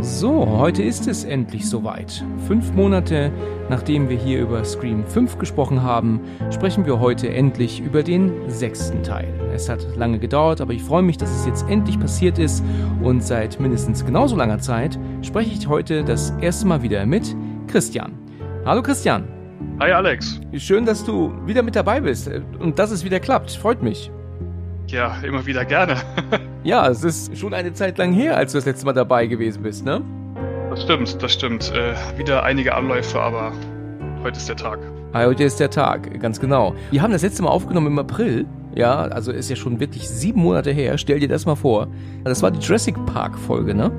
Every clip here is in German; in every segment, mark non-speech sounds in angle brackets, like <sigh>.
So, heute ist es endlich soweit. Fünf Monate nachdem wir hier über Scream 5 gesprochen haben, sprechen wir heute endlich über den sechsten Teil. Es hat lange gedauert, aber ich freue mich, dass es jetzt endlich passiert ist und seit mindestens genauso langer Zeit spreche ich heute das erste Mal wieder mit Christian. Hallo Christian. Hi Alex. Schön, dass du wieder mit dabei bist und dass es wieder klappt. Freut mich. Ja, immer wieder gerne. ja, es ist schon eine Zeit lang her, als du das letzte Mal dabei gewesen bist, ne? Das stimmt, das stimmt. Äh, wieder einige Anläufe, aber heute ist der Tag. Ah, heute ist der Tag, ganz genau. Wir haben das letzte Mal aufgenommen im April. Ja, also ist ja schon wirklich sieben Monate her. Stell dir das mal vor. Das war die Jurassic Park Folge, ne?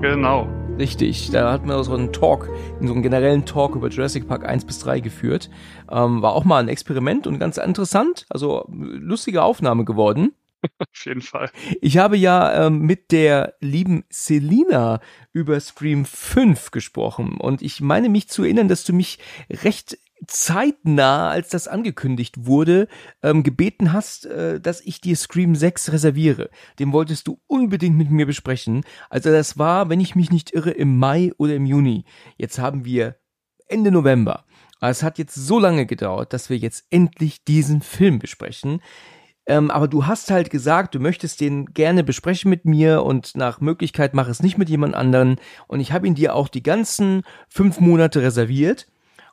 Genau. Richtig, da hatten wir so einen Talk, so einen generellen Talk über Jurassic Park 1 bis 3 geführt. Ähm, war auch mal ein Experiment und ganz interessant, also lustige Aufnahme geworden. <laughs> Auf jeden Fall. Ich habe ja ähm, mit der lieben Selina über Scream 5 gesprochen und ich meine mich zu erinnern, dass du mich recht zeitnah, als das angekündigt wurde, ähm, gebeten hast, äh, dass ich dir Scream 6 reserviere. Den wolltest du unbedingt mit mir besprechen. Also das war, wenn ich mich nicht irre, im Mai oder im Juni. Jetzt haben wir Ende November. Es hat jetzt so lange gedauert, dass wir jetzt endlich diesen Film besprechen. Ähm, aber du hast halt gesagt, du möchtest den gerne besprechen mit mir und nach Möglichkeit mach es nicht mit jemand anderen. Und ich habe ihn dir auch die ganzen fünf Monate reserviert.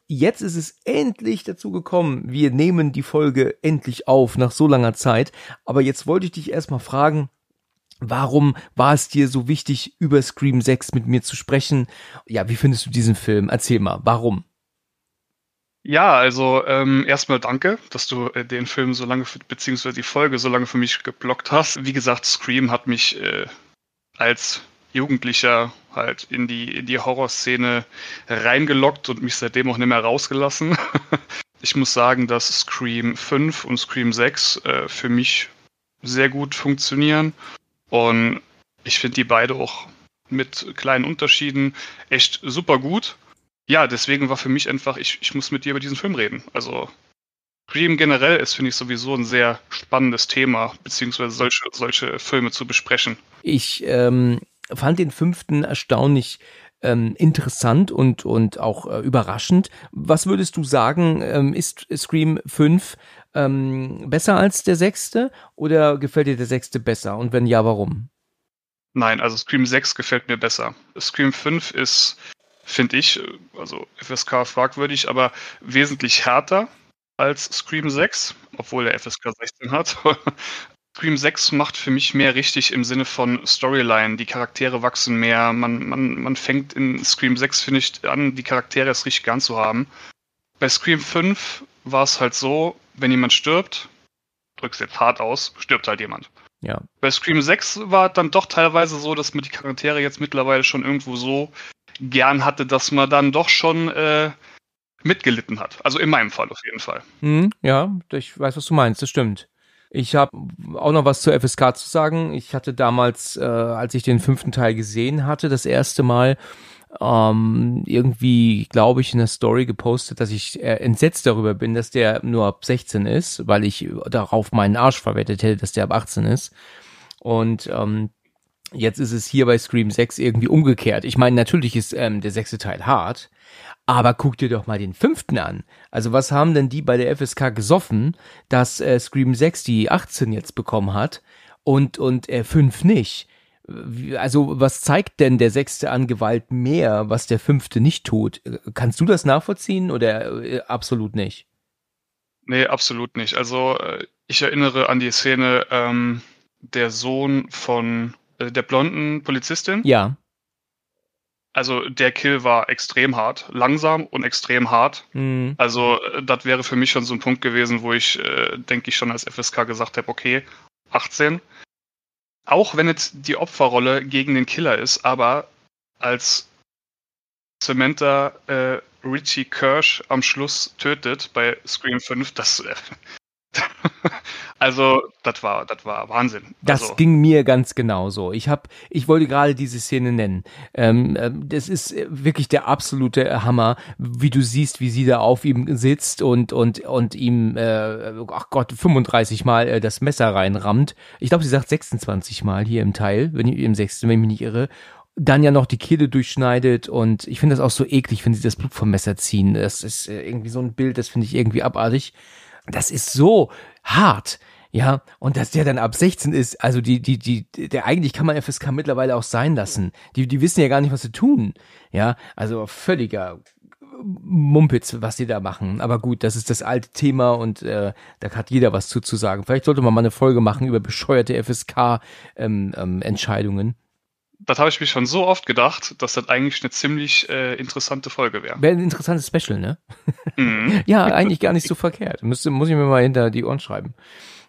Jetzt ist es endlich dazu gekommen. Wir nehmen die Folge endlich auf nach so langer Zeit. Aber jetzt wollte ich dich erstmal fragen, Warum war es dir so wichtig, über Scream 6 mit mir zu sprechen? Ja, wie findest du diesen Film? Erzähl mal, warum? Ja, also ähm, erstmal danke, dass du äh, den Film so lange, für, beziehungsweise die Folge so lange für mich geblockt hast. Wie gesagt, Scream hat mich äh, als Jugendlicher halt in die, in die Horrorszene reingelockt und mich seitdem auch nicht mehr rausgelassen. <laughs> ich muss sagen, dass Scream 5 und Scream 6 äh, für mich sehr gut funktionieren. Und ich finde die beide auch mit kleinen Unterschieden echt super gut ja, deswegen war für mich einfach, ich, ich muss mit dir über diesen Film reden. Also Scream generell ist, finde ich, sowieso ein sehr spannendes Thema, beziehungsweise solche, solche Filme zu besprechen. Ich ähm, fand den fünften erstaunlich ähm, interessant und, und auch äh, überraschend. Was würdest du sagen, ähm, ist Scream 5 ähm, besser als der sechste oder gefällt dir der sechste besser? Und wenn ja, warum? Nein, also Scream 6 gefällt mir besser. Scream 5 ist finde ich, also FSK fragwürdig, aber wesentlich härter als Scream 6, obwohl der FSK 16 hat. <laughs> Scream 6 macht für mich mehr richtig im Sinne von Storyline. Die Charaktere wachsen mehr. Man, man, man fängt in Scream 6, finde ich, an, die Charaktere erst richtig gern zu haben. Bei Scream 5 war es halt so, wenn jemand stirbt, drückst jetzt hart aus, stirbt halt jemand. Ja. Bei Scream 6 war es dann doch teilweise so, dass man die Charaktere jetzt mittlerweile schon irgendwo so gern hatte, dass man dann doch schon äh, mitgelitten hat. Also in meinem Fall auf jeden Fall. Hm, ja, ich weiß, was du meinst, das stimmt. Ich habe auch noch was zur FSK zu sagen. Ich hatte damals, äh, als ich den fünften Teil gesehen hatte, das erste Mal ähm, irgendwie, glaube ich, in der Story gepostet, dass ich äh, entsetzt darüber bin, dass der nur ab 16 ist, weil ich darauf meinen Arsch verwettet hätte, dass der ab 18 ist. Und ähm, Jetzt ist es hier bei Scream 6 irgendwie umgekehrt. Ich meine, natürlich ist ähm, der sechste Teil hart, aber guck dir doch mal den fünften an. Also was haben denn die bei der FSK gesoffen, dass äh, Scream 6 die 18 jetzt bekommen hat und, und äh, 5 nicht? Also was zeigt denn der sechste an Gewalt mehr, was der fünfte nicht tut? Kannst du das nachvollziehen oder äh, absolut nicht? Nee, absolut nicht. Also äh, ich erinnere an die Szene, ähm, der Sohn von der blonden Polizistin. Ja. Also der Kill war extrem hart, langsam und extrem hart. Mhm. Also äh, das wäre für mich schon so ein Punkt gewesen, wo ich, äh, denke ich, schon als FSK gesagt habe, okay, 18. Auch wenn jetzt die Opferrolle gegen den Killer ist, aber als Samantha äh, Richie Kirsch am Schluss tötet bei Scream 5, das, äh, <laughs> also, das war, das war Wahnsinn. Das also, ging mir ganz genauso. Ich hab, ich wollte gerade diese Szene nennen. Ähm, äh, das ist wirklich der absolute Hammer, wie du siehst, wie sie da auf ihm sitzt und und und ihm, äh, ach Gott, 35 Mal äh, das Messer reinrammt. Ich glaube, sie sagt 26 Mal hier im Teil, wenn ich im sechsten, wenn ich mich nicht irre dann ja noch die Kehle durchschneidet und ich finde das auch so eklig, wenn sie das Blut vom Messer ziehen. Das ist äh, irgendwie so ein Bild, das finde ich irgendwie abartig. Das ist so hart. Ja, und dass der dann ab 16 ist, also die, die, die, der eigentlich kann man FSK mittlerweile auch sein lassen. Die, die wissen ja gar nicht, was sie tun. Ja, also völliger Mumpitz, was die da machen. Aber gut, das ist das alte Thema und äh, da hat jeder was zu, zu sagen. Vielleicht sollte man mal eine Folge machen über bescheuerte FSK-Entscheidungen. Ähm, ähm, das habe ich mich schon so oft gedacht, dass das eigentlich eine ziemlich äh, interessante Folge wäre. Wäre ein interessantes Special, ne? Mhm. <laughs> ja, eigentlich gar nicht so verkehrt. Müsste, muss ich mir mal hinter die Ohren schreiben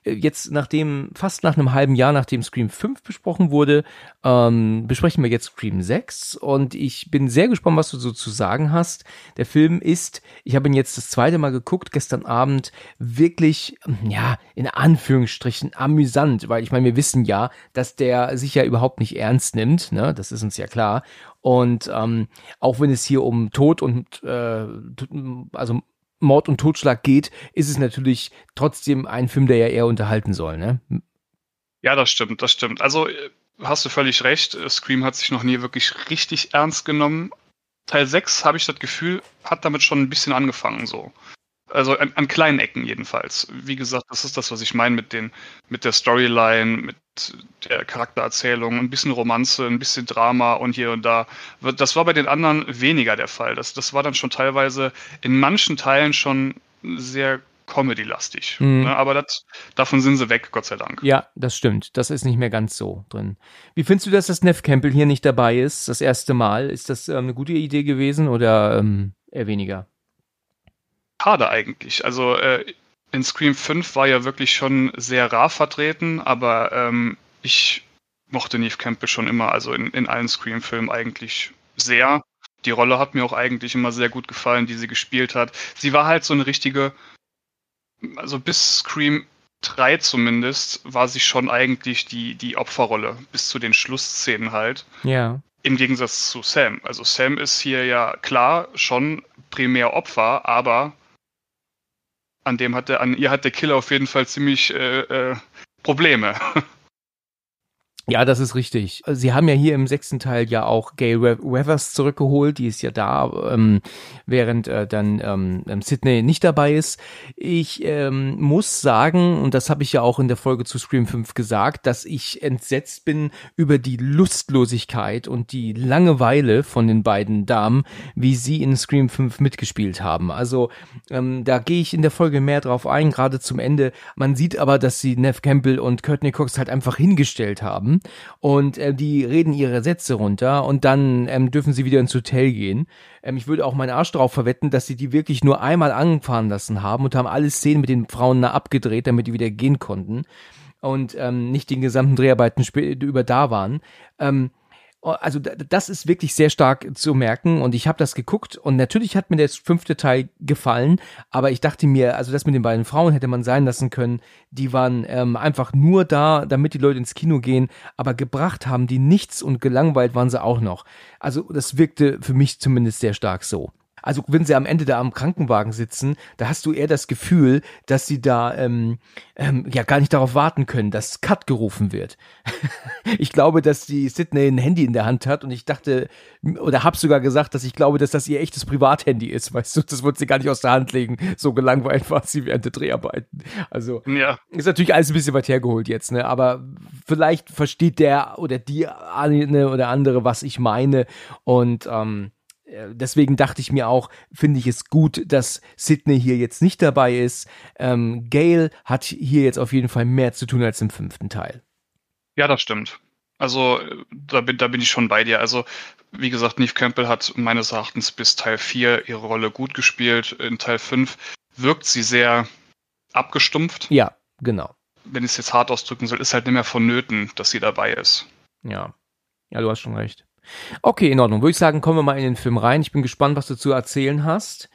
jetzt nachdem, fast nach einem halben Jahr, nachdem Scream 5 besprochen wurde, ähm, besprechen wir jetzt Scream 6 und ich bin sehr gespannt, was du so zu sagen hast. Der Film ist, ich habe ihn jetzt das zweite Mal geguckt, gestern Abend, wirklich, ja, in Anführungsstrichen amüsant, weil ich meine, wir wissen ja, dass der sich ja überhaupt nicht ernst nimmt, ne, das ist uns ja klar. Und ähm, auch wenn es hier um Tod und äh, also Mord und Totschlag geht, ist es natürlich trotzdem ein Film, der ja eher unterhalten soll, ne? Ja, das stimmt, das stimmt. Also äh, hast du völlig recht. Scream hat sich noch nie wirklich richtig ernst genommen. Teil 6, habe ich das Gefühl, hat damit schon ein bisschen angefangen so. Also an, an, kleinen Ecken jedenfalls. Wie gesagt, das ist das, was ich meine mit mit der Storyline, mit der Charaktererzählung, ein bisschen Romanze, ein bisschen Drama und hier und da. Das war bei den anderen weniger der Fall. Das, das war dann schon teilweise in manchen Teilen schon sehr Comedy-lastig. Mhm. Ne? Aber das, davon sind sie weg, Gott sei Dank. Ja, das stimmt. Das ist nicht mehr ganz so drin. Wie findest du, dass das Neff Campbell hier nicht dabei ist, das erste Mal? Ist das ähm, eine gute Idee gewesen oder ähm, eher weniger? schade eigentlich. Also äh, in Scream 5 war ja wirklich schon sehr rar vertreten, aber ähm, ich mochte Neve Campbell schon immer, also in, in allen Scream-Filmen eigentlich sehr. Die Rolle hat mir auch eigentlich immer sehr gut gefallen, die sie gespielt hat. Sie war halt so eine richtige, also bis Scream 3 zumindest, war sie schon eigentlich die, die Opferrolle, bis zu den Schlussszenen halt. Ja. Im Gegensatz zu Sam. Also Sam ist hier ja klar schon primär Opfer, aber an dem hat der, an ihr hat der Killer auf jeden Fall ziemlich äh, äh, Probleme. <laughs> Ja, das ist richtig. Sie haben ja hier im sechsten Teil ja auch Gail Weathers zurückgeholt, die ist ja da, ähm, während äh, dann ähm, ähm, Sydney nicht dabei ist. Ich ähm, muss sagen, und das habe ich ja auch in der Folge zu Scream 5 gesagt, dass ich entsetzt bin über die Lustlosigkeit und die Langeweile von den beiden Damen, wie sie in Scream 5 mitgespielt haben. Also ähm, da gehe ich in der Folge mehr drauf ein, gerade zum Ende. Man sieht aber, dass sie Nev Campbell und Courtney Cox halt einfach hingestellt haben und äh, die reden ihre Sätze runter und dann ähm, dürfen sie wieder ins Hotel gehen. Ähm, ich würde auch meinen Arsch darauf verwetten, dass sie die wirklich nur einmal anfahren lassen haben und haben alle Szenen mit den Frauen nah abgedreht, damit die wieder gehen konnten und ähm, nicht den gesamten Dreharbeiten über da waren. Ähm, also das ist wirklich sehr stark zu merken und ich habe das geguckt und natürlich hat mir der fünfte Teil gefallen, aber ich dachte mir, also das mit den beiden Frauen hätte man sein lassen können, die waren ähm, einfach nur da, damit die Leute ins Kino gehen, aber gebracht haben die nichts und gelangweilt waren sie auch noch. Also das wirkte für mich zumindest sehr stark so. Also wenn sie am Ende da am Krankenwagen sitzen, da hast du eher das Gefühl, dass sie da ähm, ähm, ja gar nicht darauf warten können, dass Cut gerufen wird. <laughs> ich glaube, dass die Sydney ein Handy in der Hand hat und ich dachte oder hab sogar gesagt, dass ich glaube, dass das ihr echtes Privathandy ist, <laughs> weißt du, das wird sie gar nicht aus der Hand legen. So gelangweilt war sie während der Dreharbeiten. Also ja. ist natürlich alles ein bisschen weit hergeholt jetzt, ne? Aber vielleicht versteht der oder die eine oder andere, was ich meine und ähm, äh, deswegen dachte ich mir auch, finde ich es gut, dass Sydney hier jetzt nicht dabei ist. Ähm, Gail hat hier jetzt auf jeden Fall mehr zu tun als im fünften Teil. Ja, das stimmt. Also da bin, da bin ich schon bei dir. Also wie gesagt, Neve Campbell hat meines Erachtens bis Teil 4 ihre Rolle gut gespielt. In Teil 5 wirkt sie sehr abgestumpft. Ja, genau. Wenn ich es jetzt hart ausdrücken soll, ist halt nicht mehr vonnöten, dass sie dabei ist. Ja. Ja, du hast schon recht. Okay, in Ordnung. Würde ich sagen, kommen wir mal in den Film rein. Ich bin gespannt, was du zu erzählen hast.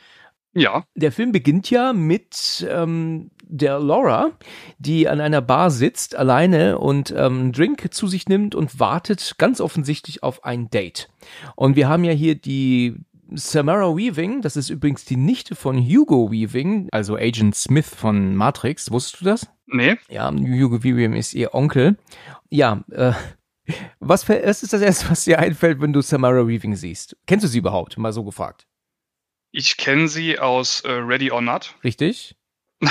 Ja. Der Film beginnt ja mit ähm, der Laura, die an einer Bar sitzt, alleine und ähm, einen Drink zu sich nimmt und wartet ganz offensichtlich auf ein Date. Und wir haben ja hier die Samara Weaving, das ist übrigens die Nichte von Hugo Weaving, also Agent Smith von Matrix. Wusstest du das? Nee. Ja, Hugo Weaving ist ihr Onkel. Ja, äh, was, was ist das erste, was dir einfällt, wenn du Samara Weaving siehst? Kennst du sie überhaupt? Mal so gefragt. Ich kenne sie aus äh, Ready or Not. Richtig? <laughs>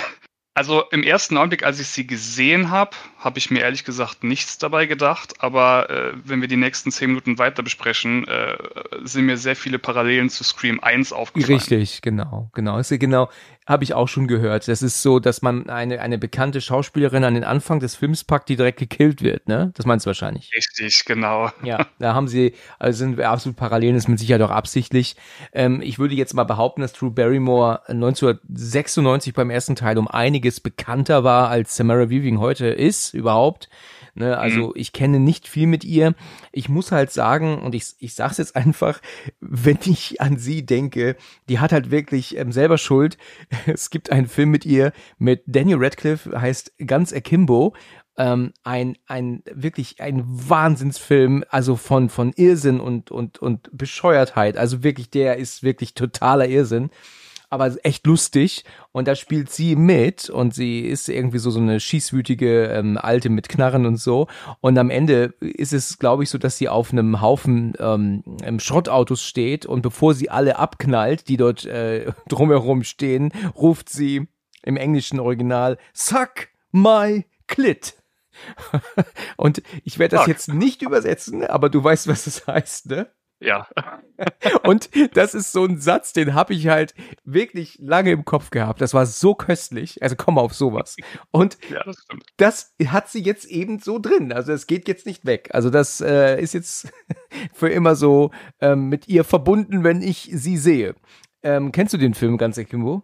Also im ersten Augenblick, als ich sie gesehen habe, habe ich mir ehrlich gesagt nichts dabei gedacht. Aber äh, wenn wir die nächsten zehn Minuten weiter besprechen, äh, sind mir sehr viele Parallelen zu Scream 1 aufgefallen. Richtig, genau, genau. Ist genau, habe ich auch schon gehört. Das ist so, dass man eine, eine bekannte Schauspielerin an den Anfang des Films packt, die direkt gekillt wird, ne? Das meinst du wahrscheinlich. Richtig, genau. Ja, <laughs> da haben sie, also sind wir absolut Parallelen, ist mit Sicherheit auch absichtlich. Ähm, ich würde jetzt mal behaupten, dass Drew Barrymore 1996 beim ersten Teil um einiges bekannter war, als Samara Weaving heute ist, überhaupt. Ne, also mhm. ich kenne nicht viel mit ihr. Ich muss halt sagen, und ich, ich sage es jetzt einfach, wenn ich an sie denke, die hat halt wirklich ähm, selber Schuld. <laughs> Es gibt einen Film mit ihr, mit Daniel Radcliffe, heißt Ganz Akimbo. Ähm, ein, ein wirklich ein Wahnsinnsfilm, also von, von Irrsinn und, und, und Bescheuertheit. Also wirklich, der ist wirklich totaler Irrsinn aber echt lustig. Und da spielt sie mit und sie ist irgendwie so, so eine schießwütige ähm, Alte mit Knarren und so. Und am Ende ist es, glaube ich, so, dass sie auf einem Haufen ähm, Schrottautos steht und bevor sie alle abknallt, die dort äh, <laughs> drumherum stehen, ruft sie im englischen Original, Suck my clit. <laughs> und ich werde das jetzt nicht übersetzen, aber du weißt, was das heißt, ne? Ja. <laughs> Und das ist so ein Satz, den habe ich halt wirklich lange im Kopf gehabt. Das war so köstlich. Also komm auf sowas. Und ja, das, das, hat sie jetzt eben so drin. Also es geht jetzt nicht weg. Also das äh, ist jetzt <laughs> für immer so ähm, mit ihr verbunden, wenn ich sie sehe. Ähm, kennst du den Film ganz Kimbo?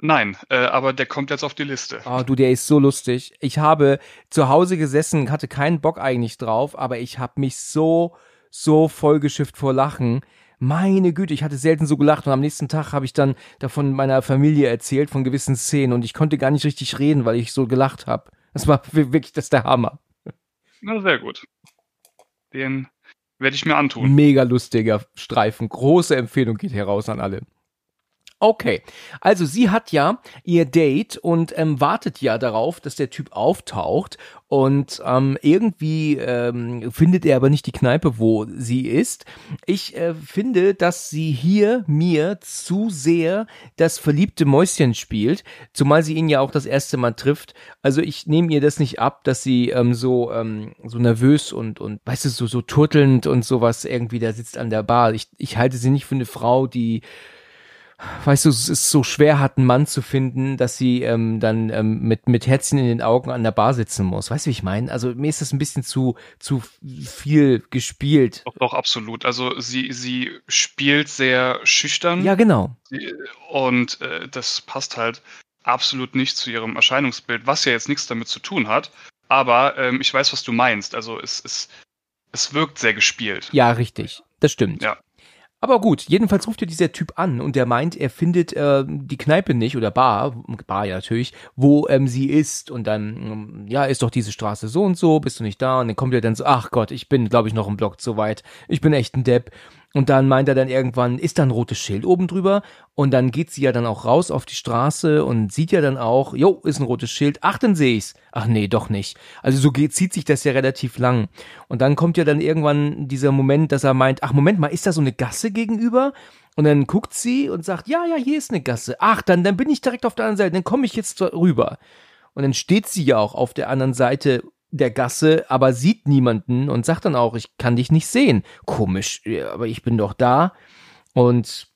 Nein, äh, aber der kommt jetzt auf die Liste. Oh, du, der ist so lustig. Ich habe zu Hause gesessen, hatte keinen Bock eigentlich drauf, aber ich habe mich so so vollgeschifft vor Lachen. Meine Güte, ich hatte selten so gelacht und am nächsten Tag habe ich dann davon meiner Familie erzählt, von gewissen Szenen und ich konnte gar nicht richtig reden, weil ich so gelacht habe. Das war wirklich das der Hammer. Na, sehr gut. Den werde ich mir antun. Mega lustiger Streifen. Große Empfehlung geht heraus an alle. Okay, also sie hat ja ihr Date und ähm, wartet ja darauf, dass der Typ auftaucht und ähm, irgendwie ähm, findet er aber nicht die Kneipe, wo sie ist. Ich äh, finde, dass sie hier mir zu sehr das verliebte Mäuschen spielt, zumal sie ihn ja auch das erste Mal trifft. Also ich nehme ihr das nicht ab, dass sie ähm, so ähm, so nervös und und weißt du so so turtelnd und sowas irgendwie da sitzt an der Bar. Ich ich halte sie nicht für eine Frau, die weißt du, es ist so schwer hat, einen Mann zu finden, dass sie ähm, dann ähm, mit, mit Herzchen in den Augen an der Bar sitzen muss. Weißt du, wie ich meine? Also mir ist das ein bisschen zu, zu viel gespielt. Doch, doch, absolut. Also sie, sie spielt sehr schüchtern. Ja, genau. Und äh, das passt halt absolut nicht zu ihrem Erscheinungsbild, was ja jetzt nichts damit zu tun hat. Aber ähm, ich weiß, was du meinst. Also es, es, es wirkt sehr gespielt. Ja, richtig. Das stimmt. Ja. Aber gut, jedenfalls ruft ihr dieser Typ an und der meint, er findet äh, die Kneipe nicht oder Bar, Bar ja natürlich, wo ähm, sie ist und dann, ähm, ja, ist doch diese Straße so und so, bist du nicht da? Und dann kommt er dann so, ach Gott, ich bin, glaube ich, noch im Block zu weit, ich bin echt ein Depp. Und dann meint er dann irgendwann, ist da ein rotes Schild oben drüber? Und dann geht sie ja dann auch raus auf die Straße und sieht ja dann auch, jo, ist ein rotes Schild. Ach, dann sehe ich's. Ach nee, doch nicht. Also so geht, zieht sich das ja relativ lang. Und dann kommt ja dann irgendwann dieser Moment, dass er meint, ach Moment mal, ist da so eine Gasse gegenüber? Und dann guckt sie und sagt, ja, ja, hier ist eine Gasse. Ach, dann, dann bin ich direkt auf der anderen Seite, dann komme ich jetzt rüber. Und dann steht sie ja auch auf der anderen Seite der Gasse, aber sieht niemanden und sagt dann auch, ich kann dich nicht sehen. Komisch, aber ich bin doch da. Und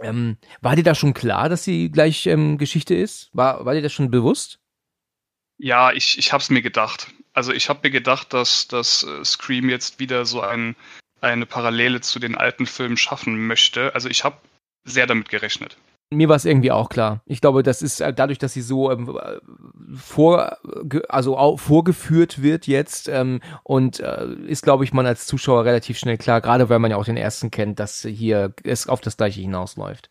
ähm, war dir da schon klar, dass sie gleich ähm, Geschichte ist? War, war dir das schon bewusst? Ja, ich, ich hab's mir gedacht. Also ich habe mir gedacht, dass, dass äh, Scream jetzt wieder so ein, eine Parallele zu den alten Filmen schaffen möchte. Also ich habe sehr damit gerechnet. Mir war es irgendwie auch klar. Ich glaube, das ist äh, dadurch, dass sie so ähm, vor, also auch vorgeführt wird jetzt ähm, und äh, ist, glaube ich, man als Zuschauer relativ schnell klar, gerade weil man ja auch den ersten kennt, dass hier es auf das gleiche hinausläuft.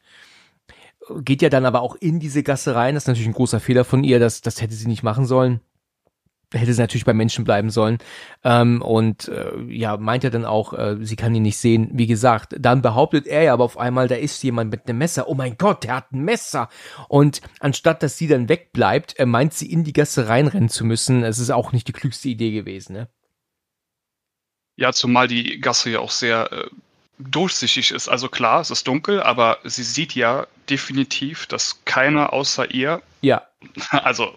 geht ja dann aber auch in diese Gasse rein. Das ist natürlich ein großer Fehler von ihr, das, das hätte sie nicht machen sollen hätte sie natürlich bei Menschen bleiben sollen. Ähm, und äh, ja, meint er dann auch, äh, sie kann ihn nicht sehen. Wie gesagt, dann behauptet er ja aber auf einmal, da ist jemand mit einem Messer. Oh mein Gott, der hat ein Messer. Und anstatt dass sie dann wegbleibt, äh, meint sie in die Gasse reinrennen zu müssen. Es ist auch nicht die klügste Idee gewesen, ne? Ja, zumal die Gasse ja auch sehr äh, durchsichtig ist. Also klar, es ist dunkel, aber sie sieht ja definitiv, dass keiner außer ihr, Ja, <laughs> also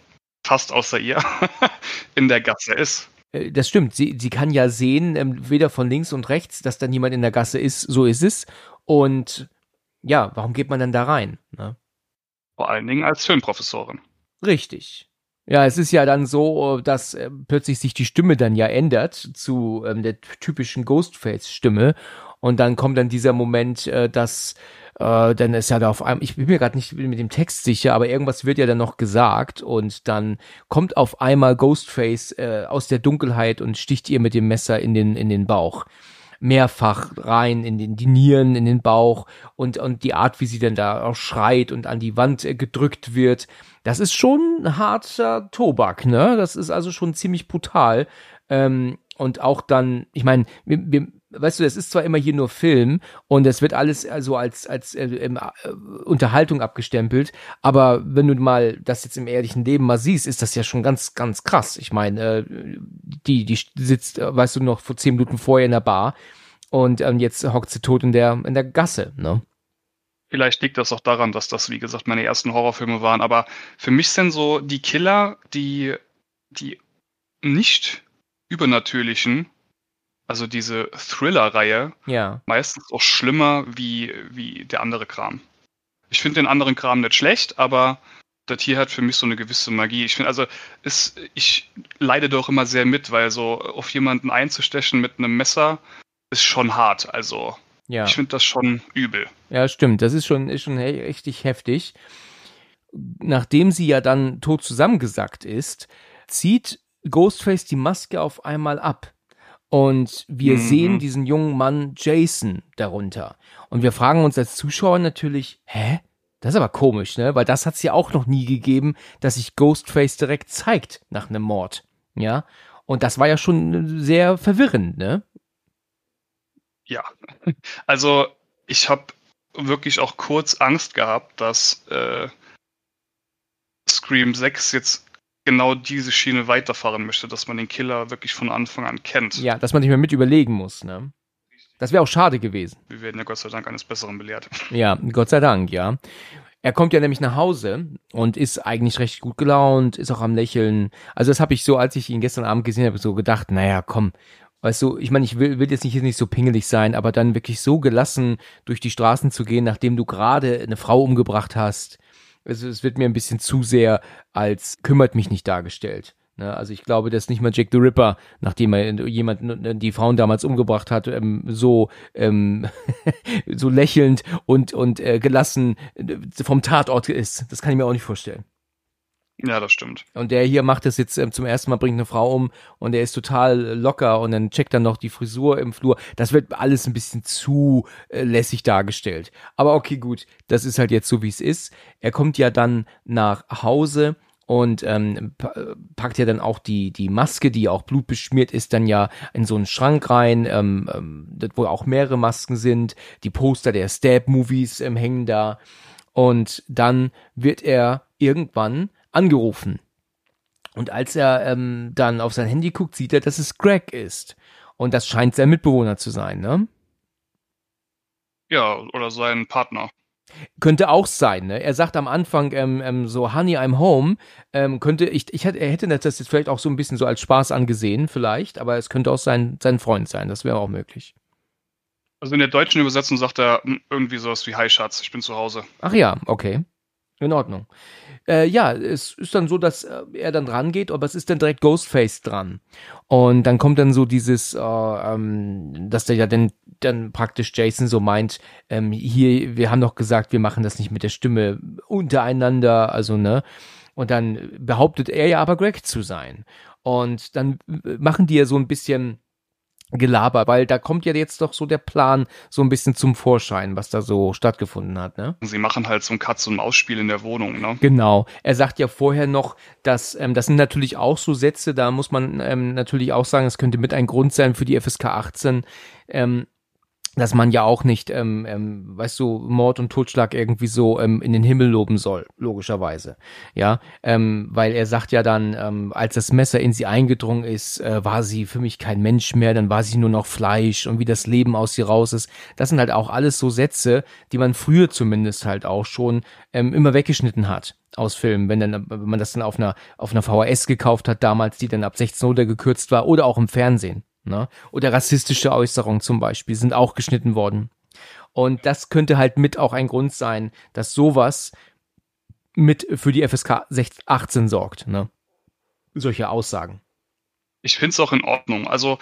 fast außer ihr, <laughs> in der Gasse ist. Äh, Das stimmt. Sie, sie kann ja sehen, ähm, weder von links und rechts, dass da niemand in der Gasse ist. So ist es. Und ja, warum geht man dann da rein? Ne? Vor allen Dingen als Filmprofessorin. Richtig. Ja, es ist ja dann so, dass äh, plötzlich sich die Stimme dann ja ändert zu ähm, der typischen Ghostface-Stimme. Und dann kommt dann dieser Moment, äh, dass äh, dann ist ja da auf einmal, ich bin mir gerade nicht mit dem Text sicher, aber irgendwas wird ja dann noch gesagt und dann kommt auf einmal Ghostface äh, aus der Dunkelheit und sticht ihr mit dem Messer in den in den Bauch mehrfach rein in den die Nieren, in den Bauch und und die Art, wie sie dann da auch schreit und an die Wand äh, gedrückt wird, das ist schon harter Tobak, ne? Das ist also schon ziemlich brutal. Ähm, und auch dann, ich meine, wir, wir, weißt du, das ist zwar immer hier nur Film und es wird alles also als als äh, äh, Unterhaltung abgestempelt, aber wenn du mal das jetzt im ehrlichen Leben mal siehst, ist das ja schon ganz ganz krass. Ich meine, äh, die die sitzt, äh, weißt du, noch vor zehn Minuten vorher in der Bar und ähm, jetzt hockt sie tot in der in der Gasse, ne? Vielleicht liegt das auch daran, dass das, wie gesagt, meine ersten Horrorfilme waren. Aber für mich sind so die Killer, die, die nicht übernatürlichen, also diese Thriller-Reihe, Ja. meistens auch schlimmer wie, wie der andere Kram. Ich finde den anderen Kram nicht schlecht, aber das hier hat für mich so eine gewisse Magie. Ich finde, also, es, ich leide doch immer sehr mit, weil so auf jemanden einzustechen mit einem Messer ist schon hart. Also, Ja. ich finde das schon übel. Ja, stimmt. Das ist schon, ist schon he- richtig heftig. Nachdem sie ja dann tot zusammengesackt ist, zieht Ghostface die Maske auf einmal ab. Und wir Mhm. sehen diesen jungen Mann Jason darunter. Und wir fragen uns als Zuschauer natürlich, hä? Das ist aber komisch, ne? Weil das hat's ja auch noch nie gegeben, dass sich Ghostface direkt zeigt nach einem Mord. Ja? Und das war ja schon sehr verwirrend, ne? Ja, <laughs> also ich habe wirklich auch kurz Angst gehabt, dass äh, Scream 6 jetzt genau diese Schiene weiterfahren möchte, dass man den Killer wirklich von Anfang an kennt. Ja, dass man nicht mehr mit überlegen muss, ne? Das wäre auch schade gewesen. Wir werden ja Gott sei Dank eines Besseren belehrt. Ja, Gott sei Dank, ja. Er kommt ja nämlich nach Hause und ist eigentlich recht gut gelaunt, ist auch am Lächeln. Also das habe ich so, als ich ihn gestern Abend gesehen habe, so gedacht, naja, komm, weißt du, ich meine, ich will, will jetzt nicht, nicht so pingelig sein, aber dann wirklich so gelassen durch die Straßen zu gehen, nachdem du gerade eine Frau umgebracht hast, also es wird mir ein bisschen zu sehr als kümmert mich nicht dargestellt. Ne? Also ich glaube, dass nicht mal Jack the Ripper, nachdem er jemanden, die Frauen damals umgebracht hat, ähm, so ähm, <laughs> so lächelnd und und äh, gelassen äh, vom Tatort ist. Das kann ich mir auch nicht vorstellen. Ja, das stimmt. Und der hier macht das jetzt ähm, zum ersten Mal, bringt eine Frau um und der ist total äh, locker und dann checkt dann noch die Frisur im Flur. Das wird alles ein bisschen zu äh, lässig dargestellt. Aber okay, gut, das ist halt jetzt so, wie es ist. Er kommt ja dann nach Hause und ähm, äh, packt ja dann auch die die Maske, die auch blutbeschmiert ist, dann ja in so einen Schrank rein, ähm, ähm, wo auch mehrere Masken sind. Die Poster der Stab-Movies ähm, hängen da. Und dann wird er irgendwann angerufen. Und als er ähm, dann auf sein Handy guckt, sieht er, dass es Greg ist. Und das scheint sein Mitbewohner zu sein, ne? Ja, oder sein Partner. Könnte auch sein, ne? Er sagt am Anfang ähm, ähm, so, Honey, I'm home. Ähm, könnte, ich, ich hätte, er hätte das jetzt vielleicht auch so ein bisschen so als Spaß angesehen, vielleicht, aber es könnte auch sein, sein Freund sein, das wäre auch möglich. Also in der deutschen Übersetzung sagt er hm, irgendwie sowas wie Hi Schatz, ich bin zu Hause. Ach ja, okay. In Ordnung. Äh, ja, es ist dann so, dass äh, er dann dran geht, aber es ist dann direkt Ghostface dran. Und dann kommt dann so dieses, äh, ähm, dass der ja dann, dann praktisch Jason so meint, ähm, hier, wir haben doch gesagt, wir machen das nicht mit der Stimme untereinander, also ne. Und dann behauptet er ja aber Greg zu sein. Und dann äh, machen die ja so ein bisschen Gelaber, weil da kommt ja jetzt doch so der Plan so ein bisschen zum Vorschein, was da so stattgefunden hat, ne? Sie machen halt so ein Katz- und Maus-Spiel in der Wohnung, ne? Genau. Er sagt ja vorher noch, dass ähm, das sind natürlich auch so Sätze, da muss man ähm, natürlich auch sagen, es könnte mit ein Grund sein für die FSK 18, ähm, dass man ja auch nicht, ähm, ähm, weißt du, Mord und Totschlag irgendwie so ähm, in den Himmel loben soll, logischerweise. Ja, ähm, weil er sagt ja dann, ähm, als das Messer in sie eingedrungen ist, äh, war sie für mich kein Mensch mehr, dann war sie nur noch Fleisch und wie das Leben aus ihr raus ist. Das sind halt auch alles so Sätze, die man früher zumindest halt auch schon ähm, immer weggeschnitten hat aus Filmen, wenn dann, wenn man das dann auf einer, auf einer VHS gekauft hat damals, die dann ab 16 runtergekürzt war oder auch im Fernsehen. Ne? Oder rassistische Äußerungen zum Beispiel sind auch geschnitten worden. Und das könnte halt mit auch ein Grund sein, dass sowas mit für die FSK 18 sorgt. Ne? Solche Aussagen. Ich finde es auch in Ordnung. Also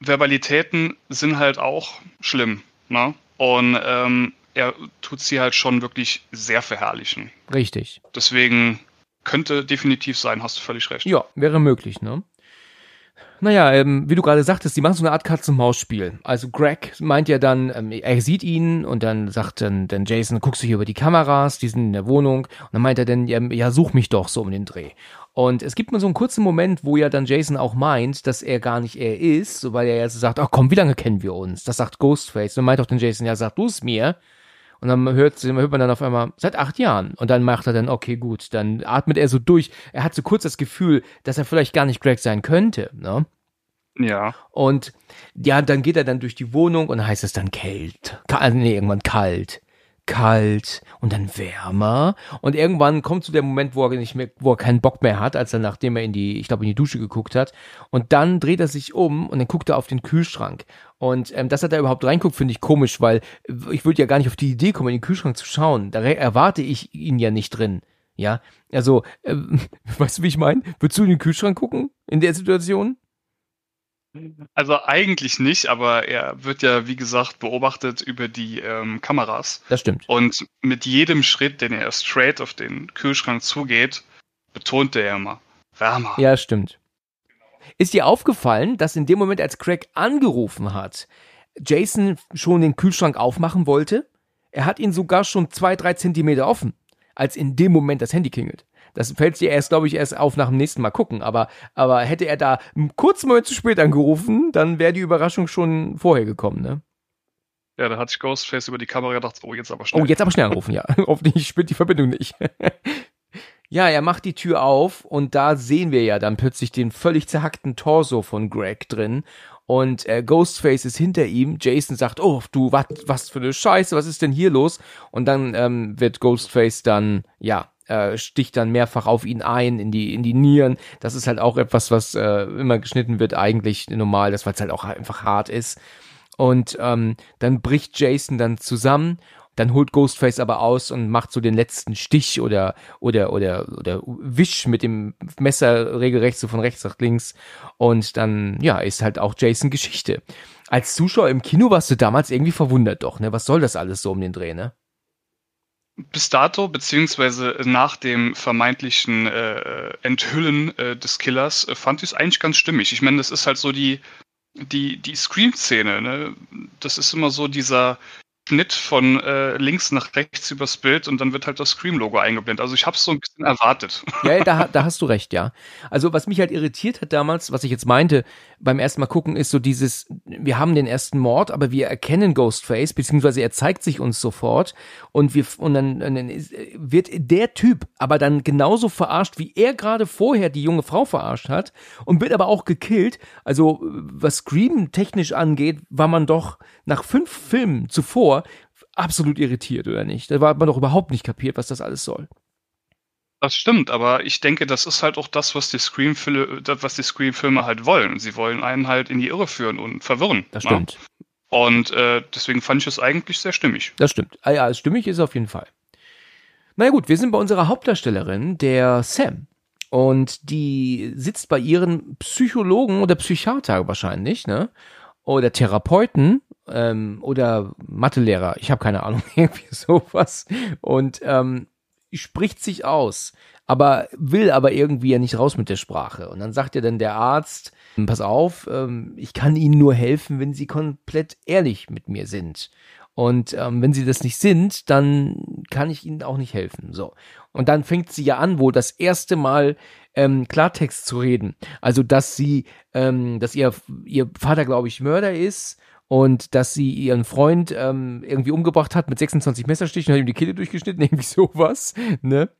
Verbalitäten sind halt auch schlimm. Ne? Und ähm, er tut sie halt schon wirklich sehr verherrlichen. Richtig. Deswegen könnte definitiv sein, hast du völlig recht. Ja, wäre möglich, ne? Naja, ähm, wie du gerade sagtest, die machen so eine Art Katz-und-Maus-Spiel. Also Greg meint ja dann, ähm, er sieht ihn und dann sagt dann, dann Jason, guckst du hier über die Kameras, die sind in der Wohnung. Und dann meint er dann, ja, ja, such mich doch so um den Dreh. Und es gibt mal so einen kurzen Moment, wo ja dann Jason auch meint, dass er gar nicht er ist, so weil er ja so sagt, ach komm, wie lange kennen wir uns? Das sagt Ghostface. Und dann meint auch dann Jason, ja, sag du es mir. Und dann hört, hört man dann auf einmal, seit acht Jahren. Und dann macht er dann, okay, gut, dann atmet er so durch. Er hat so kurz das Gefühl, dass er vielleicht gar nicht Greg sein könnte, ne? Ja. Und ja, dann geht er dann durch die Wohnung und heißt es dann kalt. Kalt, nee, irgendwann kalt. Kalt und dann wärmer. Und irgendwann kommt so der Moment, wo er nicht mehr, wo er keinen Bock mehr hat, als er nachdem er in die, ich glaube, in die Dusche geguckt hat. Und dann dreht er sich um und dann guckt er auf den Kühlschrank. Und ähm, dass er da überhaupt reinguckt, finde ich komisch, weil ich würde ja gar nicht auf die Idee kommen, in den Kühlschrank zu schauen. Da erwarte ich ihn ja nicht drin. Ja, also, äh, <laughs> weißt du, wie ich meine? Würdest du in den Kühlschrank gucken in der Situation? Also eigentlich nicht, aber er wird ja, wie gesagt, beobachtet über die ähm, Kameras. Das stimmt. Und mit jedem Schritt, den er straight auf den Kühlschrank zugeht, betont er immer, wärmer. Ja, stimmt. Ist dir aufgefallen, dass in dem Moment, als Craig angerufen hat, Jason schon den Kühlschrank aufmachen wollte? Er hat ihn sogar schon zwei, drei Zentimeter offen, als in dem Moment das Handy klingelt. Das fällt dir erst, glaube ich, erst auf nach dem nächsten Mal gucken. Aber, aber hätte er da einen kurzen Moment zu spät angerufen, dann wäre die Überraschung schon vorher gekommen, ne? Ja, da hat sich Ghostface über die Kamera gedacht, oh, jetzt aber schnell. Oh, jetzt aber schnell anrufen, ja. <laughs> Hoffentlich spürt die Verbindung nicht. <laughs> ja, er macht die Tür auf und da sehen wir ja dann plötzlich den völlig zerhackten Torso von Greg drin. Und äh, Ghostface ist hinter ihm. Jason sagt, oh, du, wat, was für eine Scheiße, was ist denn hier los? Und dann ähm, wird Ghostface dann, ja, äh, sticht dann mehrfach auf ihn ein, in die, in die Nieren. Das ist halt auch etwas, was äh, immer geschnitten wird, eigentlich normal, das weil es halt auch einfach hart ist. Und ähm, dann bricht Jason dann zusammen dann holt Ghostface aber aus und macht so den letzten Stich oder oder oder oder Wisch mit dem Messer regelrecht so von rechts nach links und dann ja ist halt auch Jason Geschichte. Als Zuschauer im Kino warst du damals irgendwie verwundert doch, ne? Was soll das alles so um den Dreh, ne? Bis dato, beziehungsweise nach dem vermeintlichen äh, Enthüllen äh, des Killers, äh, fand ich es eigentlich ganz stimmig. Ich meine, das ist halt so die, die, die Scream-Szene, ne? Das ist immer so dieser, Schnitt von äh, links nach rechts übers Bild und dann wird halt das Scream-Logo eingeblendet. Also ich habe es so ein bisschen erwartet. Ja, da, da hast du recht, ja. Also was mich halt irritiert hat damals, was ich jetzt meinte beim ersten Mal gucken, ist so dieses, wir haben den ersten Mord, aber wir erkennen Ghostface, beziehungsweise er zeigt sich uns sofort und wir und dann, dann wird der Typ aber dann genauso verarscht, wie er gerade vorher die junge Frau verarscht hat und wird aber auch gekillt. Also was Scream technisch angeht, war man doch nach fünf Filmen zuvor absolut irritiert, oder nicht? Da war man doch überhaupt nicht kapiert, was das alles soll. Das stimmt, aber ich denke, das ist halt auch das, was die Scream-Filme, was die Scream-Filme halt wollen. Sie wollen einen halt in die Irre führen und verwirren. Das ne? stimmt. Na? Und äh, deswegen fand ich es eigentlich sehr stimmig. Das stimmt. Ah, ja, stimmig ist auf jeden Fall. Na ja, gut, wir sind bei unserer Hauptdarstellerin, der Sam. Und die sitzt bei ihren Psychologen oder Psychiater wahrscheinlich, ne? Oder Therapeuten ähm, oder Mathelehrer, ich habe keine Ahnung, <laughs> irgendwie sowas. Und ähm, spricht sich aus aber will aber irgendwie ja nicht raus mit der Sprache. Und dann sagt ja dann der Arzt, pass auf, ähm, ich kann Ihnen nur helfen, wenn Sie komplett ehrlich mit mir sind. Und ähm, wenn sie das nicht sind, dann kann ich ihnen auch nicht helfen. So. Und dann fängt sie ja an, wohl das erste Mal ähm, Klartext zu reden. Also, dass sie, ähm, dass ihr, ihr Vater, glaube ich, Mörder ist und dass sie ihren Freund ähm, irgendwie umgebracht hat mit 26 Messerstichen, hat ihm die Kehle durchgeschnitten, <laughs> irgendwie sowas, ne?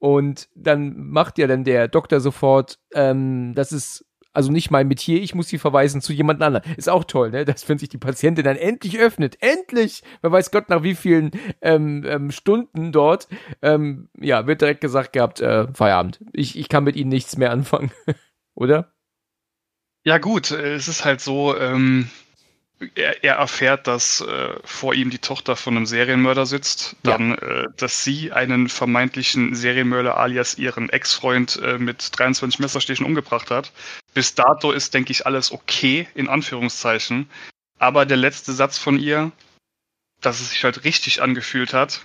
Und dann macht ja dann der Doktor sofort, ähm, das ist also nicht mein Metier, ich muss sie verweisen zu jemand anderem. Ist auch toll, ne? Dass wenn sich die Patientin dann endlich öffnet, endlich, wer weiß Gott nach wie vielen ähm, ähm, Stunden dort, ähm, ja, wird direkt gesagt gehabt, äh, Feierabend. Ich, ich kann mit ihnen nichts mehr anfangen, <laughs> oder? Ja gut, es ist halt so, ähm, er, er erfährt, dass äh, vor ihm die Tochter von einem Serienmörder sitzt, dann, ja. äh, dass sie einen vermeintlichen Serienmörder alias ihren Ex-Freund äh, mit 23 Messerstichen umgebracht hat. Bis dato ist, denke ich, alles okay, in Anführungszeichen. Aber der letzte Satz von ihr, dass es sich halt richtig angefühlt hat,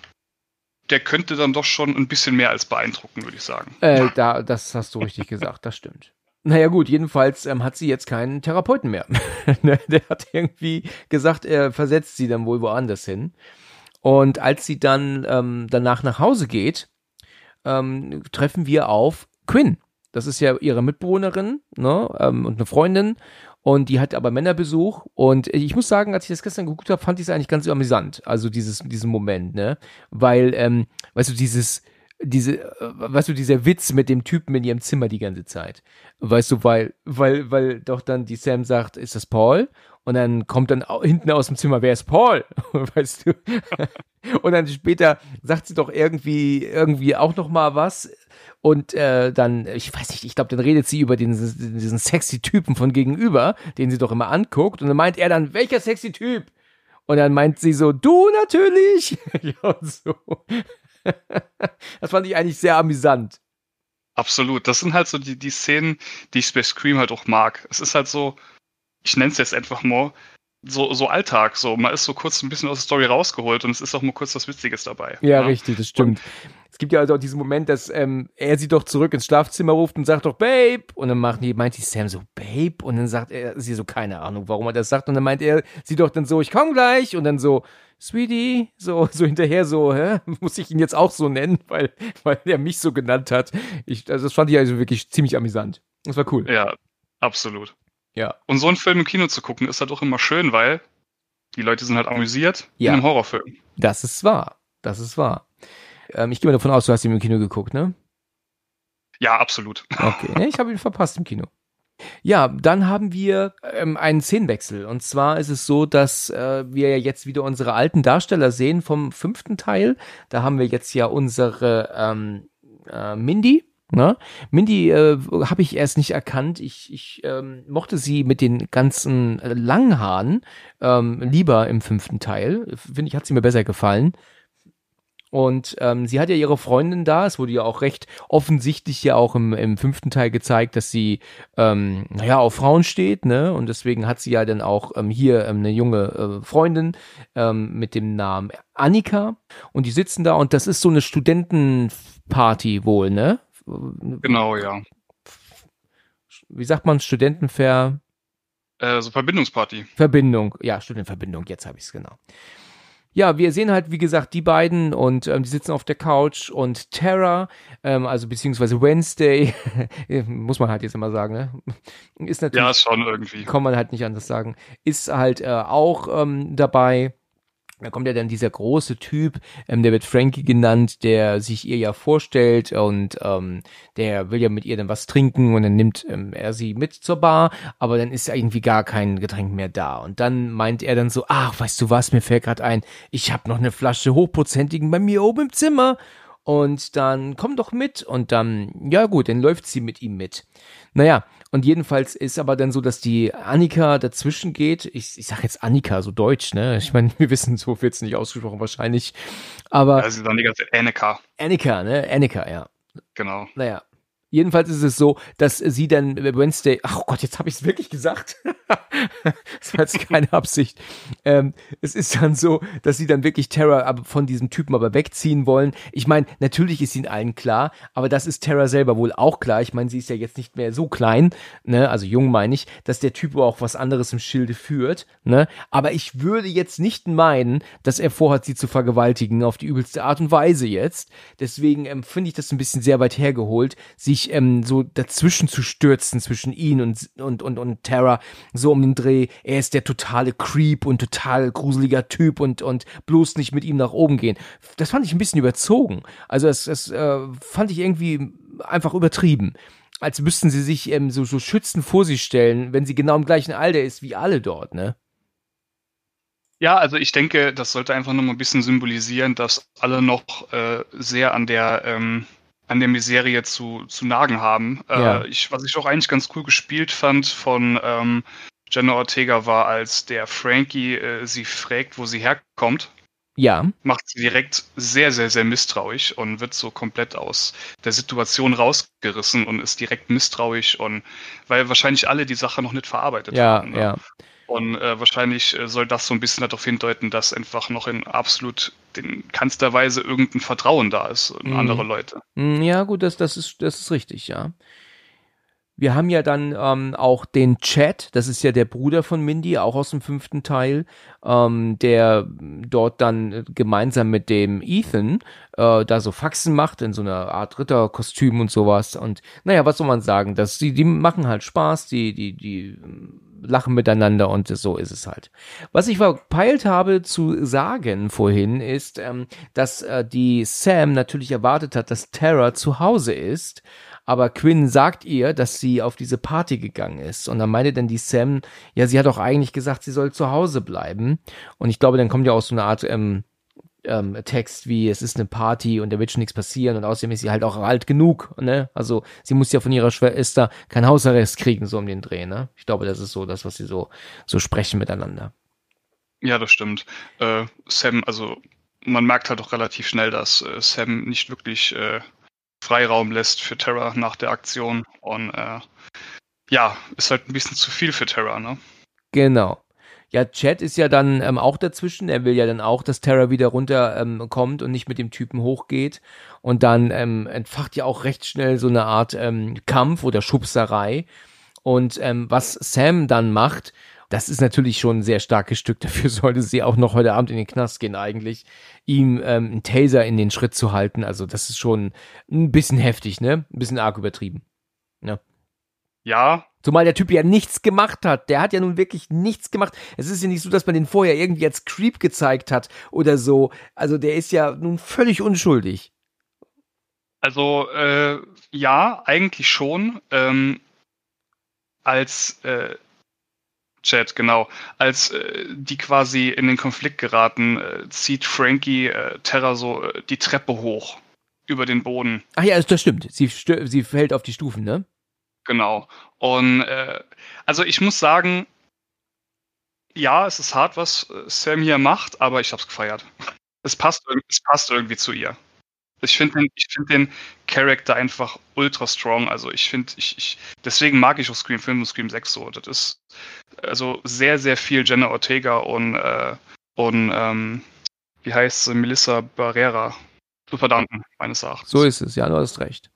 der könnte dann doch schon ein bisschen mehr als beeindrucken, würde ich sagen. Äh, da, das hast du richtig gesagt, das stimmt. Naja gut, jedenfalls ähm, hat sie jetzt keinen Therapeuten mehr. <laughs> Ne, der hat irgendwie gesagt, er versetzt sie dann wohl woanders hin. Und als sie dann ähm, danach nach Hause geht, ähm, treffen wir auf Quinn. Das ist ja ihre Mitbewohnerin ne, ähm, und eine Freundin. Und die hat aber Männerbesuch. Und ich muss sagen, als ich das gestern geguckt habe, fand ich es eigentlich ganz amüsant. Also dieses, diesen Moment, ne? Weil, ähm, weißt du, dieses, diese, äh, weißt du, dieser Witz mit dem Typen in ihrem Zimmer die ganze Zeit. Weißt du, weil, weil, weil doch dann die Sam sagt, ist das Paul? Und dann kommt dann hinten aus dem Zimmer, wer ist Paul? <laughs> weißt du? Und dann später sagt sie doch irgendwie, irgendwie auch noch mal was. Und äh, dann, ich weiß nicht, ich glaube, dann redet sie über den, diesen sexy Typen von gegenüber, den sie doch immer anguckt. Und dann meint er dann, welcher sexy Typ? Und dann meint sie so, du natürlich. <laughs> ja, und so. <laughs> das fand ich eigentlich sehr amüsant. Absolut. Das sind halt so die, die Szenen, die ich bei Scream halt auch mag. Es ist halt so, ich nenne es jetzt einfach mal, so, so Alltag. So, man ist so kurz ein bisschen aus der Story rausgeholt und es ist auch mal kurz was Witziges dabei. Ja, ja? richtig, das stimmt. Und es gibt ja also auch diesen Moment, dass ähm, er sie doch zurück ins Schlafzimmer ruft und sagt doch Babe und dann macht die, meint die Sam so Babe und dann sagt er sie so keine Ahnung, warum er das sagt und dann meint er sie doch dann so ich komm gleich und dann so Sweetie, so, <laughs> so hinterher so, hä? muss ich ihn jetzt auch so nennen, weil, <laughs> weil er mich so genannt hat. Ich, also das fand ich also wirklich ziemlich amüsant. Das war cool. Ja, absolut. Ja. Und so einen Film im Kino zu gucken, ist halt auch immer schön, weil die Leute sind halt amüsiert ja. in einem Horrorfilm. Das ist wahr. Das ist wahr. Ähm, ich gehe mal davon aus, du hast ihn im Kino geguckt, ne? Ja, absolut. Okay, <laughs> ich habe ihn verpasst im Kino. Ja, dann haben wir ähm, einen Szenenwechsel. Und zwar ist es so, dass äh, wir ja jetzt wieder unsere alten Darsteller sehen vom fünften Teil. Da haben wir jetzt ja unsere ähm, äh, Mindy. Ne? Mindy äh, habe ich erst nicht erkannt. Ich, ich ähm, mochte sie mit den ganzen äh, langen Haaren ähm, lieber im fünften Teil. Finde ich, hat sie mir besser gefallen. Und ähm, sie hat ja ihre Freundin da. Es wurde ja auch recht offensichtlich ja auch im, im fünften Teil gezeigt, dass sie ähm, naja auf Frauen steht, ne? Und deswegen hat sie ja dann auch ähm, hier ähm, eine junge äh, Freundin ähm, mit dem Namen Annika. Und die sitzen da und das ist so eine Studentenparty wohl, ne? Genau, ja. Wie sagt man Studentenver? Äh, so Verbindungsparty. Verbindung, ja, Studentenverbindung, jetzt habe ich es genau ja, wir sehen halt, wie gesagt, die beiden und ähm, die sitzen auf der Couch und Tara, ähm, also beziehungsweise Wednesday, <laughs> muss man halt jetzt immer sagen, ne? Ist natürlich. Ja, schon irgendwie. Kann man halt nicht anders sagen. Ist halt äh, auch ähm, dabei. Da kommt ja dann dieser große Typ, ähm, der wird Frankie genannt, der sich ihr ja vorstellt und ähm, der will ja mit ihr dann was trinken und dann nimmt ähm, er sie mit zur Bar, aber dann ist irgendwie gar kein Getränk mehr da. Und dann meint er dann so, ach, weißt du was, mir fällt gerade ein, ich habe noch eine Flasche hochprozentigen bei mir oben im Zimmer. Und dann komm doch mit und dann, ja gut, dann läuft sie mit ihm mit. Naja, und jedenfalls ist aber dann so, dass die Annika dazwischen geht. Ich, ich sag jetzt Annika, so deutsch, ne? Ich meine, wir wissen, so wird's nicht ausgesprochen wahrscheinlich. Aber. Ja, sie dann die ganze Annika. Annika, ne? Annika, ja. Genau. Naja. Jedenfalls ist es so, dass sie dann Wednesday, ach oh Gott, jetzt habe ich es wirklich gesagt. <laughs> das war jetzt keine Absicht. Ähm, es ist dann so, dass sie dann wirklich Terra von diesem Typen aber wegziehen wollen. Ich meine, natürlich ist ihnen allen klar, aber das ist Terra selber wohl auch klar. Ich meine, sie ist ja jetzt nicht mehr so klein, ne, also jung meine ich, dass der Typ auch was anderes im Schilde führt, ne. Aber ich würde jetzt nicht meinen, dass er vorhat, sie zu vergewaltigen auf die übelste Art und Weise jetzt. Deswegen ähm, finde ich das ein bisschen sehr weit hergeholt, sich ähm, so dazwischen zu stürzen zwischen ihn und, und, und, und Terra, so um den Dreh. Er ist der totale Creep und total gruseliger Typ und, und bloß nicht mit ihm nach oben gehen. Das fand ich ein bisschen überzogen. Also das, das äh, fand ich irgendwie einfach übertrieben als müssten sie sich ähm, so, so schützend vor sie stellen, wenn sie genau im gleichen Alter ist wie alle dort, ne? Ja, also ich denke, das sollte einfach nur mal ein bisschen symbolisieren, dass alle noch äh, sehr an der ähm, an der Miserie zu, zu nagen haben. Äh, ja. ich, was ich auch eigentlich ganz cool gespielt fand von ähm, Jenna Ortega war, als der Frankie äh, sie fragt, wo sie herkommt. Ja. Macht sie direkt sehr, sehr, sehr misstrauisch und wird so komplett aus der Situation rausgerissen und ist direkt misstrauisch und weil wahrscheinlich alle die Sache noch nicht verarbeitet ja, haben. Ne? Ja. Und äh, wahrscheinlich äh, soll das so ein bisschen darauf hindeuten, dass einfach noch in absolut in keinster Weise irgendein Vertrauen da ist in mhm. andere Leute. Mm, ja, gut, das, das, ist, das ist richtig, ja. Wir haben ja dann ähm, auch den Chat, das ist ja der Bruder von Mindy, auch aus dem fünften Teil, ähm, der dort dann gemeinsam mit dem Ethan äh, da so Faxen macht in so einer Art Ritterkostüm und sowas. Und naja, was soll man sagen? Das, die, die machen halt Spaß, die, die, die lachen miteinander und so ist es halt. Was ich verpeilt habe zu sagen vorhin ist, ähm, dass äh, die Sam natürlich erwartet hat, dass Tara zu Hause ist aber Quinn sagt ihr, dass sie auf diese Party gegangen ist. Und dann meinte dann die Sam, ja, sie hat doch eigentlich gesagt, sie soll zu Hause bleiben. Und ich glaube, dann kommt ja auch so eine Art ähm, ähm, Text wie, es ist eine Party und da wird schon nichts passieren und außerdem ist sie halt auch alt genug, ne? Also sie muss ja von ihrer Schwester kein Hausarrest kriegen, so um den Dreh, ne? Ich glaube, das ist so das, was sie so, so sprechen miteinander. Ja, das stimmt. Äh, Sam, also man merkt halt auch relativ schnell, dass äh, Sam nicht wirklich äh, Freiraum lässt für Terra nach der Aktion. Und äh, ja, ist halt ein bisschen zu viel für Terra, ne? Genau. Ja, Chad ist ja dann ähm, auch dazwischen. Er will ja dann auch, dass Terra wieder runterkommt ähm, und nicht mit dem Typen hochgeht. Und dann ähm, entfacht ja auch recht schnell so eine Art ähm, Kampf oder Schubserei. Und ähm, was Sam dann macht, das ist natürlich schon ein sehr starkes Stück. <laughs> Dafür sollte sie auch noch heute Abend in den Knast gehen eigentlich, ihm ähm, einen Taser in den Schritt zu halten. Also das ist schon ein bisschen heftig, ne? Ein bisschen arg übertrieben. Ja. Ja. Zumal der Typ ja nichts gemacht hat. Der hat ja nun wirklich nichts gemacht. Es ist ja nicht so, dass man den vorher irgendwie als Creep gezeigt hat oder so. Also der ist ja nun völlig unschuldig. Also äh, ja, eigentlich schon. Ähm, als äh, Chat, genau. Als äh, die quasi in den Konflikt geraten, äh, zieht Frankie äh, Terra so äh, die Treppe hoch über den Boden. Ach ja, das stimmt. Sie, sie fällt auf die Stufen, ne? Genau. Und äh, also ich muss sagen, ja, es ist hart, was äh, Sam hier macht, aber ich hab's gefeiert. Es passt, es passt irgendwie zu ihr. Ich finde den, ich find den Charakter einfach ultra strong. Also ich finde, ich, ich, deswegen mag ich auch Scream 5 und Scream 6 so. Das ist also sehr, sehr viel Jenna Ortega und, äh, und ähm, wie heißt sie, Melissa Barrera zu verdanken, meines Erachtens. So ist es, ja, du hast recht.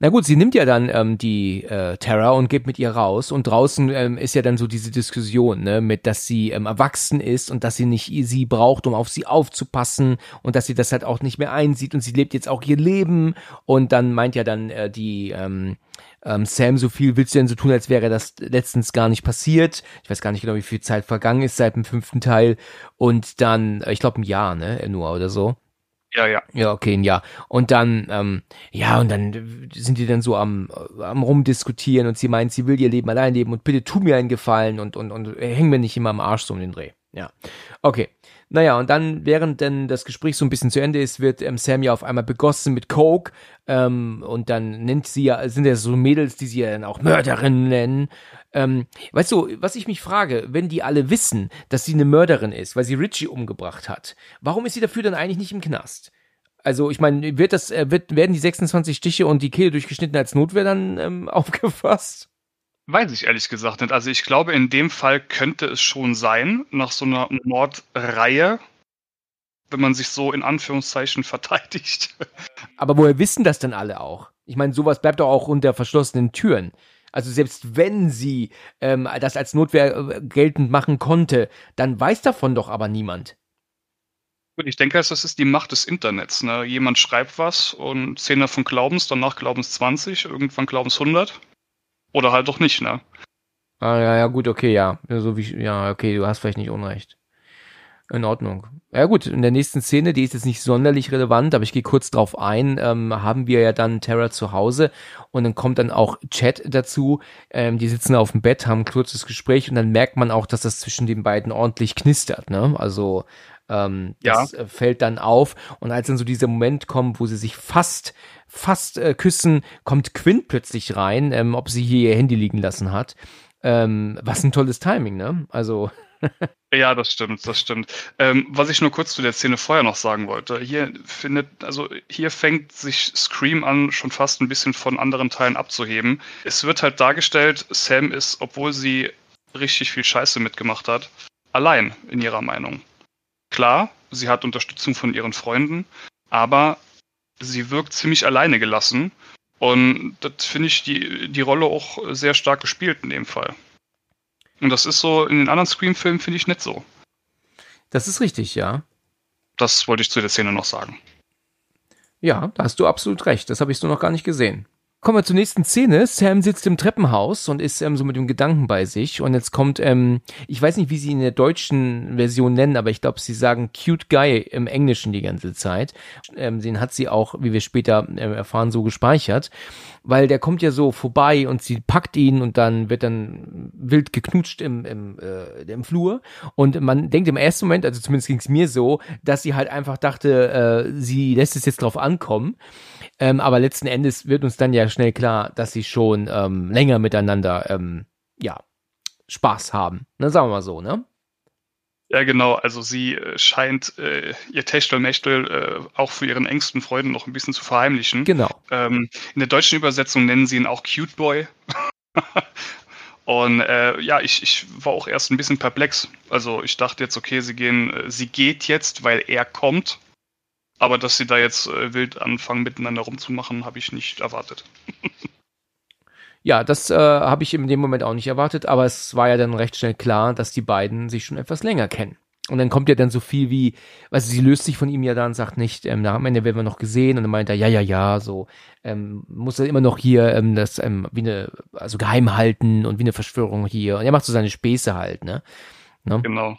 Na gut, sie nimmt ja dann ähm, die äh, Terra und geht mit ihr raus und draußen ähm, ist ja dann so diese Diskussion, ne, mit dass sie ähm, erwachsen ist und dass sie nicht sie braucht, um auf sie aufzupassen und dass sie das halt auch nicht mehr einsieht und sie lebt jetzt auch ihr Leben und dann meint ja dann äh, die ähm, ähm, Sam, so viel willst du denn so tun, als wäre das letztens gar nicht passiert. Ich weiß gar nicht genau, wie viel Zeit vergangen ist seit dem fünften Teil und dann, äh, ich glaube ein Jahr, ne, nur oder so. Ja, ja. Ja, okay, ein Jahr. Und dann, ähm, ja, und dann sind die dann so am, am rumdiskutieren und sie meint, sie will ihr Leben allein leben und bitte tu mir einen Gefallen und, und, und häng mir nicht immer am Arsch so um den Dreh. Ja. Okay. Naja, und dann, während denn das Gespräch so ein bisschen zu Ende ist, wird ähm, Sam ja auf einmal begossen mit Coke. Ähm, und dann nennt sie ja, sind ja so Mädels, die sie ja dann auch Mörderinnen nennen. Ähm, weißt du, was ich mich frage, wenn die alle wissen, dass sie eine Mörderin ist, weil sie Richie umgebracht hat, warum ist sie dafür dann eigentlich nicht im Knast? Also ich meine, wird das, äh, wird, werden die 26 Stiche und die Kehle durchgeschnitten als Notwehr dann ähm, <laughs> aufgefasst? Weiß ich ehrlich gesagt nicht. Also ich glaube, in dem Fall könnte es schon sein, nach so einer Mordreihe, wenn man sich so in Anführungszeichen <laughs> verteidigt. Aber woher wissen das denn alle auch? Ich meine, sowas bleibt doch auch unter verschlossenen Türen. Also selbst wenn sie ähm, das als Notwehr äh, geltend machen konnte, dann weiß davon doch aber niemand. Gut, ich denke, das ist die Macht des Internets. Ne? Jemand schreibt was und zehn davon glauben es, danach glauben es 20, irgendwann glauben es 100. Oder halt doch nicht, ne? Ah, ja, ja, gut, okay, ja. So wie, ja, okay, du hast vielleicht nicht Unrecht. In Ordnung. Ja gut, in der nächsten Szene, die ist jetzt nicht sonderlich relevant, aber ich gehe kurz drauf ein, ähm, haben wir ja dann Terra zu Hause und dann kommt dann auch Chat dazu. Ähm, die sitzen auf dem Bett, haben ein kurzes Gespräch und dann merkt man auch, dass das zwischen den beiden ordentlich knistert. Ne? Also ähm, das ja. Äh, fällt dann auf und als dann so dieser Moment kommt, wo sie sich fast fast äh, küssen, kommt Quinn plötzlich rein, ähm, ob sie hier ihr Handy liegen lassen hat. Ähm, was ein tolles Timing, ne? Also <laughs> ja, das stimmt, das stimmt. Ähm, was ich nur kurz zu der Szene vorher noch sagen wollte, hier findet, also hier fängt sich Scream an, schon fast ein bisschen von anderen Teilen abzuheben. Es wird halt dargestellt, Sam ist, obwohl sie richtig viel Scheiße mitgemacht hat, allein in ihrer Meinung. Klar, sie hat Unterstützung von ihren Freunden, aber sie wirkt ziemlich alleine gelassen. Und das finde ich die, die Rolle auch sehr stark gespielt in dem Fall. Und das ist so, in den anderen Scream-Filmen finde ich nicht so. Das ist richtig, ja. Das wollte ich zu der Szene noch sagen. Ja, da hast du absolut recht. Das habe ich so noch gar nicht gesehen. Kommen wir zur nächsten Szene. Sam sitzt im Treppenhaus und ist ähm, so mit dem Gedanken bei sich. Und jetzt kommt, ähm, ich weiß nicht, wie sie in der deutschen Version nennen, aber ich glaube, sie sagen Cute Guy im Englischen die ganze Zeit. Ähm, den hat sie auch, wie wir später äh, erfahren, so gespeichert. Weil der kommt ja so vorbei und sie packt ihn und dann wird dann wild geknutscht im, im, äh, im Flur. Und man denkt im ersten Moment, also zumindest ging es mir so, dass sie halt einfach dachte, äh, sie lässt es jetzt drauf ankommen. Ähm, aber letzten Endes wird uns dann ja schnell klar, dass sie schon ähm, länger miteinander ähm, ja, Spaß haben. Ne, sagen wir mal so, ne? Ja, genau. Also sie äh, scheint äh, ihr Techtelmechtel äh, auch für ihren engsten Freunden noch ein bisschen zu verheimlichen. Genau. Ähm, in der deutschen Übersetzung nennen sie ihn auch Cute Boy. <laughs> Und äh, ja, ich, ich war auch erst ein bisschen perplex. Also ich dachte jetzt, okay, sie gehen, äh, sie geht jetzt, weil er kommt. Aber dass sie da jetzt äh, wild anfangen, miteinander rumzumachen, habe ich nicht erwartet. <laughs> ja, das äh, habe ich in dem Moment auch nicht erwartet, aber es war ja dann recht schnell klar, dass die beiden sich schon etwas länger kennen. Und dann kommt ja dann so viel wie, also sie löst sich von ihm ja da und sagt nicht, ähm, am Ende werden wir noch gesehen. Und dann meint er, ja, ja, ja, so, ähm, muss er immer noch hier ähm, das ähm, wie eine, also geheim halten und wie eine Verschwörung hier. Und er macht so seine Späße halt, ne? ne? Genau.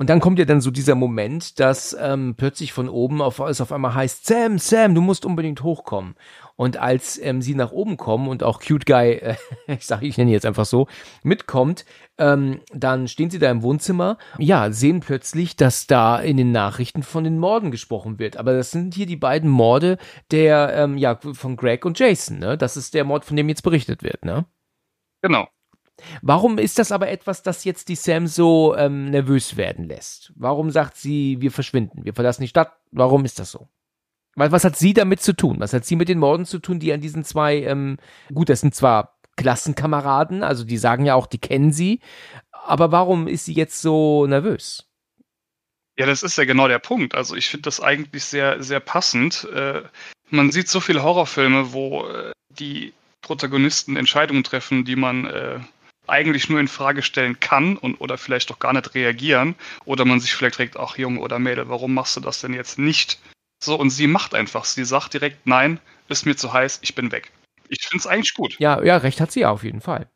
Und dann kommt ja dann so dieser Moment, dass ähm, plötzlich von oben auf, es auf einmal heißt, Sam, Sam, du musst unbedingt hochkommen. Und als ähm, sie nach oben kommen und auch Cute Guy, äh, <laughs> ich sage, ich nenne ihn jetzt einfach so, mitkommt, ähm, dann stehen sie da im Wohnzimmer, ja, sehen plötzlich, dass da in den Nachrichten von den Morden gesprochen wird. Aber das sind hier die beiden Morde der, ähm, ja, von Greg und Jason, ne? Das ist der Mord, von dem jetzt berichtet wird, ne? Genau. Warum ist das aber etwas, das jetzt die Sam so ähm, nervös werden lässt? Warum sagt sie, wir verschwinden, wir verlassen die Stadt? Warum ist das so? Was, was hat sie damit zu tun? Was hat sie mit den Morden zu tun, die an diesen zwei, ähm, gut, das sind zwar Klassenkameraden, also die sagen ja auch, die kennen sie, aber warum ist sie jetzt so nervös? Ja, das ist ja genau der Punkt. Also ich finde das eigentlich sehr, sehr passend. Äh, man sieht so viele Horrorfilme, wo äh, die Protagonisten Entscheidungen treffen, die man äh, eigentlich nur in Frage stellen kann und oder vielleicht doch gar nicht reagieren oder man sich vielleicht direkt auch Junge oder Mädel, warum machst du das denn jetzt nicht? So und sie macht einfach, sie sagt direkt nein, ist mir zu heiß, ich bin weg. Ich finde es eigentlich gut. Ja, ja, recht hat sie auf jeden Fall.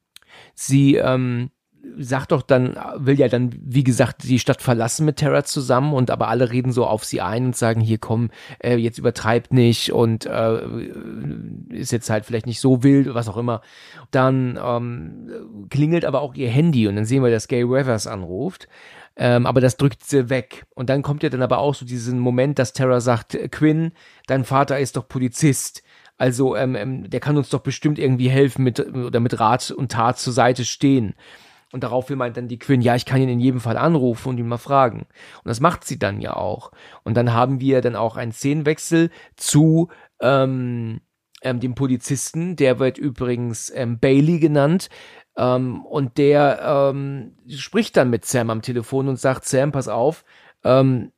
Sie ähm, sagt doch dann, will ja dann, wie gesagt, die Stadt verlassen mit Terra zusammen und aber alle reden so auf sie ein und sagen, hier komm, äh, jetzt übertreibt nicht und äh, ist jetzt halt vielleicht nicht so wild, was auch immer. Dann ähm, klingelt aber auch ihr Handy und dann sehen wir, dass Gay Weathers anruft. Ähm, aber das drückt sie weg. Und dann kommt ja dann aber auch so diesen Moment, dass Terra sagt, Quinn, dein Vater ist doch Polizist. Also ähm, ähm der kann uns doch bestimmt irgendwie helfen mit oder mit Rat und Tat zur Seite stehen. Und daraufhin meint dann die Quinn, ja, ich kann ihn in jedem Fall anrufen und ihn mal fragen. Und das macht sie dann ja auch. Und dann haben wir dann auch einen Szenenwechsel zu ähm, ähm, dem Polizisten, der wird übrigens ähm, Bailey genannt. Ähm, und der ähm, spricht dann mit Sam am Telefon und sagt, Sam, pass auf, ähm,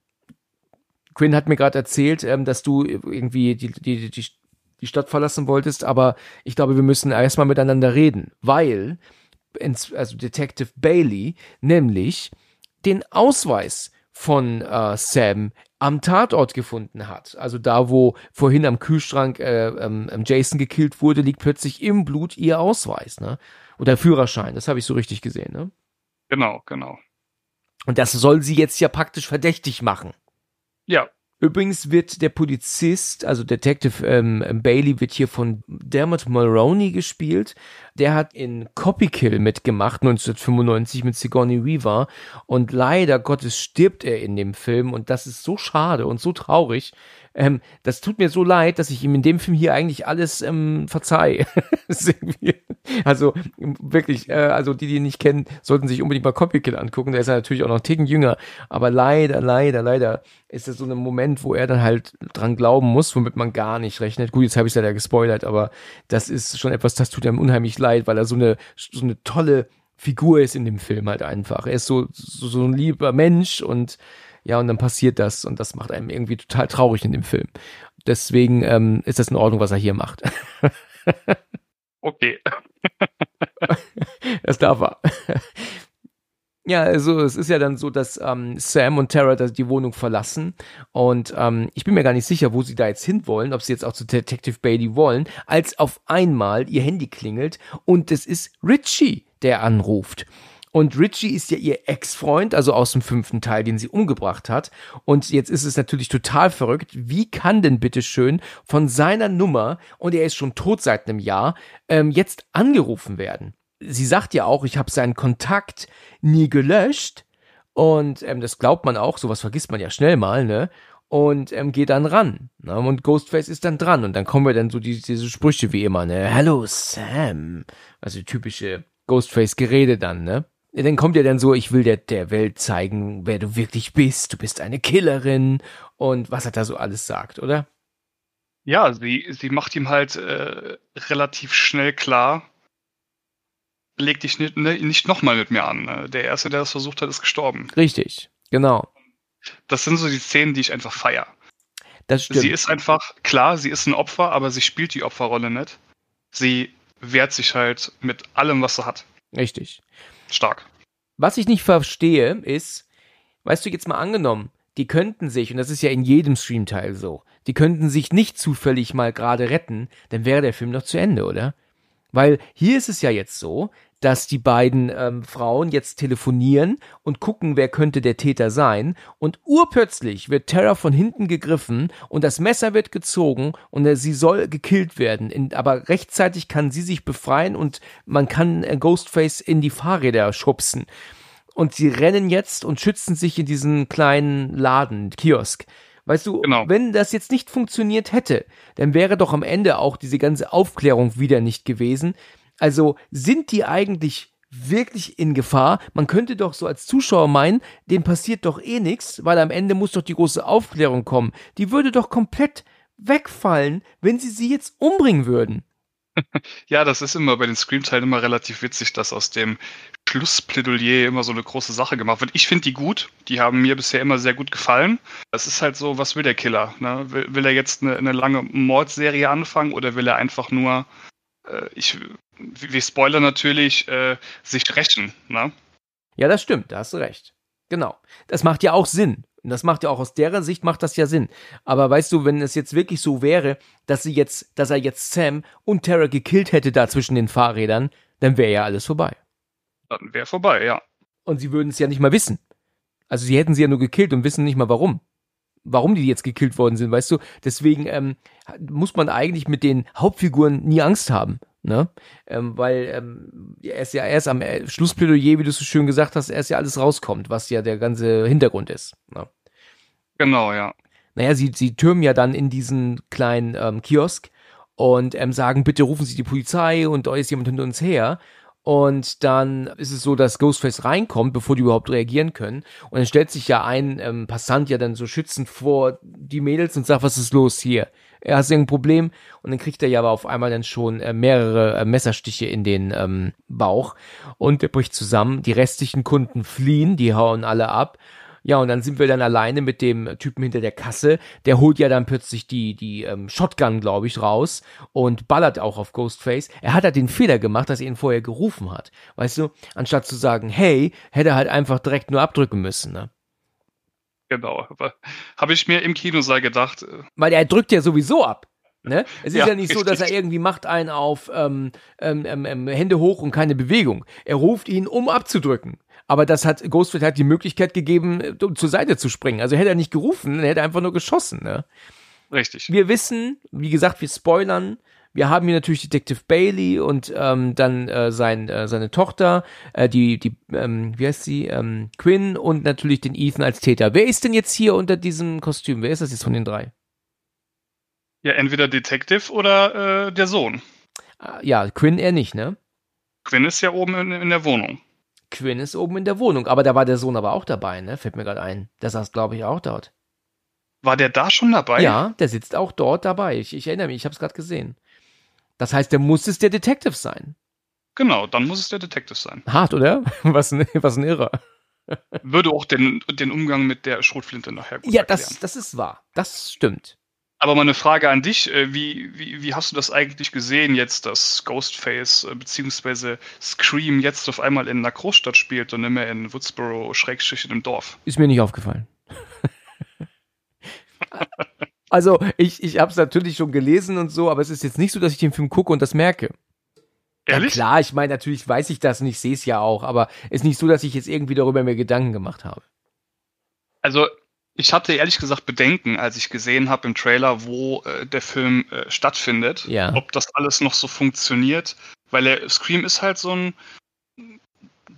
Quinn hat mir gerade erzählt, ähm, dass du irgendwie die, die, die, die Stadt verlassen wolltest, aber ich glaube, wir müssen erstmal miteinander reden, weil, also Detective Bailey, nämlich den Ausweis von äh, Sam am Tatort gefunden hat. Also da, wo vorhin am Kühlschrank äh, ähm, ähm Jason gekillt wurde, liegt plötzlich im Blut ihr Ausweis, ne? Oder Führerschein, das habe ich so richtig gesehen, ne? Genau, genau. Und das soll sie jetzt ja praktisch verdächtig machen. Ja. Übrigens wird der Polizist, also Detective ähm, Bailey, wird hier von Dermot Mulroney gespielt. Der hat in Copy Kill mitgemacht, 1995 mit Sigourney Weaver. Und leider Gottes stirbt er in dem Film. Und das ist so schade und so traurig. Ähm, das tut mir so leid, dass ich ihm in dem Film hier eigentlich alles ähm, verzeihe. <laughs> also wirklich, äh, also die, die ihn nicht kennen, sollten sich unbedingt mal Copykill angucken. Der ist ja natürlich auch noch einen Ticken jünger. Aber leider, leider, leider ist das so ein Moment, wo er dann halt dran glauben muss, womit man gar nicht rechnet. Gut, jetzt habe ich es leider gespoilert, aber das ist schon etwas, das tut einem unheimlich leid, weil er so eine, so eine tolle Figur ist in dem Film halt einfach. Er ist so, so, so ein lieber Mensch und ja, und dann passiert das und das macht einem irgendwie total traurig in dem Film. Deswegen ähm, ist das in Ordnung, was er hier macht. <laughs> okay. <laughs> das darf er. <laughs> Ja, also es ist ja dann so, dass ähm, Sam und Tara die Wohnung verlassen und ähm, ich bin mir gar nicht sicher, wo sie da jetzt hinwollen, ob sie jetzt auch zu Detective Bailey wollen, als auf einmal ihr Handy klingelt und es ist Richie, der anruft. Und Richie ist ja ihr Ex-Freund, also aus dem fünften Teil, den sie umgebracht hat. Und jetzt ist es natürlich total verrückt. Wie kann denn bitte schön von seiner Nummer, und er ist schon tot seit einem Jahr, ähm, jetzt angerufen werden? Sie sagt ja auch, ich habe seinen Kontakt nie gelöscht. Und ähm, das glaubt man auch, sowas vergisst man ja schnell mal, ne? und ähm, geht dann ran. Ne? Und Ghostface ist dann dran. Und dann kommen wir dann so die, diese Sprüche wie immer, ne? Hello Sam. Also typische Ghostface-Gerede dann, ne? Dann kommt ja dann so, ich will der, der Welt zeigen, wer du wirklich bist. Du bist eine Killerin und was er da so alles sagt, oder? Ja, sie, sie macht ihm halt äh, relativ schnell klar, leg dich nicht, ne, nicht nochmal mit mir an. Ne? Der Erste, der das versucht hat, ist gestorben. Richtig, genau. Das sind so die Szenen, die ich einfach feier. Das stimmt. Sie ist einfach, klar, sie ist ein Opfer, aber sie spielt die Opferrolle nicht. Sie wehrt sich halt mit allem, was sie hat. Richtig. Stark. Was ich nicht verstehe, ist, weißt du, jetzt mal angenommen, die könnten sich, und das ist ja in jedem Streamteil so, die könnten sich nicht zufällig mal gerade retten, dann wäre der Film noch zu Ende, oder? Weil hier ist es ja jetzt so, dass die beiden ähm, Frauen jetzt telefonieren und gucken, wer könnte der Täter sein. Und urplötzlich wird Tara von hinten gegriffen und das Messer wird gezogen und äh, sie soll gekillt werden. In, aber rechtzeitig kann sie sich befreien und man kann äh, Ghostface in die Fahrräder schubsen. Und sie rennen jetzt und schützen sich in diesen kleinen Laden, Kiosk. Weißt du, genau. wenn das jetzt nicht funktioniert hätte, dann wäre doch am Ende auch diese ganze Aufklärung wieder nicht gewesen. Also sind die eigentlich wirklich in Gefahr? Man könnte doch so als Zuschauer meinen, denen passiert doch eh nichts, weil am Ende muss doch die große Aufklärung kommen. Die würde doch komplett wegfallen, wenn sie sie jetzt umbringen würden. <laughs> Ja, das ist immer bei den Scream-Teilen immer relativ witzig, dass aus dem Schlussplädoyer immer so eine große Sache gemacht wird. Ich finde die gut. Die haben mir bisher immer sehr gut gefallen. Es ist halt so, was will der Killer? Ne? Will, will, er jetzt eine, eine lange Mordserie anfangen oder will er einfach nur äh, ich, wir spoilern natürlich, äh, sich rächen. Ne? Ja, das stimmt, da hast du recht. Genau. Das macht ja auch Sinn. Und das macht ja auch aus deren Sicht macht das ja Sinn. Aber weißt du, wenn es jetzt wirklich so wäre, dass sie jetzt, dass er jetzt Sam und Tara gekillt hätte da zwischen den Fahrrädern, dann wäre ja alles vorbei. Dann wäre vorbei, ja. Und sie würden es ja nicht mal wissen. Also sie hätten sie ja nur gekillt und wissen nicht mal warum warum die jetzt gekillt worden sind, weißt du? Deswegen ähm, muss man eigentlich mit den Hauptfiguren nie Angst haben. Ne? Ähm, weil ähm, er ist ja erst am äh, Schlussplädoyer, wie du so schön gesagt hast, erst ja alles rauskommt, was ja der ganze Hintergrund ist. Ne? Genau, ja. Naja, sie, sie türmen ja dann in diesen kleinen ähm, Kiosk und ähm, sagen, bitte rufen Sie die Polizei und da ist jemand hinter uns her. Und dann ist es so, dass Ghostface reinkommt, bevor die überhaupt reagieren können. Und dann stellt sich ja ein ähm, Passant ja dann so schützend vor die Mädels und sagt, was ist los hier? Er hat irgendein Problem. Und dann kriegt er ja aber auf einmal dann schon äh, mehrere äh, Messerstiche in den ähm, Bauch. Und er bricht zusammen. Die restlichen Kunden fliehen, die hauen alle ab. Ja, und dann sind wir dann alleine mit dem Typen hinter der Kasse. Der holt ja dann plötzlich die, die ähm, Shotgun, glaube ich, raus und ballert auch auf Ghostface. Er hat halt den Fehler gemacht, dass er ihn vorher gerufen hat. Weißt du, anstatt zu sagen, hey, hätte er halt einfach direkt nur abdrücken müssen, ne? Genau, habe ich mir im Kinosaal gedacht. Äh, Weil er drückt ja sowieso ab. Ne? <laughs> Es ist ja, ja nicht richtig. so, dass er irgendwie macht einen auf ähm, ähm, ähm, Hände hoch und keine Bewegung. Er ruft ihn, um abzudrücken. Aber das hat Ghostface hat die Möglichkeit gegeben, äh, zur Seite zu springen. Also hätte er nicht gerufen, er hätte einfach nur geschossen. Ne? Richtig. Wir wissen, wie gesagt, wir spoilern. Wir haben hier natürlich Detective Bailey und ähm, dann äh, sein, äh, seine Tochter, äh, die, die, ähm, wie heißt sie, ähm, Quinn und natürlich den Ethan als Täter. Wer ist denn jetzt hier unter diesem Kostüm? Wer ist das jetzt von den drei? Ja, entweder Detective oder äh, der Sohn. Ah, ja, Quinn eher nicht, ne? Quinn ist ja oben in, in der Wohnung. Quinn ist oben in der Wohnung. Aber da war der Sohn aber auch dabei, ne? Fällt mir gerade ein. Der saß, glaube ich, auch dort. War der da schon dabei? Ja, der sitzt auch dort dabei. Ich, ich erinnere mich, ich habe es gerade gesehen. Das heißt, der muss es der Detective sein. Genau, dann muss es der Detective sein. Hart, oder? <laughs> Was ein, was ein Irrer. Würde auch den, den Umgang mit der Schrotflinte nachher gut Ja, das, das ist wahr. Das stimmt. Aber mal eine Frage an dich. Äh, wie, wie, wie hast du das eigentlich gesehen jetzt, dass Ghostface äh, bzw. Scream jetzt auf einmal in einer Großstadt spielt und nicht mehr in Woodsboro Schrägstrich in einem Dorf? Ist mir nicht aufgefallen. <laughs> also ich, ich habe es natürlich schon gelesen und so, aber es ist jetzt nicht so, dass ich den Film gucke und das merke. Ehrlich? Ja, klar, ich meine, natürlich weiß ich das und ich sehe es ja auch, aber es ist nicht so, dass ich jetzt irgendwie darüber mir Gedanken gemacht habe. Also ich hatte ehrlich gesagt Bedenken, als ich gesehen habe im Trailer, wo äh, der Film äh, stattfindet, ja. ob das alles noch so funktioniert, weil der Scream ist halt so ein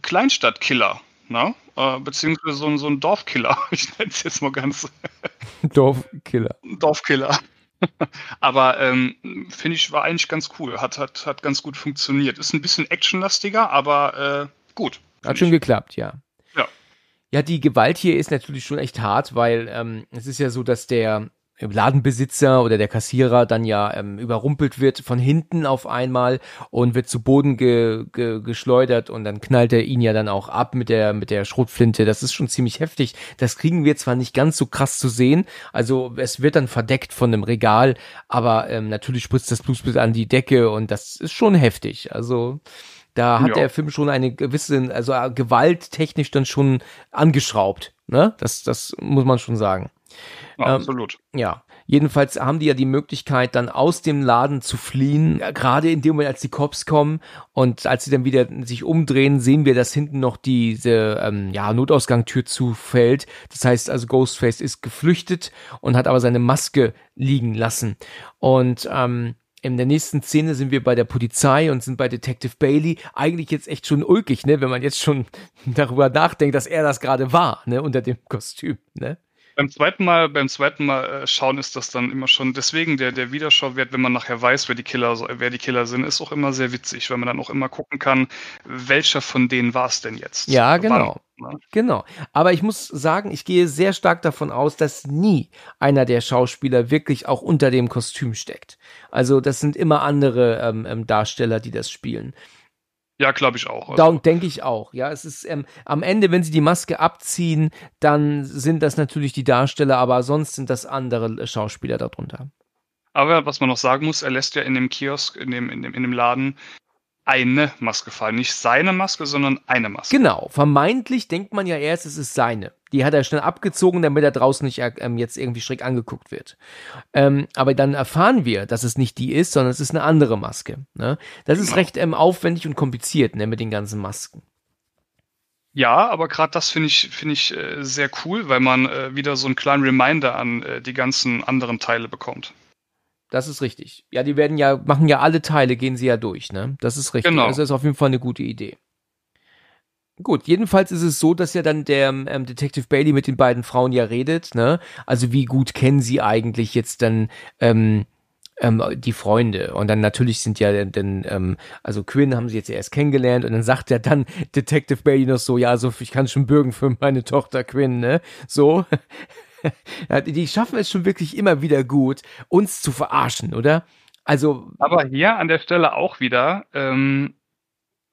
Kleinstadtkiller, ne? Äh, beziehungsweise so ein, so ein Dorfkiller. <laughs> Ich nenne es jetzt mal ganz. <laughs> Dorfkiller. Dorfkiller. <laughs> Aber ähm, finde ich, war eigentlich ganz cool. Hat, hat, hat ganz gut funktioniert. Ist ein bisschen actionlastiger, aber äh, gut. Hat schon geklappt, ja. Ja, die Gewalt hier ist natürlich schon echt hart, weil ähm, es ist ja so, dass der Ladenbesitzer oder der Kassierer dann ja ähm, überrumpelt wird von hinten auf einmal und wird zu Boden ge, ge, geschleudert und dann knallt er ihn ja dann auch ab mit der mit der Schrotflinte. Das ist schon ziemlich heftig. Das kriegen wir zwar nicht ganz so krass zu sehen, also es wird dann verdeckt von einem Regal, aber ähm, natürlich spritzt das Blutbild an die Decke und das ist schon heftig. Also da hat ja. der Film schon eine gewisse, also äh, gewalttechnisch dann schon angeschraubt. Ne? Das, das muss man schon sagen. Ja, ähm, absolut. Ja. Jedenfalls haben die ja die Möglichkeit, dann aus dem Laden zu fliehen. Gerade in dem Moment, als die Cops kommen und als sie dann wieder sich umdrehen, sehen wir, dass hinten noch diese ähm, ja, Notausgangtür zufällt. Das heißt also, Ghostface ist geflüchtet und hat aber seine Maske liegen lassen. Und ähm, in der nächsten Szene sind wir bei der Polizei und sind bei Detective Bailey. Eigentlich jetzt echt schon ulkig, ne, wenn man jetzt schon <laughs> darüber nachdenkt, dass er das gerade war, ne, unter dem Kostüm, ne? Beim zweiten Mal, beim zweiten Mal äh, schauen ist das dann immer schon, deswegen der, der Wiederschauwert, wenn man nachher weiß, wer die Killer, wer die Killer sind, ist auch immer sehr witzig, weil man dann auch immer gucken kann, welcher von denen war es denn jetzt? Ja, genau. Wann, ne? Genau. Aber ich muss sagen, ich gehe sehr stark davon aus, dass nie einer der Schauspieler wirklich auch unter dem Kostüm steckt. Also das sind immer andere ähm, ähm, Darsteller, die das spielen. Ja, glaube ich auch. Also. Denke ich auch. Ja, es ist ähm, am Ende, wenn sie die Maske abziehen, dann sind das natürlich die Darsteller, aber sonst sind das andere Schauspieler darunter. Aber was man noch sagen muss, er lässt ja in dem Kiosk, in dem, in dem, in dem Laden eine Maske fallen. Nicht seine Maske, sondern eine Maske. Genau. Vermeintlich denkt man ja erst, es ist seine. Die hat er schnell abgezogen, damit er draußen nicht ähm, jetzt irgendwie schräg angeguckt wird. Ähm, aber dann erfahren wir, dass es nicht die ist, sondern es ist eine andere Maske. Ne? Das genau. ist recht ähm, aufwendig und kompliziert ne, mit den ganzen Masken. Ja, aber gerade das finde ich, finde ich äh, sehr cool, weil man äh, wieder so einen kleinen Reminder an äh, die ganzen anderen Teile bekommt. Das ist richtig. Ja, die werden ja, machen ja alle Teile, gehen sie ja durch, ne? Das ist richtig. Genau. Das ist auf jeden Fall eine gute Idee. Gut, jedenfalls ist es so, dass ja dann der ähm, Detective Bailey mit den beiden Frauen ja redet, ne? Also wie gut kennen sie eigentlich jetzt dann ähm, ähm, die Freunde. Und dann natürlich sind ja dann, ähm, also Quinn haben sie jetzt erst kennengelernt und dann sagt ja dann Detective Bailey noch so, ja, so, ich kann schon bürgen für meine Tochter Quinn, ne? So. <laughs> die schaffen es schon wirklich immer wieder gut, uns zu verarschen, oder? Also. Aber hier an der Stelle auch wieder ähm,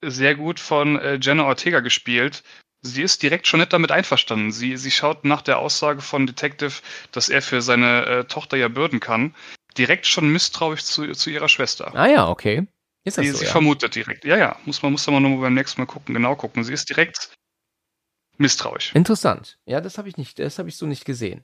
sehr gut von äh, Jenna Ortega gespielt. Sie ist direkt schon nicht damit einverstanden. Sie, sie schaut nach der Aussage von Detective, dass er für seine äh, Tochter ja bürden kann, direkt schon misstrauisch zu, zu ihrer Schwester. Ah ja, okay. Ist das sie, so, sie ja? vermutet direkt. Ja, ja. Muss man muss aber nur beim nächsten Mal gucken, genau gucken. Sie ist direkt misstrauisch. Interessant. Ja, das habe ich nicht, das habe ich so nicht gesehen.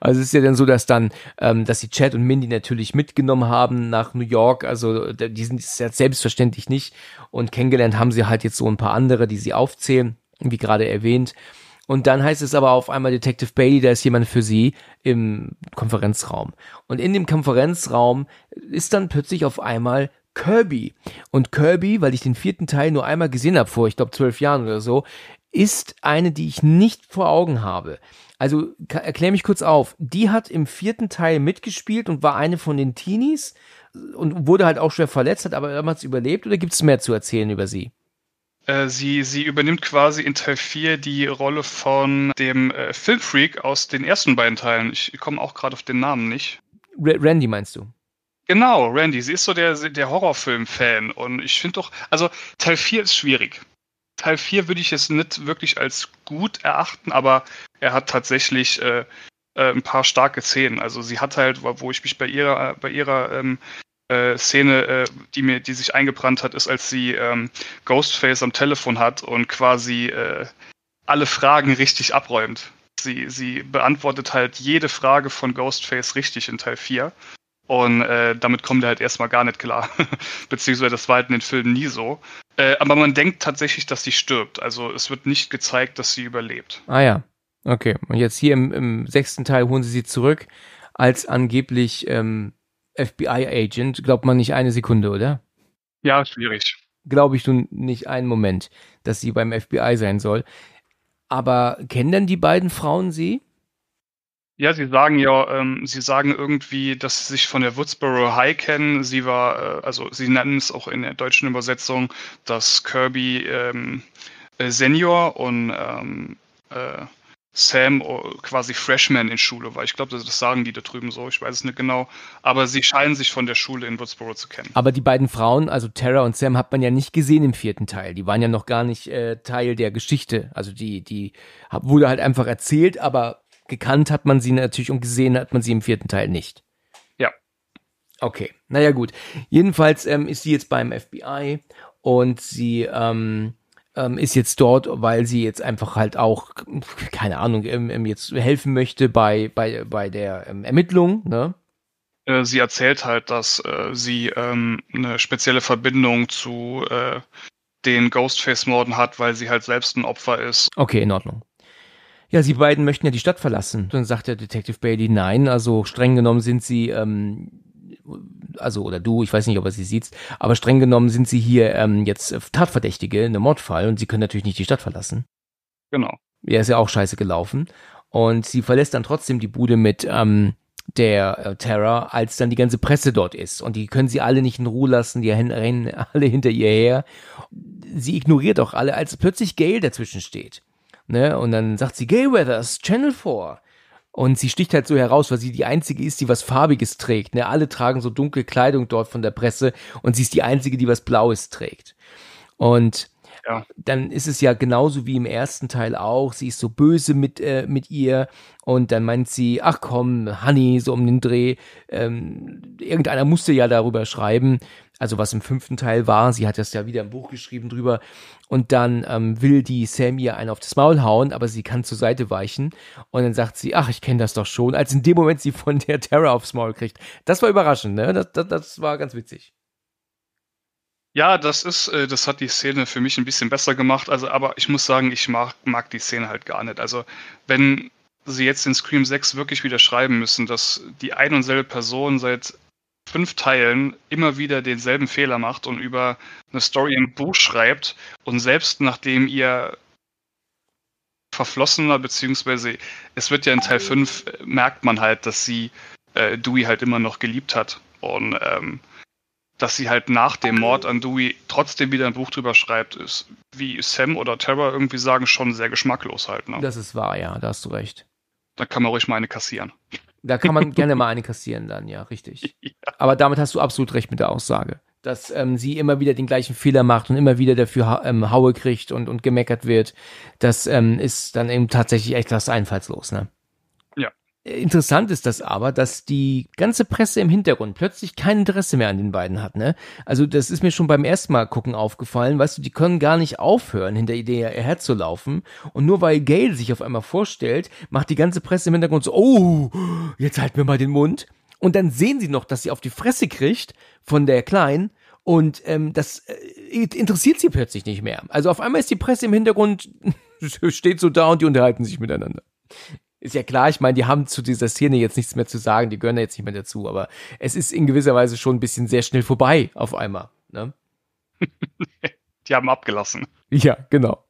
Also es ist ja dann so, dass dann, ähm, dass sie Chad und Mindy natürlich mitgenommen haben nach New York. Also die sind ja selbstverständlich nicht. Und kennengelernt haben sie halt jetzt so ein paar andere, die sie aufzählen, wie gerade erwähnt. Und dann heißt es aber auf einmal Detective Bailey, da ist jemand für sie im Konferenzraum. Und in dem Konferenzraum ist dann plötzlich auf einmal Kirby. Und Kirby, weil ich den vierten Teil nur einmal gesehen habe vor, ich glaube, zwölf Jahren oder so, ist eine, die ich nicht vor Augen habe. Also erklär mich kurz auf. Die hat im vierten Teil mitgespielt und war eine von den Teenies und wurde halt auch schwer verletzt, hat aber damals überlebt oder gibt es mehr zu erzählen über sie? Äh, sie, sie übernimmt quasi in Teil 4 die Rolle von dem äh, Filmfreak aus den ersten beiden Teilen. Ich komme auch gerade auf den Namen nicht. R Randy meinst du? Genau, Randy. Sie ist so der, der Horrorfilm-Fan. Und ich finde doch, also Teil 4 ist schwierig. Teil 4 würde ich jetzt nicht wirklich als gut erachten, aber er hat tatsächlich äh, äh, ein paar starke Szenen. Also sie hat halt, wo ich mich bei ihrer, bei ihrer ähm, äh, Szene, äh, die mir, die sich eingebrannt hat, ist, als sie ähm, Ghostface am Telefon hat und quasi äh, alle Fragen richtig abräumt. Sie, sie beantwortet halt jede Frage von Ghostface richtig in Teil 4. Und äh, damit kommt er halt erstmal gar nicht klar. <laughs> Beziehungsweise das war halt in den Filmen nie so. Äh, aber man denkt tatsächlich, dass sie stirbt. Also es wird nicht gezeigt, dass sie überlebt. Ah ja. Okay. Und jetzt hier im, im sechsten Teil holen sie sie zurück als angeblich ähm, FBI-Agent. Glaubt man nicht eine Sekunde, oder? Ja, schwierig. Glaube ich nun nicht einen Moment, dass sie beim FBI sein soll. Aber kennen denn die beiden Frauen sie? Ja, sie sagen ja, ähm, sie sagen irgendwie, dass sie sich von der Woodsboro High kennen. Sie war, äh, also sie nennen es auch in der deutschen Übersetzung, dass Kirby ähm, äh, Senior und ähm, äh, Sam oh, quasi Freshman in Schule war. Ich glaube, das, sagen die da drüben so, ich weiß es nicht genau. Aber sie scheinen sich von der Schule in Woodsboro zu kennen. Aber die beiden Frauen, also Tara und Sam, hat man ja nicht gesehen im vierten Teil. Die waren ja noch gar nicht äh, Teil der Geschichte. Also die, die wurde halt einfach erzählt, aber gekannt hat man sie natürlich und gesehen hat man sie im vierten Teil nicht. Ja. Okay, naja gut. Jedenfalls ähm, ist sie jetzt beim FBI und sie ähm, ähm, ist jetzt dort, weil sie jetzt einfach halt auch, keine Ahnung, ähm, ähm jetzt helfen möchte bei, bei, bei der ähm, Ermittlung, ne? Äh, sie erzählt halt, dass äh, sie ähm, eine spezielle Verbindung zu äh, den Ghostface-Morden hat, weil sie halt selbst ein Opfer ist. Okay, in Ordnung ja, sie beiden möchten ja die Stadt verlassen. Dann sagt der Detective Bailey, nein, also streng genommen sind sie, ähm, also oder du, ich weiß nicht, ob er sie sieht, aber streng genommen sind sie hier ähm, jetzt Tatverdächtige in einem Mordfall und sie können natürlich nicht die Stadt verlassen. Genau. Ja, ist ja auch scheiße gelaufen. Und sie verlässt dann trotzdem die Bude mit ähm, der äh, Terror, als dann die ganze Presse dort ist. Und die können sie alle nicht in Ruhe lassen, die rennen alle hinter ihr her. Sie ignoriert auch alle, als plötzlich Gail dazwischen steht. Ne? Und dann sagt sie, Gay Weathers, Channel 4. Und sie sticht halt so heraus, weil sie die einzige ist, die was Farbiges trägt. Ne? Alle tragen so dunkle Kleidung dort von der Presse und sie ist die einzige, die was Blaues trägt. Und ja. dann ist es ja genauso wie im ersten Teil auch. Sie ist so böse mit, äh, mit ihr und dann meint sie, ach komm, Honey, so um den Dreh. Ähm, irgendeiner musste ja darüber schreiben also was im fünften Teil war. Sie hat das ja wieder im Buch geschrieben drüber. Und dann ähm, will die Sam ihr einen auf das Maul hauen, aber sie kann zur Seite weichen. Und dann sagt sie, ach, ich kenne das doch schon, als in dem Moment sie von der Terra aufs Maul kriegt. Das war überraschend, ne? Das, das, das war ganz witzig. Ja, das ist, äh, das hat die Szene für mich ein bisschen besser gemacht. Also, aber ich muss sagen, ich mag, mag die Szene halt gar nicht. Also, wenn sie jetzt in Scream 6 wirklich wieder schreiben müssen, dass die ein und selbe Person seit fünf Teilen immer wieder denselben Fehler macht und über eine Story im Buch schreibt und selbst nachdem ihr verflossener, beziehungsweise es wird ja in Teil 5, äh, merkt man halt, dass sie äh, Dewey halt immer noch geliebt hat. Und ähm, dass sie halt nach dem Mord an Dewey trotzdem wieder ein Buch drüber schreibt, ist, wie Sam oder Terra irgendwie sagen, schon sehr geschmacklos halt. Ne? Das ist wahr, ja, da hast du recht. Da kann man ruhig mal eine kassieren. Da kann man gerne mal <laughs> eine kassieren dann, ja, richtig. Ja. Aber damit hast du absolut recht mit der Aussage. Dass ähm, sie immer wieder den gleichen Fehler macht und immer wieder dafür ähm, Haue kriegt und, und gemeckert wird. Das ähm, ist dann eben tatsächlich etwas einfallslos, ne? Interessant ist das aber, dass die ganze Presse im Hintergrund plötzlich kein Interesse mehr an den beiden hat, ne? Also das ist mir schon beim ersten Mal gucken aufgefallen, weißt du, die können gar nicht aufhören, hinter Idee herzulaufen. Und nur weil Gail sich auf einmal vorstellt, macht die ganze Presse im Hintergrund so, oh, jetzt halt mir mal den Mund. Und dann sehen sie noch, dass sie auf die Fresse kriegt von der Kleinen. Und ähm, das äh, interessiert sie plötzlich nicht mehr. Also auf einmal ist die Presse im Hintergrund, <laughs> steht so da und die unterhalten sich miteinander ist ja klar, ich meine, die haben zu dieser Szene jetzt nichts mehr zu sagen, die gehören da jetzt nicht mehr dazu, aber es ist in gewisser Weise schon ein bisschen sehr schnell vorbei auf einmal. Ne? <laughs> die haben abgelassen. Ja, genau.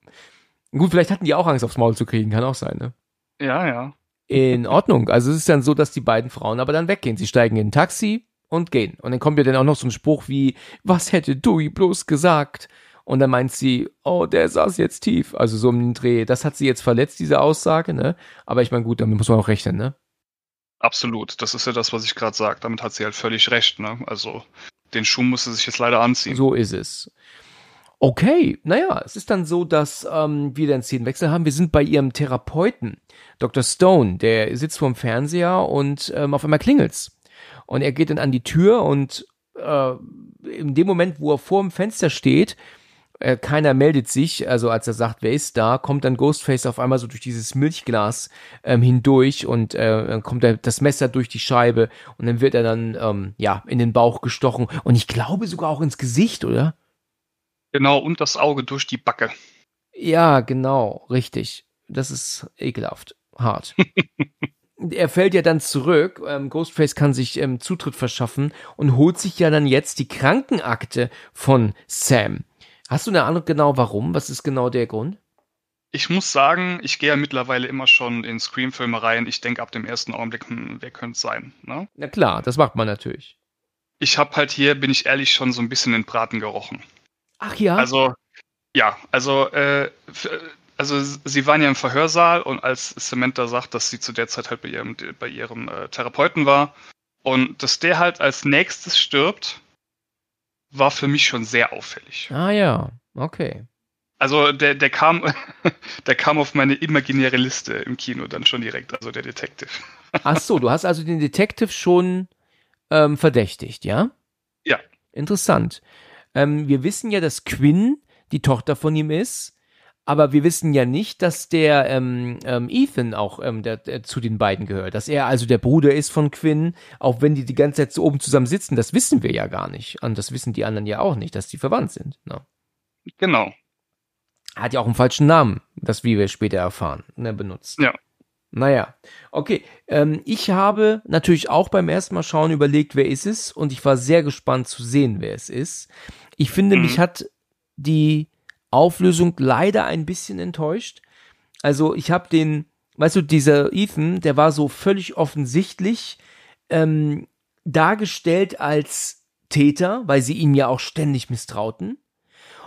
Gut, vielleicht hatten die auch Angst aufs Maul zu kriegen, kann auch sein, ne? Ja, ja. In Ordnung. Also es ist dann so, dass die beiden Frauen aber dann weggehen. Sie steigen in ein Taxi und gehen. Und dann kommt ja dann auch noch so ein Spruch wie, was hätte Dewey bloß gesagt? Und dann meint sie, oh, der saß jetzt tief. Also so um den Dreh. Das hat sie jetzt verletzt, diese Aussage, ne? Aber ich meine, gut, damit muss man auch rechnen, ne? Absolut. Das ist ja das, was ich gerade sage. Damit hat sie halt völlig recht, ne? Also den Schuh muss sie sich jetzt leider anziehen. So ist es. Okay, naja, es ist dann so, dass ähm, wir dann Szenenwechsel haben. Wir sind bei ihrem Therapeuten, Dr. Stone, der sitzt vorm Fernseher und ähm, auf einmal klingelt's. Und er geht dann an die Tür und äh, in dem Moment, wo er vor dem Fenster steht, äh, keiner meldet sich, also als er sagt, wer ist da, kommt dann Ghostface auf einmal so durch dieses Milchglas ähm, hindurch und äh, dann kommt er das Messer durch die Scheibe und dann wird er dann ähm, ja in den Bauch gestochen und ich glaube sogar auch ins Gesicht, oder? Genau, und das Auge durch die Backe. Ja, genau, richtig. Das ist ekelhaft, hart. <laughs> er fällt ja dann zurück. Ähm, Ghostface kann sich ähm, Zutritt verschaffen und holt sich ja dann jetzt die Krankenakte von Sam. Hast du eine Ahnung genau warum? Was ist genau der Grund? Ich muss sagen, ich gehe ja mittlerweile immer schon in Scream-Filme rein. Ich denke ab dem ersten Augenblick, hm, wer könnte es sein? Ne? Na klar, das macht man natürlich. Ich habe halt hier, bin ich ehrlich, schon so ein bisschen den Braten gerochen. Ach ja? Also, ja, also, äh, also sie waren ja im Verhörsaal und als Samantha sagt, dass sie zu der Zeit halt bei ihrem, bei ihrem äh, Therapeuten war und dass der halt als nächstes stirbt, war für mich schon sehr auffällig. Ah ja, okay. Also der, der kam, <laughs> der kam auf meine imaginäre Liste im Kino dann schon direkt, also der Detective. <laughs> Ach so, du hast also den Detective schon ähm, verdächtigt, ja? Ja. Interessant. Ähm, wir wissen ja, dass Quinn die Tochter von ihm ist. Aber wir wissen ja nicht, dass der ähm, ähm, Ethan auch ähm, der, der, zu den beiden gehört. Dass er also der Bruder ist von Quinn, auch wenn die die ganze Zeit so oben zusammen sitzen. Das wissen wir ja gar nicht. Und das wissen die anderen ja auch nicht, dass die verwandt sind. Ne? Genau. Hat ja auch einen falschen Namen, das wie wir später erfahren, ne, benutzt. Ja. Naja, okay. Ähm, ich habe natürlich auch beim ersten Mal schauen überlegt, wer ist es, und ich war sehr gespannt zu sehen, wer es ist. Ich finde, mhm. mich hat die Auflösung leider ein bisschen enttäuscht. Also ich habe den, weißt du, dieser Ethan, der war so völlig offensichtlich ähm, dargestellt als Täter, weil sie ihm ja auch ständig misstrauten.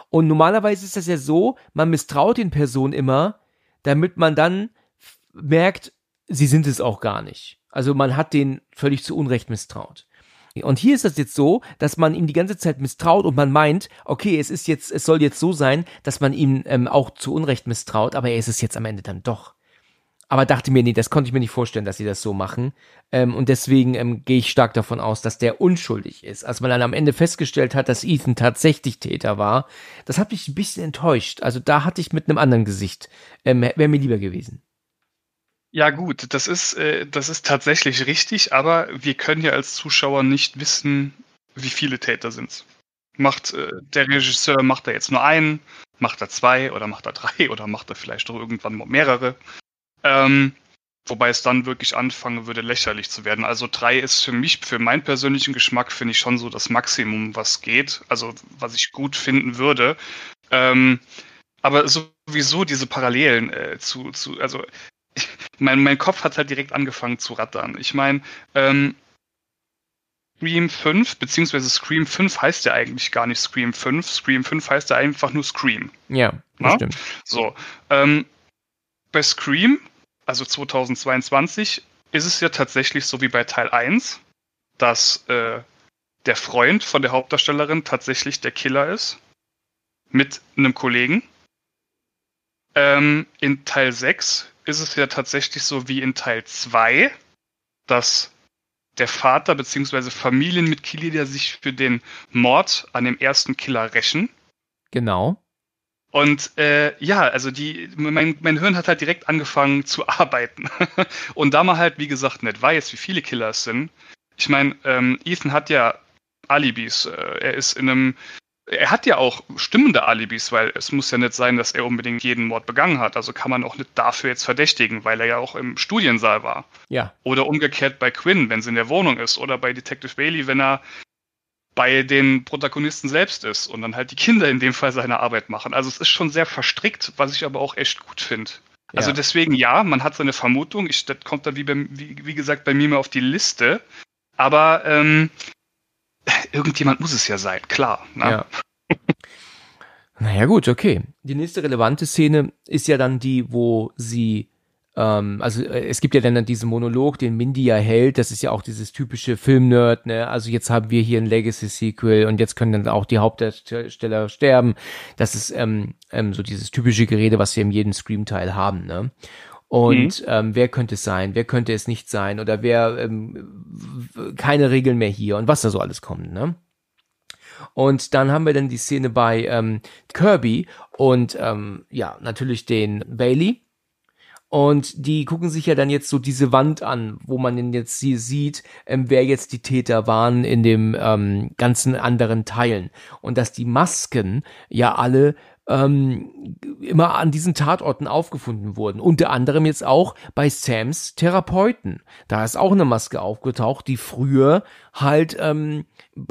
Und normalerweise ist das ja so, man misstraut den Personen immer, damit man dann merkt, sie sind es auch gar nicht. Also man hat den völlig zu Unrecht misstraut. Und hier ist das jetzt so, dass man ihm die ganze Zeit misstraut und man meint, okay, es ist jetzt, es soll jetzt so sein, dass man ihm ähm, auch zu Unrecht misstraut, aber er ist es jetzt am Ende dann doch. Aber dachte mir, nee, das konnte ich mir nicht vorstellen, dass sie das so machen. Ähm, und deswegen ähm, gehe ich stark davon aus, dass der unschuldig ist. Als man dann am Ende festgestellt hat, dass Ethan tatsächlich Täter war, das hat mich ein bisschen enttäuscht. Also da hatte ich mit einem anderen Gesicht, ähm, wäre mir lieber gewesen. Ja, gut, das ist, äh, das ist tatsächlich richtig, aber wir können ja als Zuschauer nicht wissen, wie viele Täter sind. Macht äh, der Regisseur, macht er jetzt nur einen, macht er zwei oder macht er drei <laughs> oder macht er vielleicht doch irgendwann mehrere? Ähm, wobei es dann wirklich anfangen würde, lächerlich zu werden. Also drei ist für mich, für meinen persönlichen Geschmack, finde ich schon so das Maximum, was geht. Also was ich gut finden würde. Ähm, aber sowieso diese Parallelen äh, zu, zu, also <laughs> mein, mein Kopf hat halt direkt angefangen zu rattern. Ich meine, ähm, Scream 5, beziehungsweise Scream 5 heißt ja eigentlich gar nicht Scream 5. Scream 5 heißt ja einfach nur Scream. Ja, das Ja? stimmt. So, ähm, bei Scream, also 2022, ist es ja tatsächlich so wie bei Teil 1, dass äh, der Freund von der Hauptdarstellerin tatsächlich der Killer ist. Mit einem Kollegen. Ähm, in Teil 6 ist es ja tatsächlich so wie in Teil 2, dass der Vater bzw. Familienmitglieder sich für den Mord an dem ersten Killer rächen. Genau. Und äh, ja, also die, mein, mein Hirn hat halt direkt angefangen zu <laughs> arbeiten. Und da man halt, wie gesagt, nicht weiß, wie viele Killer es sind. Ich meine, ähm, Ethan hat ja Alibis. Äh, er ist in einem. Er hat ja auch stimmende Alibis, weil es muss ja nicht sein, dass er unbedingt jeden Mord begangen hat. Also kann man auch nicht dafür jetzt verdächtigen, weil er ja auch im Studiensaal war. Ja. Oder umgekehrt bei Quinn, wenn sie in der Wohnung ist. Oder bei Detective Bailey, wenn er bei den Protagonisten selbst ist und dann halt die Kinder in dem Fall seine Arbeit machen. Also es ist schon sehr verstrickt, was ich aber auch echt gut finde. Also Ja. deswegen ja, man hat seine Vermutung, ich, das kommt dann wie, beim, wie, wie gesagt bei mir mal auf die Liste. Aber ähm, irgendjemand muss es ja sein, klar. Ne? Ja. Naja, gut, okay. Die nächste relevante Szene ist ja dann die, wo sie, ähm, also äh, es gibt ja dann diesen Monolog, den Mindy ja hält, das ist ja auch dieses typische Filmnerd, ne? Also jetzt haben wir hier ein Legacy-Sequel und jetzt können dann auch die Hauptdarsteller sterben. Das ist ähm, ähm, so dieses typische Gerede, was wir in jedem Scream-Teil haben, ne? Und ähm, wer könnte es sein, wer könnte es nicht sein oder wer ähm, keine Regeln mehr hier und was da so alles kommt, ne? Und dann haben wir dann die Szene bei ähm, Kirby und ähm, ja, natürlich den Bailey. Und die gucken sich ja dann jetzt so diese Wand an, wo man denn jetzt sie sieht, ähm, wer jetzt die Täter waren in dem ähm, ganzen anderen Teilen. Und dass die Masken ja alle ähm, immer an diesen Tatorten aufgefunden wurden. Unter anderem jetzt auch bei Sams Therapeuten. Da ist auch eine Maske aufgetaucht, die früher halt ähm,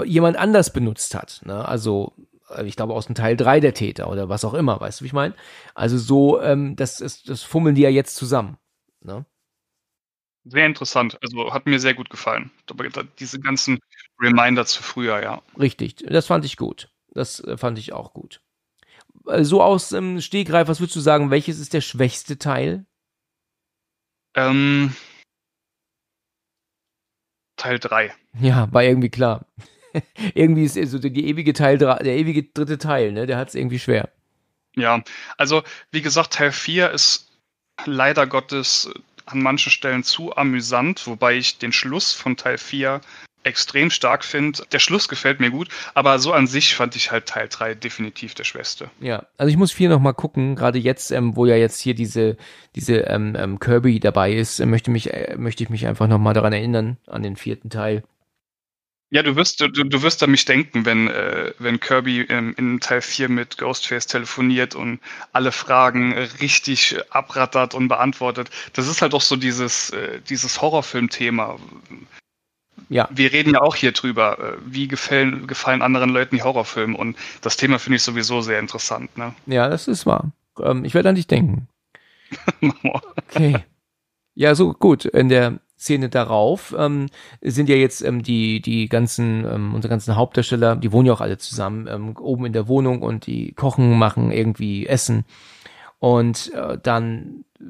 jemand anders benutzt hat. Ne? Also äh, ich glaube aus dem Teil 3 der Täter oder was auch immer, weißt du, wie ich meine? Also so, ähm, das, das, das fummeln die ja jetzt zusammen. Ne? Sehr interessant. Also hat mir sehr gut gefallen. Diese ganzen Reminder zu früher, ja. Richtig, das fand ich gut. Das äh, fand ich auch gut. Äh, So aus ähm, Stegreif, was würdest du sagen, welches ist der schwächste Teil? Ähm, Teil 3. Ja, war irgendwie klar. <laughs> irgendwie ist so der, die ewige Teil, der ewige dritte Teil, ne? Der hat es irgendwie schwer. Ja, also wie gesagt, Teil 4 ist leider Gottes an manchen Stellen zu amüsant, wobei ich den Schluss von Teil 4 extrem stark finde. Der Schluss gefällt mir gut, aber so an sich fand ich halt Teil 3 definitiv der Schwächste. Ja, also ich muss viel noch mal gucken, gerade jetzt, ähm, wo ja jetzt hier diese diese ähm, ähm, Kirby dabei ist, äh, möchte mich äh, möchte ich mich einfach noch mal daran erinnern an den vierten Teil. Ja, du wirst, du, du wirst an mich denken, wenn, äh, wenn Kirby ähm, in Teil 4 mit Ghostface telefoniert und alle Fragen äh, richtig abrattert und beantwortet. Das ist halt auch so dieses, äh, dieses Horrorfilm-Thema. Ja, Wir reden ja auch hier drüber, äh, wie gefallen, gefallen anderen Leuten die Horrorfilme und das Thema finde ich sowieso sehr interessant. Ne? ja, das ist wahr. Ähm, ich werde an dich denken. <laughs> Okay. Ja, so gut. In der Szene darauf ähm, sind ja jetzt ähm, die die ganzen ähm, unsere ganzen Hauptdarsteller, die wohnen ja auch alle zusammen ähm, oben in der Wohnung und die kochen, machen irgendwie Essen und äh, dann äh,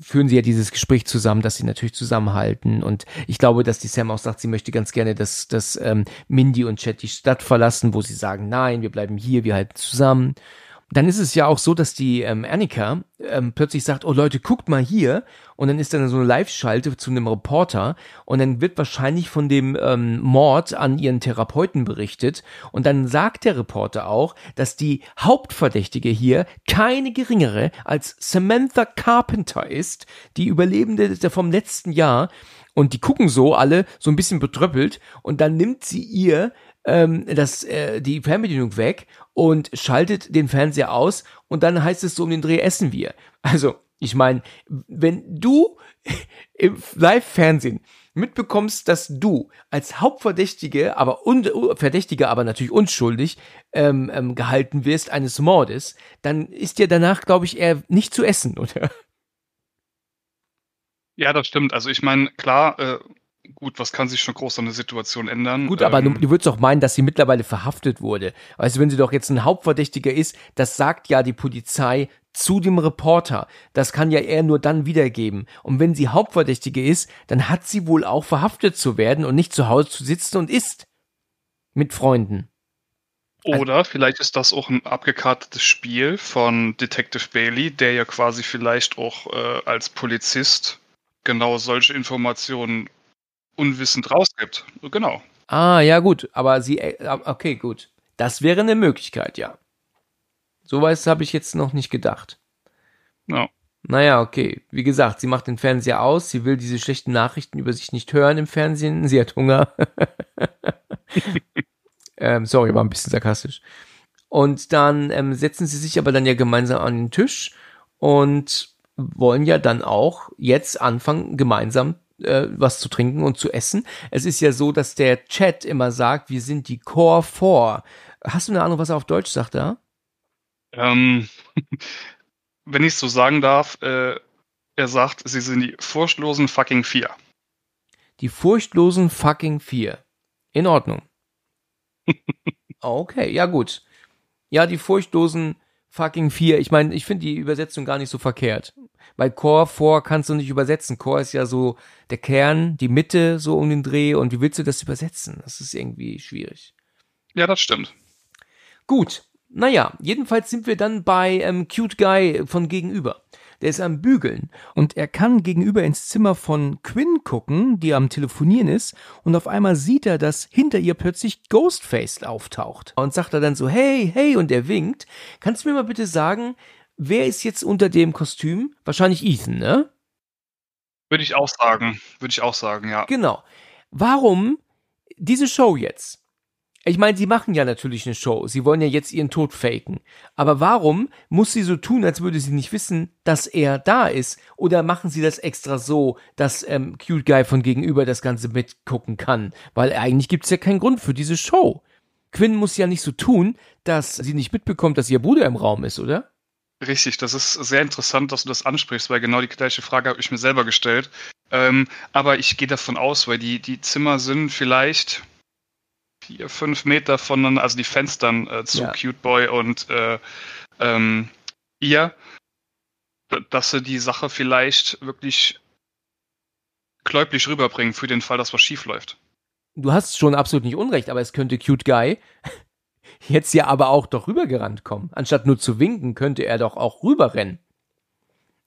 führen sie ja dieses Gespräch zusammen, dass sie natürlich zusammenhalten. Und ich glaube, dass die Sam auch sagt, sie möchte ganz gerne, dass dass ähm, Mindy und Chet die Stadt verlassen, wo sie sagen, nein, wir bleiben hier, wir halten zusammen dann ist es ja auch so, dass die ähm, Annika ähm, plötzlich sagt, oh Leute, guckt mal hier. Und dann ist dann so eine Live-Schalte zu einem Reporter und dann wird wahrscheinlich von dem ähm, Mord an ihren Therapeuten berichtet. Und dann sagt der Reporter auch, dass die Hauptverdächtige hier keine geringere als Samantha Carpenter ist, die Überlebende vom letzten Jahr. Und die gucken so alle so ein bisschen betröppelt und dann nimmt sie ihr ähm, das, äh, die Fernbedienung weg und schaltet den Fernseher aus und dann heißt es so um den Dreh essen wir. Also, ich meine, wenn du <laughs> im Live-Fernsehen mitbekommst, dass du als Hauptverdächtige, aber un Verdächtige, aber natürlich unschuldig ähm, ähm, gehalten wirst eines Mordes, dann ist dir danach, glaube ich, eher nicht zu essen, <laughs> oder? Ja, das stimmt. Also ich meine, klar, äh, gut, was kann sich schon groß an der Situation ändern? Gut, aber ähm, du, würdest doch meinen, dass sie mittlerweile verhaftet wurde. Weißt du, wenn sie doch jetzt ein Hauptverdächtiger ist, das sagt ja die Polizei zu dem Reporter. Das kann ja er nur dann wiedergeben. Und wenn sie Hauptverdächtige ist, dann hat sie wohl auch verhaftet zu werden und nicht zu Hause zu sitzen und isst. Mit Freunden. Oder also, vielleicht ist das auch ein abgekartetes Spiel von Detective Bailey, der ja quasi vielleicht auch äh, als Polizist genau solche Informationen unwissend rausgibt. Genau. Ah, ja, gut. Aber sie, äh, okay, gut. Das wäre eine Möglichkeit, ja. Sowas habe ich jetzt noch nicht gedacht. Ja. Naja, okay. Wie gesagt, sie macht den Fernseher aus. Sie will diese schlechten Nachrichten über sich nicht hören im Fernsehen. <laughs> Sie hat Hunger. <laughs> ähm, sorry, war ein bisschen sarkastisch. Und dann ähm, setzen sie sich aber dann ja gemeinsam an den Tisch und wollen ja dann auch jetzt anfangen, gemeinsam äh, was zu trinken und zu essen. Es ist ja so, dass der Chat immer sagt, wir sind die Core 4. Hast du eine Ahnung, was er auf Deutsch sagt da? Ähm, <laughs> wenn ich es so sagen darf, äh, er sagt, sie sind die furchtlosen fucking vier. Die furchtlosen fucking vier. In Ordnung. <laughs> okay, ja gut. Ja, die furchtlosen fucking vier. Ich meine, ich finde die Übersetzung gar nicht so verkehrt. Weil Core vor kannst du nicht übersetzen. Core ist ja so der Kern, die Mitte so um den Dreh. Und wie willst du das übersetzen? Das ist irgendwie schwierig. Ja, das stimmt. Gut. Naja, jedenfalls sind wir dann bei ähm, Cute Guy von gegenüber. Der ist am Bügeln und er kann gegenüber ins Zimmer von Quinn gucken, die am Telefonieren ist, und auf einmal sieht er, dass hinter ihr plötzlich Ghostface auftaucht. Und sagt er dann so, hey, hey, und er winkt. Kannst du mir mal bitte sagen, wer ist jetzt unter dem Kostüm? Wahrscheinlich Ethan, ne? Würde ich auch sagen. Würde ich auch sagen, ja. Genau. Warum diese Show jetzt? Ich meine, sie machen ja natürlich eine Show. Sie wollen ja jetzt ihren Tod faken. Aber warum muss sie so tun, als würde sie nicht wissen, dass er da ist? Oder machen sie das extra so, dass ähm, Cute Guy von gegenüber das Ganze mitgucken kann? Weil eigentlich gibt es ja keinen Grund für diese Show. Quinn muss ja nicht so tun, dass sie nicht mitbekommt, dass ihr Bruder im Raum ist, oder? Richtig, das ist sehr interessant, dass du das ansprichst, weil genau die gleiche Frage habe ich mir selber gestellt. Ähm, aber ich gehe davon aus, weil die, die Zimmer sind vielleicht vier, fünf Meter voneinander, also die Fenstern äh, zu ja. Cute Boy und äh, ähm, ihr, dass sie die Sache vielleicht wirklich gläublich rüberbringen für den Fall, dass was schief läuft. Du hast schon absolut nicht unrecht, aber es könnte Cute Guy <laughs> jetzt ja aber auch doch rübergerannt kommen. Anstatt nur zu winken, könnte er doch auch rüberrennen.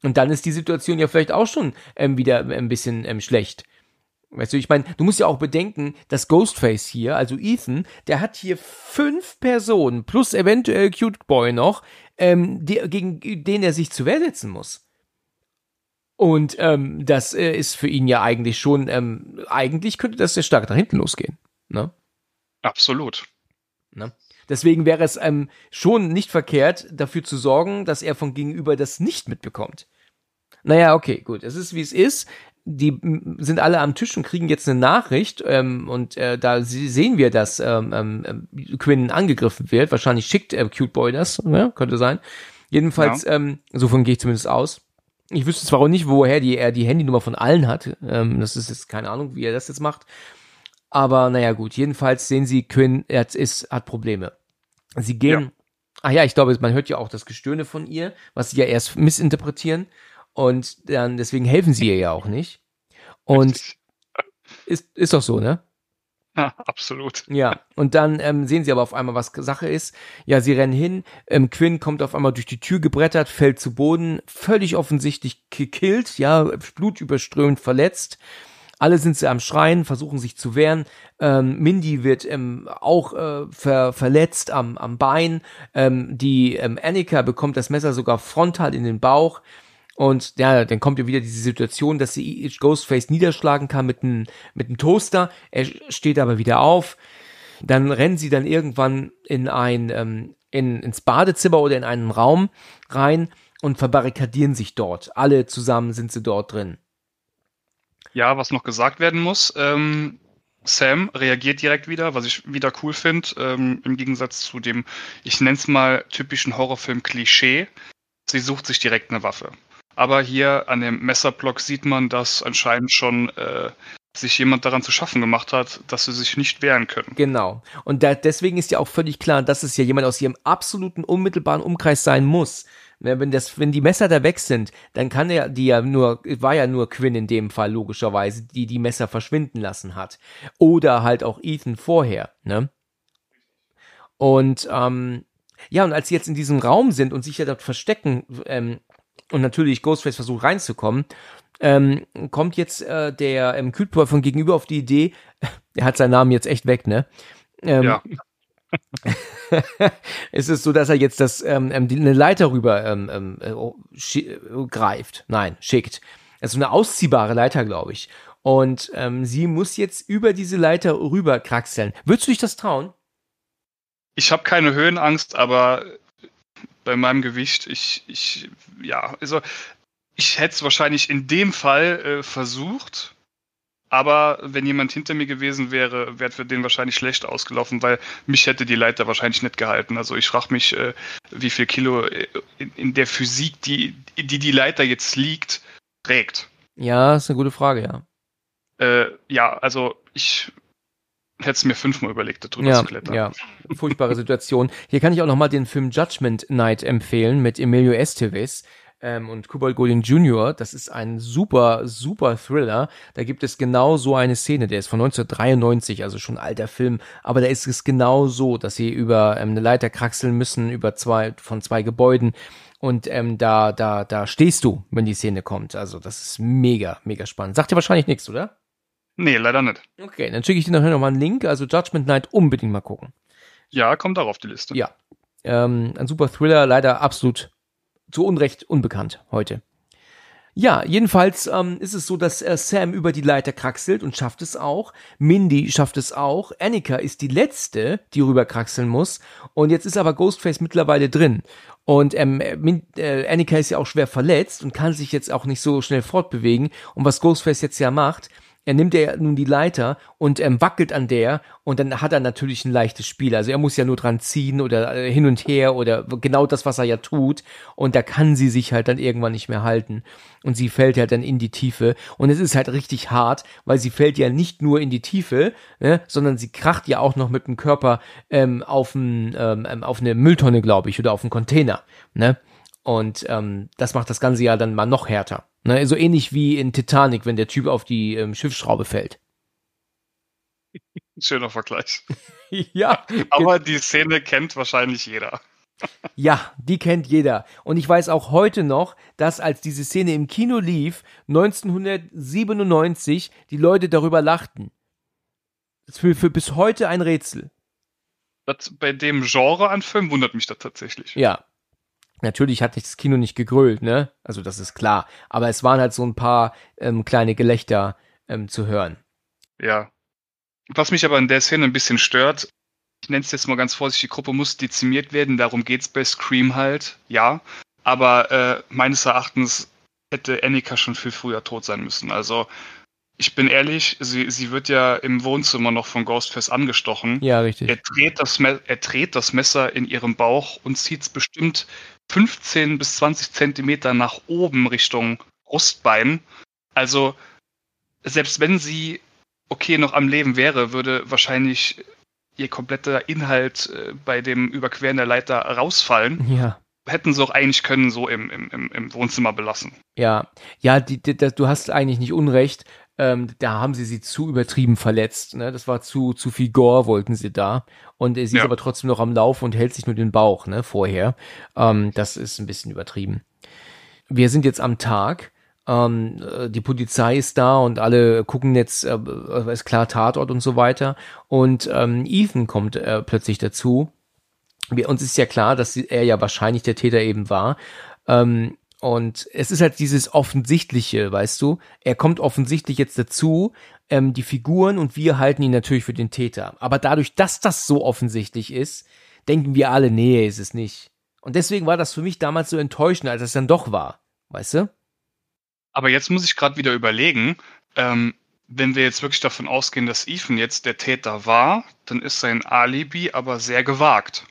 Und dann ist die Situation ja vielleicht auch schon ähm, wieder ein bisschen ähm, schlecht. Weißt du, ich meine, du musst ja auch bedenken, dass Ghostface hier, also Ethan, der hat hier fünf Personen plus eventuell Cute Boy noch, ähm, die, gegen den er sich zur Wehr setzen muss. Und ähm, das äh, ist für ihn ja eigentlich schon, ähm, eigentlich könnte das sehr stark nach hinten losgehen. Ne? Absolut. Ne? Deswegen wäre es ähm, schon nicht verkehrt, dafür zu sorgen, dass er von gegenüber das nicht mitbekommt. Naja, okay, gut. Es ist, wie es ist die sind alle am Tisch und kriegen jetzt eine Nachricht ähm, und äh, da sehen wir, dass ähm, ähm, Quinn angegriffen wird. Wahrscheinlich schickt äh, Cute Boy das, ja, könnte sein. Jedenfalls, ja. ähm, so von gehe ich zumindest aus. Ich wüsste zwar auch nicht, woher die, er die Handynummer von allen hat. Ähm, das ist jetzt keine Ahnung, wie er das jetzt macht. Aber naja, gut. Jedenfalls sehen sie, Quinn er ist, hat Probleme. Sie gehen. Ja. Ach ja, ich glaube, man hört ja auch das Gestöhne von ihr, was sie ja erst missinterpretieren. Und dann, deswegen helfen sie ihr ja auch nicht. Und ist, ist doch so, ne? Ja, absolut. Ja, und dann ähm, sehen sie aber auf einmal, was Sache ist. Ja, sie rennen hin. Ähm, Quinn kommt auf einmal durch die Tür gebrettert, fällt zu Boden, völlig offensichtlich gekillt, ja, blutüberströmt, verletzt. Alle sind sie am Schreien, versuchen sich zu wehren. Ähm, Mindy wird ähm, auch äh, ver verletzt am, am Bein. Ähm, die ähm, Annika bekommt das Messer sogar frontal in den Bauch. Und ja, dann kommt ja wieder diese Situation, dass sie Ghostface niederschlagen kann mit einem mit Toaster. Er steht aber wieder auf. Dann rennen sie dann irgendwann in ein ähm, in, ins Badezimmer oder in einen Raum rein und verbarrikadieren sich dort. Alle zusammen sind sie dort drin. Ja, was noch gesagt werden muss, ähm, Sam reagiert direkt wieder, was ich wieder cool finde, ähm, im Gegensatz zu dem, ich nenne es mal, typischen Horrorfilm-Klischee. Sie sucht sich direkt eine Waffe. Aber hier an dem Messerblock sieht man, dass anscheinend schon äh, sich jemand daran zu schaffen gemacht hat, dass sie sich nicht wehren können. Genau. Und da, deswegen ist ja auch völlig klar, dass es ja jemand aus ihrem absoluten unmittelbaren Umkreis sein muss. Wenn das, wenn die Messer da weg sind, dann kann er die ja nur, war ja nur Quinn in dem Fall logischerweise, die die Messer verschwinden lassen hat. Oder halt auch Ethan vorher, ne? Und ähm, ja, und als sie jetzt in diesem Raum sind und sich ja dort verstecken ähm, und natürlich Ghostface versucht reinzukommen, ähm, kommt jetzt äh, der ähm, Kühlpulver von gegenüber auf die Idee, <laughs> er hat seinen Namen jetzt echt weg, ne? Ähm, ja. <laughs> ist es so, dass er jetzt das ähm, ähm die, eine Leiter rüber ähm, äh, greift? Nein, schickt. Also eine ausziehbare Leiter, glaube ich. Und ähm, sie muss jetzt über diese Leiter rüber kraxeln. Würdest du dich das trauen? Ich habe keine Höhenangst, aber bei meinem Gewicht, ich, ich, ja, also ich hätte es wahrscheinlich in dem Fall äh, versucht, aber wenn jemand hinter mir gewesen wäre, wäre für den wahrscheinlich schlecht ausgelaufen, weil mich hätte die Leiter wahrscheinlich nicht gehalten. Also ich frage mich, äh, wie viel Kilo äh, in, in, der Physik, die, die die Leiter jetzt liegt, trägt. Ja, ist eine gute Frage, ja. Äh, ja, also ich hätte es mir fünfmal überlegt, darüber ja, zu klettern. Ja, furchtbare Situation. Hier kann ich auch nochmal den Film Judgment Night empfehlen mit Emilio Estevez ähm, und Cobalt Golding Jr. Das ist ein super, super Thriller. Da gibt es genau so eine Szene, der ist von 1993, also schon alter Film, aber da ist es genau so, dass sie über ähm, eine Leiter kraxeln müssen, über zwei, von zwei Gebäuden. Und ähm, da, da, da stehst du, wenn die Szene kommt. Also das ist mega, mega spannend. Sagt dir wahrscheinlich nichts, oder? Nee, leider nicht. Okay, dann schicke ich dir nachher nochmal einen Link. Also Judgment Night unbedingt mal gucken. Ja, kommt auch auf die Liste. Ja. Ähm, ein super Thriller, leider absolut zu Unrecht unbekannt heute. Ja, jedenfalls ähm, ist es so, dass äh, Sam über die Leiter kraxelt und schafft es auch. Mindy schafft es auch. Annika ist die letzte, die rüber kraxeln muss. Und jetzt ist aber Ghostface mittlerweile drin. Und ähm, Min äh, Annika ist ja auch schwer verletzt und kann sich jetzt auch nicht so schnell fortbewegen. Und was Ghostface jetzt ja macht, er nimmt ja nun die Leiter und ähm, wackelt an der und dann hat er natürlich ein leichtes Spiel. Also er muss ja nur dran ziehen oder äh, hin und her oder genau das, was er ja tut. Und da kann sie sich halt dann irgendwann nicht mehr halten. Und sie fällt ja dann in die Tiefe. Und es ist halt richtig hart, weil sie fällt ja nicht nur in die Tiefe, ne, sondern sie kracht ja auch noch mit dem Körper ähm, auf, ein, ähm, ähm auf eine Mülltonne, glaube ich, oder auf einen Container. Ne? Und ähm, das macht das Ganze ja dann mal noch härter. Ne? So ähnlich wie in Titanic, wenn der Typ auf die ähm, Schiffsschraube fällt. <laughs> Schöner Vergleich. <laughs> ja. Aber die Szene kennt wahrscheinlich jeder. <laughs> ja, die kennt jeder. Und ich weiß auch heute noch, dass als diese Szene im Kino lief, 1997, die Leute darüber lachten. Das ist für, für bis heute ein Rätsel. Das, bei dem Genre an Film wundert mich das tatsächlich. Ja, Natürlich hat das Kino nicht gegrölt, ne? Also das ist klar. Aber es waren halt so ein paar ähm, kleine Gelächter ähm, zu hören. Ja. Was mich aber in der Szene ein bisschen stört, ich nenne es jetzt mal ganz vorsichtig, die Gruppe muss dezimiert werden, darum geht's bei Scream halt, ja. Aber äh, meines Erachtens hätte Annika schon viel früher tot sein müssen. Also ich bin ehrlich, sie, sie wird ja im Wohnzimmer noch von Ghostface angestochen. Ja, richtig. Er dreht das, er dreht das Messer in ihrem Bauch und zieht es bestimmt 15 bis 20 Zentimeter nach oben Richtung Brustbein. Also, selbst wenn sie okay noch am Leben wäre, würde wahrscheinlich ihr kompletter Inhalt äh, bei dem Überqueren der Leiter rausfallen. Ja. Hätten sie auch eigentlich können so im, im, im Wohnzimmer belassen. Ja, ja, die, die, du hast eigentlich nicht Unrecht. Ähm, da haben sie sie zu übertrieben verletzt. Ne? Das war zu, zu viel Gore, wollten sie da. Und sie ja. ist aber trotzdem noch am Lauf und hält sich nur den Bauch ne, vorher. Ähm, das ist ein bisschen übertrieben. Wir sind jetzt am Tag. Ähm, äh, die Polizei ist da und alle gucken jetzt, äh, ist klar, Tatort und so weiter. Und ähm, Ethan kommt äh, plötzlich dazu. Wir, uns ist ja klar, dass er ja wahrscheinlich der Täter eben war. Ähm, und es ist halt dieses Offensichtliche, weißt du? Er kommt offensichtlich jetzt dazu, ähm, die Figuren und wir halten ihn natürlich für den Täter. Aber dadurch, dass das so offensichtlich ist, denken wir alle, nee, ist es nicht. Und deswegen war das für mich damals so enttäuschend, als es dann doch war. Weißt du? Aber jetzt muss ich gerade wieder überlegen, ähm, wenn wir jetzt wirklich davon ausgehen, dass Ethan jetzt der Täter war, dann ist sein Alibi aber sehr gewagt.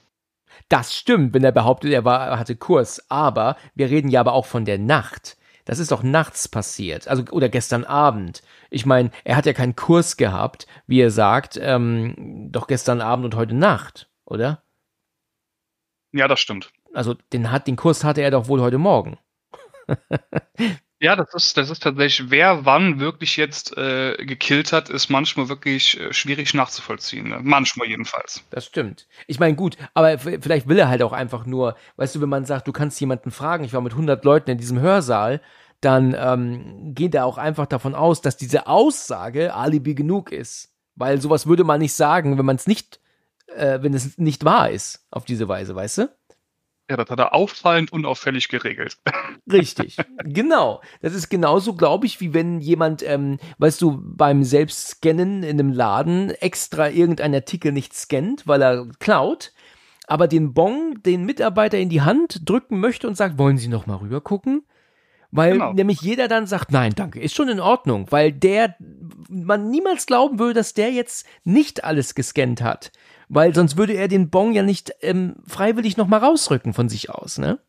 Das stimmt, wenn er behauptet, er war, hatte Kurs. Aber wir reden ja aber auch von der Nacht. Das ist doch nachts passiert, also oder gestern Abend. Ich meine, er hat ja keinen Kurs gehabt, wie er sagt, ähm, doch gestern Abend und heute Nacht, oder? Ja, das stimmt. Also den hat den Kurs hatte er doch wohl heute Morgen. <laughs> Ja, das ist, das ist tatsächlich, wer wann wirklich jetzt äh, gekillt hat, ist manchmal wirklich äh, schwierig nachzuvollziehen. Ne? Manchmal jedenfalls. Das stimmt. Ich meine, gut, aber vielleicht will er halt auch einfach nur, weißt du, wenn man sagt, du kannst jemanden fragen, ich war mit 100 Leuten in diesem Hörsaal, dann ähm, geht er auch einfach davon aus, dass diese Aussage Alibi genug ist. Weil sowas würde man nicht sagen, wenn man es nicht, äh, wenn es nicht wahr ist, auf diese Weise, weißt du? Ja, das hat er auffallend unauffällig geregelt. <laughs> Richtig, genau. Das ist genauso, glaube ich, wie wenn jemand, ähm, weißt du, beim Selbstscannen in einem Laden extra irgendeinen Artikel nicht scannt, weil er klaut, aber den Bon den Mitarbeiter in die Hand drücken möchte und sagt, wollen Sie noch mal rüber gucken? Weil genau. nämlich jeder dann sagt, nein, danke, ist schon in Ordnung, weil der, man niemals glauben würde, dass der jetzt nicht alles gescannt hat weil sonst würde er den Bon ja nicht ähm, freiwillig nochmal rausrücken von sich aus, ne?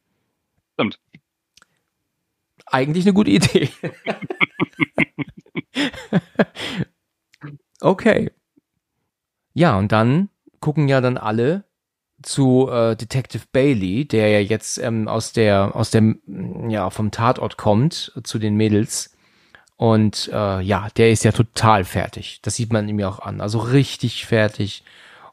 Stimmt. Eigentlich eine gute Idee. okay. Ja, und dann gucken ja dann alle zu äh, Detective Bailey, der ja jetzt ähm, aus der aus dem ja vom Tatort kommt zu den Mädels und äh, ja, der ist ja total fertig. Das sieht man ihm ja auch an, also richtig fertig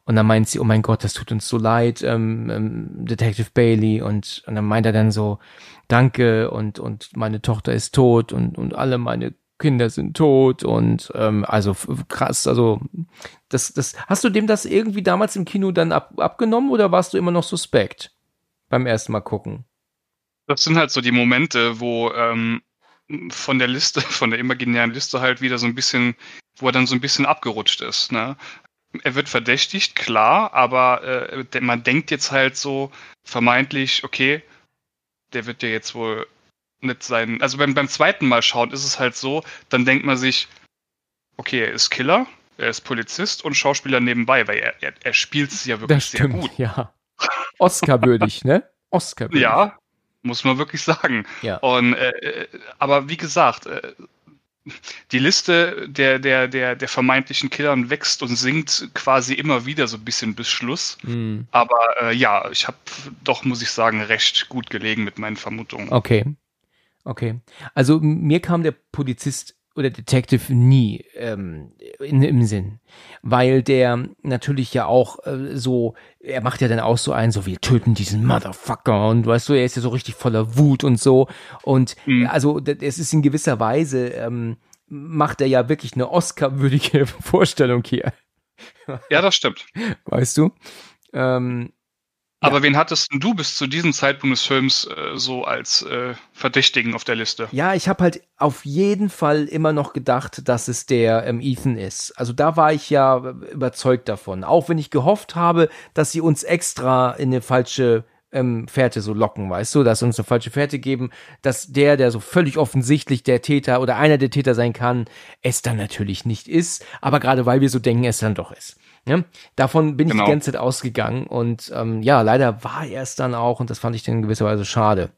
und dann meint sie, oh mein Gott, das tut uns so leid, ähm, ähm, Detective Bailey. Und, und dann meint er dann so, danke und, und meine Tochter ist tot und, und alle meine Kinder sind tot und ähm, also krass, also das, das, hast du dem das irgendwie damals im Kino dann ab, abgenommen oder warst du immer noch suspekt beim ersten Mal gucken? Das sind halt so die Momente, wo ähm, von der Liste, <laughs> von der imaginären Liste halt wieder so ein bisschen, wo er dann so ein bisschen abgerutscht ist. Ne? Er wird verdächtigt, klar, aber äh, man denkt jetzt halt so vermeintlich, okay, der wird ja jetzt wohl nicht sein. Also beim, beim zweiten Mal schauen ist es halt so, dann denkt man sich, okay, er ist Killer, er ist Polizist und Schauspieler nebenbei, weil er, er, er spielt es ja wirklich das stimmt, sehr gut. Ja. Oscar-würdig, ne? Oscar-würdig. Ja, muss man wirklich sagen. Ja. Und äh, äh aber wie gesagt, äh, die Liste der, der, der, der vermeintlichen Killern wächst und sinkt quasi immer wieder so ein bisschen bis Schluss. Mhm. Aber äh, ja, ich habe doch, muss ich sagen, recht gut gelegen mit meinen Vermutungen. Okay. Okay. Also mir kam der Polizist oder Detective nie ähm, in, im Sinn, weil der natürlich ja auch äh, so, er macht ja dann auch so ein, so wir töten diesen Motherfucker und weißt du, er ist ja so richtig voller Wut und so und mhm. also es ist in gewisser Weise ähm, macht er ja wirklich eine Oscar-würdige <laughs> Vorstellung hier. Ja, das stimmt. Weißt du? Ähm, aber ja. wen hattest du bis zu diesem Zeitpunkt des Films äh, so als äh, Verdächtigen auf der Liste? Ja, ich habe halt auf jeden Fall immer noch gedacht, dass es der ähm, Ethan ist. Also da war ich ja überzeugt davon. Auch wenn ich gehofft habe, dass sie uns extra in eine falsche ähm, Fährte so locken, weißt du, dass sie uns eine falsche Fährte geben, dass der, der so völlig offensichtlich der Täter oder einer der Täter sein kann, es dann natürlich nicht ist, aber gerade weil wir so denken, es dann doch ist. Ja, davon bin genau. ich die ganze Zeit ausgegangen und ähm, ja, leider war er es dann auch und das fand ich dann in gewisser Weise schade.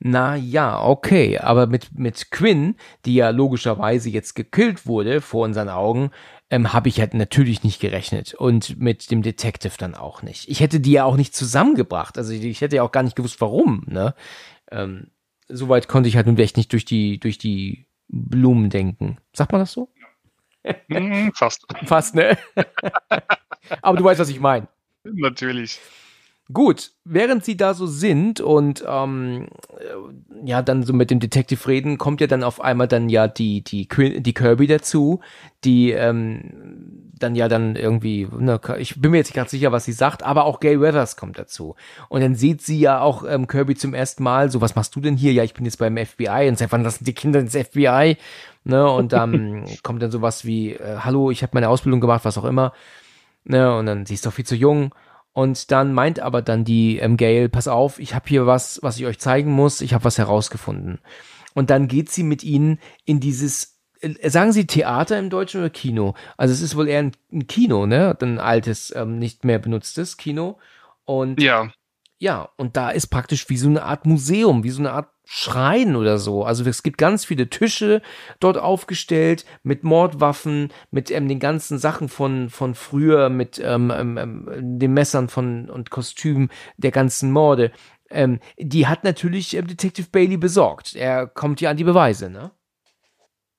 Na ja, okay, aber mit, mit Quinn, die ja logischerweise jetzt gekillt wurde vor unseren Augen, ähm, habe ich halt natürlich nicht gerechnet und mit dem Detective dann auch nicht. Ich hätte die ja auch nicht zusammengebracht, also ich hätte ja auch gar nicht gewusst, warum, ne? Ähm, Soweit konnte ich halt nun echt nicht durch die, durch die Blumen denken. Sagt man das so? Hm, fast. Fast, ne? <laughs> Aber du weißt, was ich meine. Natürlich. Gut, während sie da so sind und ähm, ja dann so mit dem Detective reden, kommt ja dann auf einmal dann ja die die die Kirby dazu, die ähm, dann ja dann irgendwie, ne, ich bin mir jetzt nicht ganz sicher, was sie sagt, aber auch Gay Weathers kommt dazu und dann sieht sie ja auch ähm, Kirby zum ersten Mal, so was machst du denn hier? Ja, ich bin jetzt beim FBI und seit wann lassen die Kinder ins FBI? Ne und dann <laughs> kommt dann sowas wie, äh, hallo, ich habe meine Ausbildung gemacht, was auch immer, ne und dann sie ist doch viel zu jung und dann meint aber dann die ähm, Gail, pass auf, ich habe hier was, was ich euch zeigen muss, ich habe was herausgefunden. Und dann geht sie mit ihnen in dieses, äh, sagen Sie Theater im Deutschen oder Kino? Also es ist wohl eher ein, ein Kino, ne? Ein altes, ähm, nicht mehr benutztes Kino. Und ja. Ja, und da ist praktisch wie so eine Art Museum, wie so eine Art Schrein oder so. Also es gibt ganz viele Tische dort aufgestellt mit Mordwaffen, mit ähm, den ganzen Sachen von von früher, mit ähm, ähm, ähm den Messern von und Kostümen der ganzen Morde. Ähm, die hat natürlich ähm, Detective Bailey besorgt. Er kommt ja an die Beweise, ne?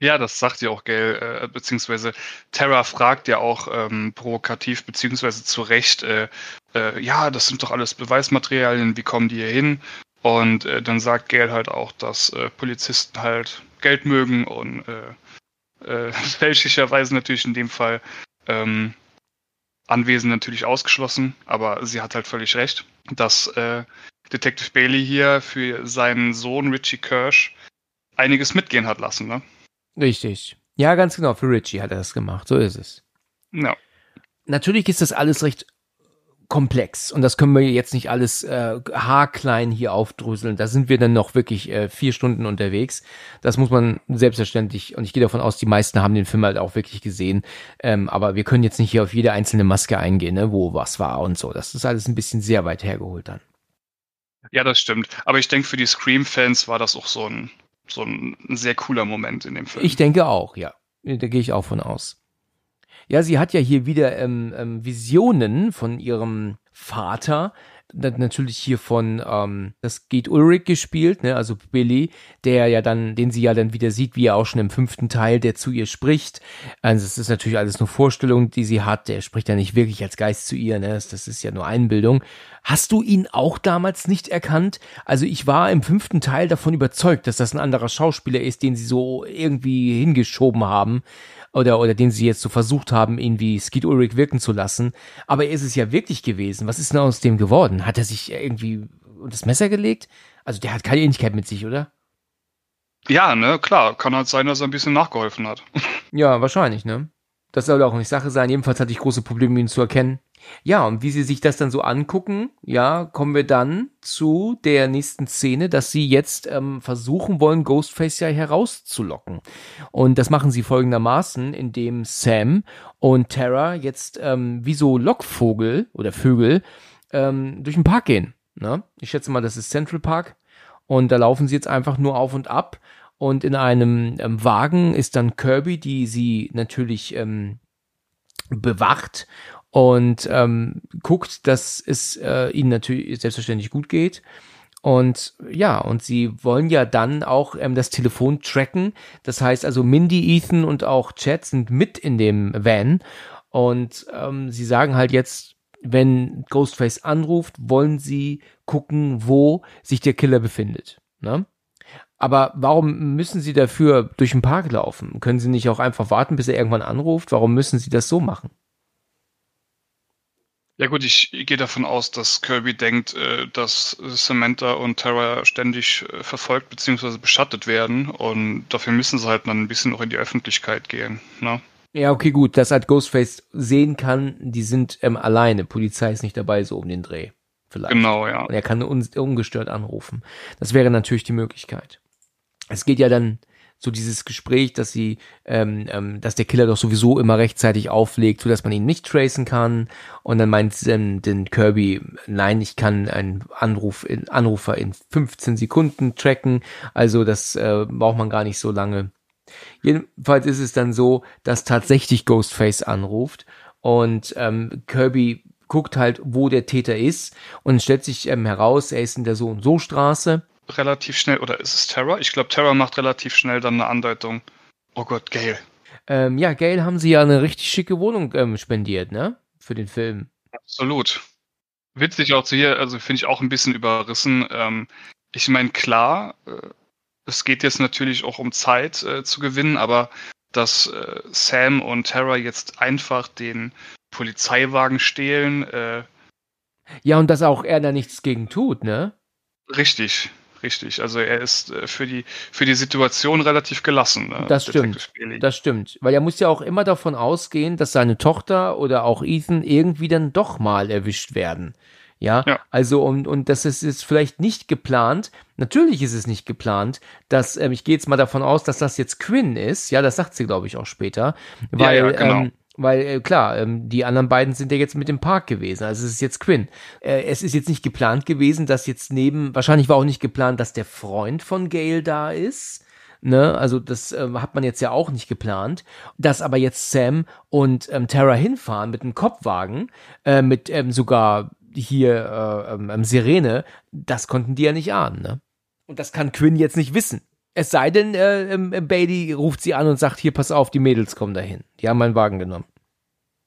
Ja, das sagt ja auch Gail, äh, beziehungsweise Terra fragt ja auch ähm, provokativ, beziehungsweise zu Recht, äh, äh, ja, das sind doch alles Beweismaterialien, wie kommen die hier hin? Und äh, dann sagt Gail halt auch, dass äh, Polizisten halt Geld mögen und äh, äh, <laughs> fälschlicherweise natürlich in dem Fall ähm, Anwesen natürlich ausgeschlossen, aber sie hat halt völlig recht, dass äh, Detective Bailey hier für seinen Sohn Richie Kirsch einiges mitgehen hat lassen, ne? Richtig. Ja, ganz genau, für Richie hat er das gemacht, so ist es. Ja. Natürlich ist das alles recht komplex und das können wir jetzt nicht alles äh, haarklein hier aufdröseln. Da sind wir dann noch wirklich äh, vier Stunden unterwegs. Das muss man selbstverständlich und ich gehe davon aus, die meisten haben den Film halt auch wirklich gesehen. Ähm, aber wir können jetzt nicht hier auf jede einzelne Maske eingehen, ne, wo was war und so. Das ist alles ein bisschen sehr weit hergeholt dann. Ja, das stimmt. Aber ich denke, für die Scream-Fans war das auch so ein, so ein sehr cooler Moment in dem Film. Ich denke auch, ja. Da gehe ich auch von aus. Ja, sie hat ja hier wieder ähm, ähm, Visionen von ihrem Vater, natürlich hier von, ähm, das geht Ulrich gespielt, ne, also Billy, der ja dann, den sie ja dann wieder sieht, wie er auch schon im fünften Teil, der zu ihr spricht. Also es ist natürlich alles nur Vorstellung, die sie hat. Der spricht ja nicht wirklich als Geist zu ihr, ne, das, ist ja nur Einbildung. Hast du ihn auch damals nicht erkannt? Also ich war im fünften Teil davon überzeugt, dass das ein anderer Schauspieler ist, den sie so irgendwie hingeschoben haben oder, oder den sie jetzt so versucht haben, irgendwie Skeet Ulrich wirken zu lassen. Aber er ist es ja wirklich gewesen. Was ist denn aus dem geworden? Hat er sich irgendwie das Messer gelegt? Also der hat keine Ähnlichkeit mit sich, oder? Ja, ne, klar. Kann halt sein, dass er ein bisschen nachgeholfen hat. ja, wahrscheinlich, ne? Das soll auch nicht Sache sein. Jedenfalls hatte ich große Probleme, ihn zu erkennen. Ja, und wie sie sich das dann so angucken, ja, kommen wir dann zu der nächsten Szene, dass sie jetzt ähm, versuchen wollen, Ghostface ja herauszulocken. Und das machen sie folgendermaßen, indem Sam und Tara jetzt ähm, wie so Lockvogel oder Vögel ähm, durch den Park gehen. Ne? Ich schätze mal, das ist Central Park. Und da laufen sie jetzt einfach nur auf und ab. Und in einem ähm, Wagen ist dann Kirby, die sie natürlich ähm, bewacht und ähm, guckt, dass es äh, ihnen natürlich selbstverständlich gut geht. Und ja, und sie wollen ja dann auch ähm, das Telefon tracken. Das heißt also, Mindy, Ethan und auch Chad sind mit in dem Van. Und ähm, sie sagen halt jetzt, wenn Ghostface anruft, wollen sie gucken, wo sich der Killer befindet. Ne? Aber warum müssen sie dafür durch den Park laufen? Können sie nicht auch einfach warten, bis er irgendwann anruft? Warum müssen sie das so machen? Ja gut, ich gehe davon aus, dass Kirby denkt, äh, dass Samantha und Terra ständig äh, verfolgt bzw. beschattet werden und dafür müssen sie halt dann ein bisschen auch in die Öffentlichkeit gehen. Ne? Ja, okay, gut, dass halt Ghostface sehen kann, die sind ähm, alleine, Polizei ist nicht dabei, so um den Dreh. Vielleicht. Genau, ja. Und er kann un ungestört anrufen. Das wäre natürlich die Möglichkeit. Es geht ja dann so dieses Gespräch, dass sie, ähm, ähm, dass der Killer doch sowieso immer rechtzeitig auflegt, so dass man ihn nicht tracen kann. Und dann meint ähm, den Kirby, nein, ich kann einen Anruf in, Anrufer in 15 Sekunden tracken. Also das äh, braucht man gar nicht so lange. Jedenfalls ist es dann so, dass tatsächlich Ghostface anruft und ähm, Kirby guckt halt, wo der Täter ist und stellt sich ähm, heraus, er ist in der so und so Straße relativ schnell, oder ist es Terra? Ich glaube, Terra macht relativ schnell dann eine Andeutung. Oh Gott, Gail. Ähm, ja, Gail haben sie ja eine richtig schicke Wohnung ähm, spendiert, ne? Für den Film. Absolut. Witzig auch zu hier, also finde ich auch ein bisschen überrissen. Ähm, ich meine, klar, äh, es geht jetzt natürlich auch um Zeit äh, zu gewinnen, aber dass äh, Sam und Terra jetzt einfach den Polizeiwagen stehlen. Äh, ja, und dass auch er da nichts gegen tut, ne? Richtig richtig. Also er ist äh, für die für die Situation relativ gelassen. Ne? Das stimmt. Das stimmt, weil er muss ja auch immer davon ausgehen, dass seine Tochter oder auch Ethan irgendwie dann doch mal erwischt werden. Ja, ja. also und und das ist, ist vielleicht nicht geplant. Natürlich ist es nicht geplant, dass ähm, ich gehe jetzt mal davon aus, dass das jetzt Quinn ist. Ja, das sagt sie glaube ich auch später, weil ja, ja, genau. ähm, Weil, äh, klar, ähm, die anderen beiden sind ja jetzt mit dem Park gewesen. Also es ist jetzt Quinn. Äh, es ist jetzt nicht geplant gewesen, dass jetzt neben, wahrscheinlich war auch nicht geplant, dass der Freund von Gail da ist. Ne, also das ähm, hat man jetzt ja auch nicht geplant. Dass aber jetzt Sam und ähm, Tara hinfahren mit einem Kopfwagen, äh, mit ähm, sogar hier äh, ähm, Sirene, das konnten die ja nicht ahnen. Ne? Und das kann Quinn jetzt nicht wissen. Es sei denn, äh, äh, Bailey ruft sie an und sagt, hier, pass auf, die Mädels kommen dahin. Die haben meinen Wagen genommen.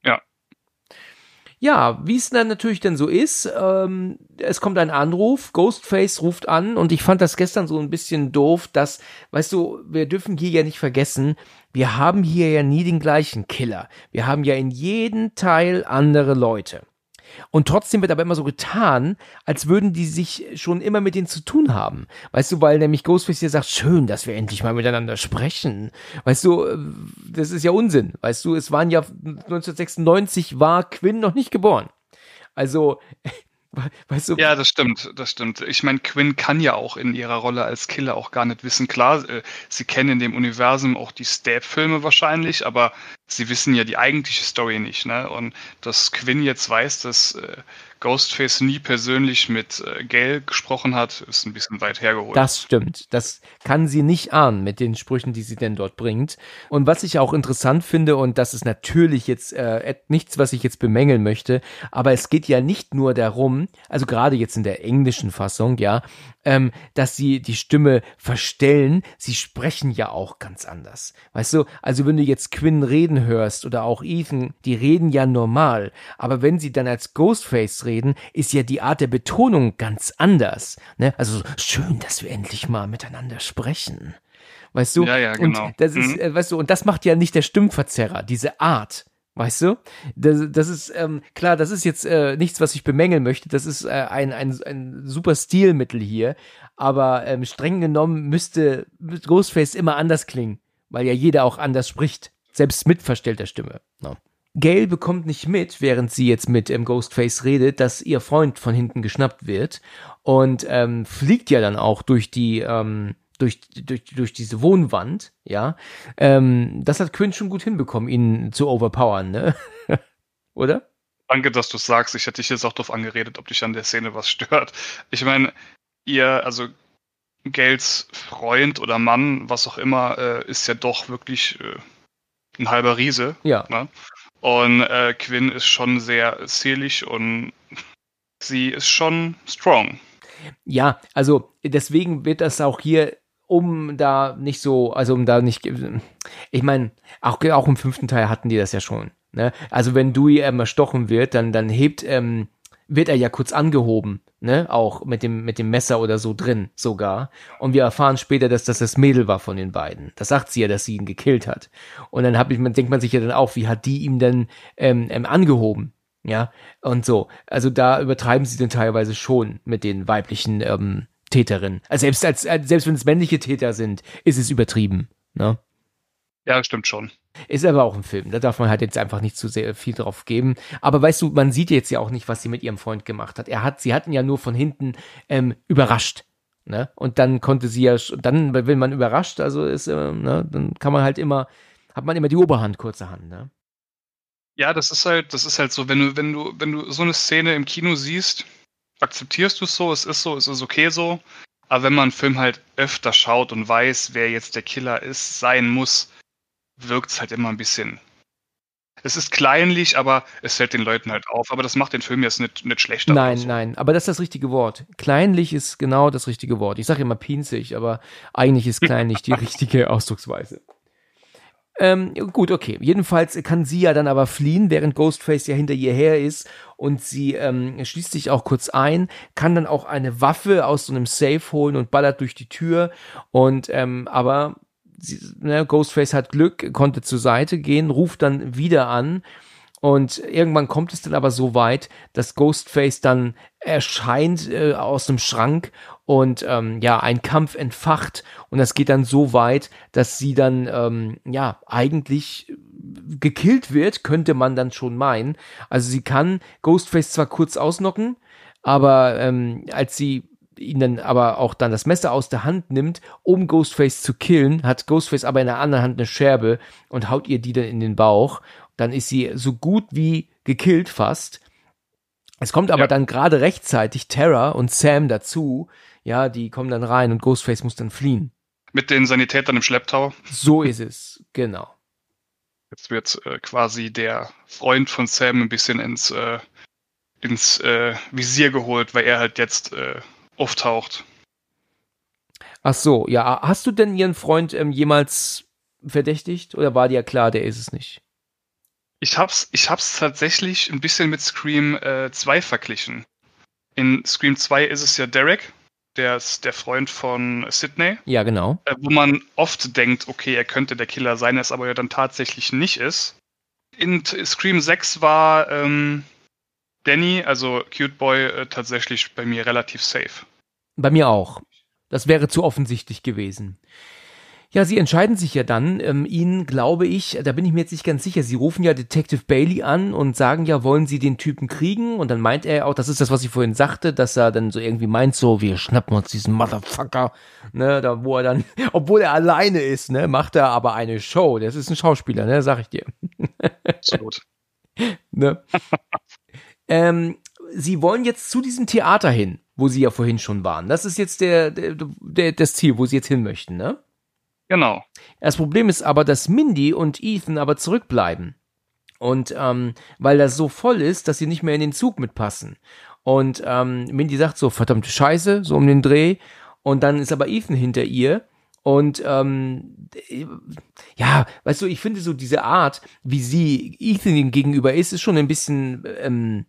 Ja. Ja, wie es dann natürlich denn so ist, ähm, es kommt ein Anruf, Ghostface ruft an und ich fand das gestern so ein bisschen doof, dass, weißt du, wir dürfen hier ja nicht vergessen, wir haben hier ja nie den gleichen Killer. Wir haben ja in jedem Teil andere Leute. Und trotzdem wird aber immer so getan, als würden die sich schon immer mit denen zu tun haben. Weißt du, weil nämlich Ghostface hier sagt, schön, dass wir endlich mal miteinander sprechen. Weißt du, äh, das ist ja Unsinn. Weißt du, es waren ja 1996 war Quinn noch nicht geboren. Also, <laughs> Weißt du? Ja, das stimmt, das stimmt. Ich meine, Quinn kann ja auch in ihrer Rolle als Killer auch gar nicht wissen. Klar, äh, sie kennen in dem Universum auch die Stab-Filme wahrscheinlich, aber sie wissen ja die eigentliche Story nicht, ne? Und dass Quinn jetzt weiß, dass äh, Ghostface nie persönlich mit äh, Gail gesprochen hat, ist ein bisschen weit hergeholt. Das stimmt. Das kann sie nicht ahnen mit den Sprüchen, die sie denn dort bringt. Und was ich auch interessant finde, und das ist natürlich jetzt äh, nichts, was ich jetzt bemängeln möchte, aber es geht ja nicht nur darum, also gerade jetzt in der englischen Fassung, ja, ähm, dass sie die Stimme verstellen, sie sprechen ja auch ganz anders. Weißt du, also wenn du jetzt Quinn reden hörst oder auch Ethan, die reden ja normal, aber wenn sie dann als Ghostface reden, ist ja die Art der Betonung ganz anders. Ne? Also schön, dass wir endlich mal miteinander sprechen. Weißt du? Ja, ja, genau. Und das ist, mhm. äh, weißt du, und das macht ja nicht der Stimmverzerrer, diese Art. Weißt du? Das, das ist, ähm, klar, das ist jetzt äh, nichts, was ich bemängeln möchte. Das ist äh, ein, ein, ein super Stilmittel hier. Aber ähm, streng genommen müsste Ghostface immer anders klingen, weil ja jeder auch anders spricht. Selbst mit verstellter Stimme. No. Gail bekommt nicht mit, während sie jetzt mit ähm, Ghostface redet, dass ihr Freund von hinten geschnappt wird und ähm, fliegt ja dann auch durch die ähm, durch, durch, durch diese Wohnwand, ja, ähm, das hat Quinn schon gut hinbekommen, ihn zu overpowern, ne? <laughs> Oder? Danke, dass du sagst. Ich hätte dich jetzt auch darauf angeredet, ob dich an der Szene was stört. Ich meine, ihr, also Gails Freund oder Mann, was auch immer, äh, ist ja doch wirklich äh, ein halber Riese. Ja. Ne? Und äh, Quinn ist schon sehr zierlich und sie ist schon strong. Ja, also deswegen wird das auch hier um da nicht so, also um da nicht, ich meine, auch, auch im fünften Teil hatten die das ja schon. Ne? Also wenn Dewey ähm, erstochen wird, dann, dann hebt, ähm, wird er ja kurz angehoben, ne, auch mit dem, mit dem Messer oder so drin sogar. Und wir erfahren später, dass das das Mädel war von den beiden. Das sagt sie ja, dass sie ihn gekillt hat. Und dann hab ich, man denkt man sich ja dann auch, wie hat die ihm denn ähm, ähm, angehoben? Ja, und so. Also da übertreiben sie denn teilweise schon mit den weiblichen ähm, Täterin. Also selbst, als, selbst wenn es männliche Täter sind, ist es übertrieben. Ne? Ja, stimmt schon. Ist aber auch ein Film. Da darf man halt jetzt einfach nicht zu sehr viel drauf geben. Aber weißt du, man sieht jetzt ja auch nicht, was sie mit ihrem Freund gemacht hat. Er hat, sie hatten ja nur von hinten ähm, überrascht. Ne? Und dann konnte sie ja, dann, wenn man überrascht, also ist, äh, ne, dann kann man halt immer, hat man immer die Oberhand kurzerhand, ne? Ja, das ist halt, das ist halt so, wenn du, wenn du, wenn du so eine Szene im Kino siehst, akzeptierst du es so, es ist so, es ist okay so. Aber wenn man einen Film halt öfter schaut und weiß, wer jetzt der Killer ist, sein muss, wirkt es halt immer ein bisschen. Es ist kleinlich, aber es fällt den Leuten halt auf. Aber das macht den Film jetzt nicht, nicht schlechter. Nein, so. nein, aber das ist das richtige Wort. Kleinlich ist genau das richtige Wort. Ich sage immer pinzig, aber eigentlich ist kleinlich die <laughs> richtige Ausdrucksweise. Ähm, gut, okay. Jedenfalls kann sie ja dann aber fliehen, während Ghostface ja hinter ihr her ist und sie ähm, schließt sich auch kurz ein, kann dann auch eine Waffe aus so einem Safe holen und ballert durch die Tür und ähm, aber ne, Ghostface hat Glück, konnte zur Seite gehen, ruft dann wieder an und irgendwann kommt es dann aber so weit, dass Ghostface dann erscheint äh, aus dem Schrank und ähm, ja, ein Kampf entfacht und das geht dann so weit, dass sie dann ähm, ja eigentlich gekillt wird, könnte man dann schon meinen. Also sie kann Ghostface zwar kurz ausnocken, aber ähm, als sie ihn dann aber auch dann das Messer aus der Hand nimmt, um Ghostface zu killen, hat Ghostface aber in der anderen Hand eine Scherbe und haut ihr die dann in den Bauch dann ist sie so gut wie gekillt fast. Es kommt aber Ja. dann gerade rechtzeitig Tara und Sam dazu. Ja, die kommen dann rein und Ghostface muss dann fliehen. Mit den Sanitätern im Schlepptau. So ist es, genau. Jetzt wird äh, quasi der Freund von Sam ein bisschen ins, äh, ins äh, Visier geholt, weil er halt jetzt äh, auftaucht. Ach so, ja. Hast du denn ihren Freund ähm, jemals verdächtigt oder war dir klar, der ist es nicht? Ich hab's, ich hab's tatsächlich ein bisschen mit Scream äh, 2 verglichen. In Scream 2 ist es ja Derek, der ist der Freund von Sidney, Ja, genau. äh, wo man oft denkt, okay, er könnte der Killer sein, es aber ja dann tatsächlich nicht ist. In Scream 6 war ähm, Danny, also Cute Boy, äh, tatsächlich bei mir relativ safe. Bei mir auch. Das wäre zu offensichtlich gewesen. Ja, sie entscheiden sich ja dann, ähm, ihn, glaube ich, da bin ich mir jetzt nicht ganz sicher, sie rufen ja Detective Bailey an und sagen ja, wollen sie den Typen kriegen? Und dann meint er auch, das ist das, was ich vorhin sagte, dass er dann so irgendwie meint, so, wir schnappen uns diesen Motherfucker, ne, da wo er dann, <laughs> obwohl er alleine ist, ne, macht er aber eine Show. Das ist ein Schauspieler, ne, sag ich dir. <laughs> Absolut. Ne? Ähm, sie wollen jetzt zu diesem Theater hin, wo sie ja vorhin schon waren. Das ist jetzt der, der, der das Ziel, wo sie jetzt hin möchten, ne? Genau. Das Problem ist aber, dass Mindy und Ethan aber zurückbleiben. Und ähm, weil das so voll ist, dass sie nicht mehr in den Zug mitpassen. Und ähm, Mindy sagt so, verdammte Scheiße, so um den Dreh. Und dann ist aber Ethan hinter ihr. Und ähm, ja, weißt du, ich finde so diese Art, wie sie Ethan gegenüber ist, ist schon ein bisschen ähm,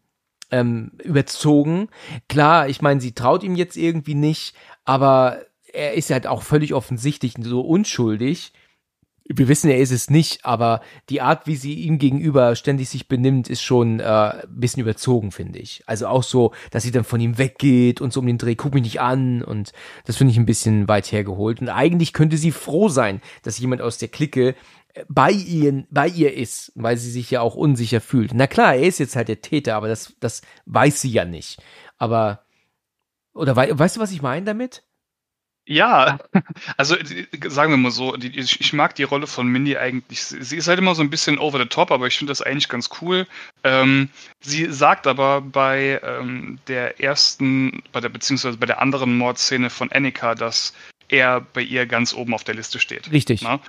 ähm, überzogen. Klar, ich meine, sie traut ihm jetzt irgendwie nicht, aber er ist halt auch völlig offensichtlich so unschuldig. Wir wissen, er ist es nicht, aber die Art, wie sie ihm gegenüber ständig sich benimmt, ist schon äh, ein bisschen überzogen, finde ich. Also auch so, dass sie dann von ihm weggeht und so um den Dreh, guck mich nicht an und das finde ich ein bisschen weit hergeholt. Und eigentlich könnte sie froh sein, dass jemand aus der Clique bei ihr, bei ihr ist, weil sie sich ja auch unsicher fühlt. Na klar, er ist jetzt halt der Täter, aber das, das weiß sie ja nicht. Aber, oder wei weißt du, was ich meine damit? Ja, <laughs> also sagen wir mal so, die, ich, ich mag die Rolle von Mindy eigentlich. Sie sie ist halt immer so ein bisschen over the top, aber ich finde das eigentlich ganz cool. Ähm, sie sagt aber bei ähm, der ersten, bei der beziehungsweise bei der anderen Mordszene von Annika, dass er bei ihr ganz oben auf der Liste steht. Richtig. Na?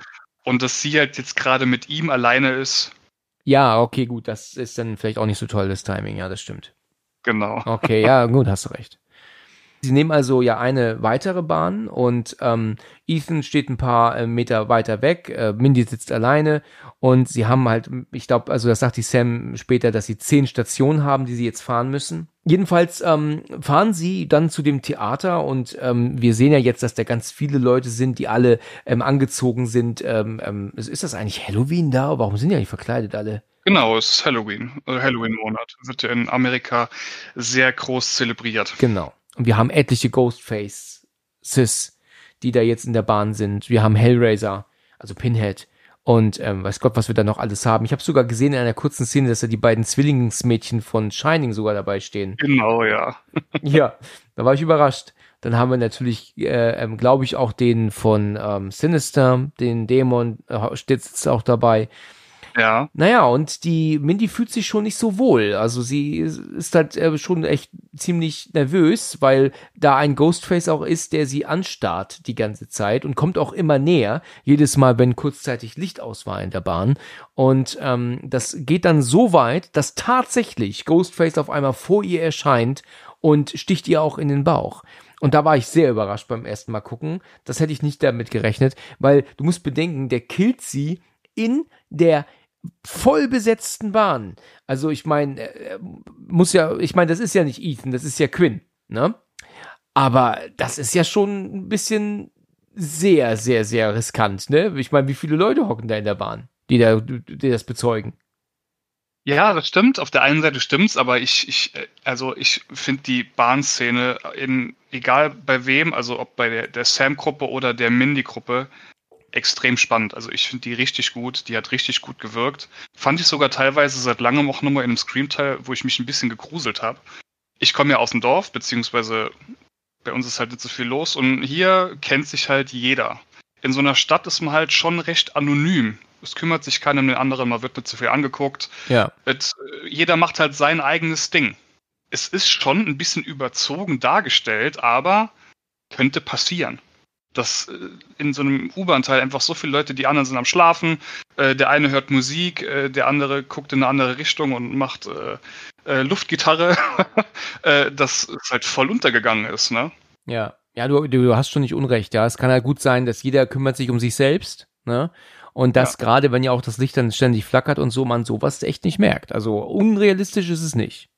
Und dass sie halt jetzt gerade mit ihm alleine ist. Ja, okay, gut, das ist dann vielleicht auch nicht so toll, das Timing, ja, das stimmt. Genau. Okay, ja, gut, hast du recht. Sie nehmen also ja eine weitere Bahn und ähm, Ethan steht ein paar äh, Meter weiter weg, äh, Mindy sitzt alleine und sie haben halt, ich glaube, also das sagt die Sam später, dass sie zehn Stationen haben, die sie jetzt fahren müssen. Jedenfalls ähm, fahren sie dann zu dem Theater und ähm, wir sehen ja jetzt, dass da ganz viele Leute sind, die alle ähm, angezogen sind. Ähm, ähm, ist das eigentlich Halloween da? Warum sind die eigentlich verkleidet alle? Genau, es ist Halloween, äh, Halloween-Monat. Wird ja in Amerika sehr groß zelebriert. Genau. Und wir haben etliche Ghostfaces, die da jetzt in der Bahn sind. Wir haben Hellraiser, also Pinhead. Und ähm, weiß Gott, was wir da noch alles haben. Ich habe sogar gesehen in einer kurzen Szene, dass da die beiden Zwillingsmädchen von Shining sogar dabei stehen. Genau, ja. <laughs> ja, da war ich überrascht. Dann haben wir natürlich, äh, ähm, glaube ich, auch den von ähm, Sinister, den Dämon, äh, steht jetzt auch dabei. Ja. Naja, und die Mindy fühlt sich schon nicht so wohl. Also sie ist halt äh, schon echt ziemlich nervös, weil da ein Ghostface auch ist, der sie anstarrt die ganze Zeit und kommt auch immer näher. Jedes Mal, wenn kurzzeitig Licht aus war in der Bahn. Und ähm, das geht dann so weit, dass tatsächlich Ghostface auf einmal vor ihr erscheint und sticht ihr auch in den Bauch. Und da war ich sehr überrascht beim ersten Mal gucken. Das hätte ich nicht damit gerechnet, weil du musst bedenken, der killt sie in der vollbesetzten Bahn. Also ich meine, äh, muss ja, ich meine, das ist ja nicht Ethan, das ist ja Quinn, ne? Aber das ist ja schon ein bisschen sehr, sehr, sehr riskant, ne? Ich meine, wie viele Leute hocken da in der Bahn, die da, die das bezeugen? Ja, das stimmt. Auf der einen Seite stimmt's, aber ich, ich also ich finde die Bahnszene in, egal bei wem, also ob bei der, der Sam-Gruppe oder der Mindy-Gruppe, extrem spannend. Also ich finde die richtig gut. Die hat richtig gut gewirkt. Fand ich sogar teilweise seit langem auch nochmal in einem Scream-Teil, wo ich mich ein bisschen gegruselt habe. Ich komme ja aus dem Dorf, beziehungsweise bei uns ist halt nicht so viel los und hier kennt sich halt jeder. In so einer Stadt ist man halt schon recht anonym. es kümmert sich keiner um den anderen, man wird nicht zu viel angeguckt. Ja. Es, äh, jeder macht halt sein eigenes Ding. Es ist schon ein bisschen überzogen dargestellt, aber könnte passieren. Dass äh, in so einem U-Bahn-Teil einfach so viele Leute, die anderen sind am Schlafen, äh, der eine hört Musik, äh, der andere guckt in eine andere Richtung und macht äh, äh, Luftgitarre, <laughs> äh, dass es halt voll untergegangen ist, ne? Ja. Ja, du, du hast schon nicht unrecht, ja. Es kann halt gut sein, dass jeder kümmert sich um sich selbst, ne? Und das Ja. gerade, wenn ja auch das Licht dann ständig flackert und so, man sowas echt nicht merkt. Also unrealistisch ist es nicht.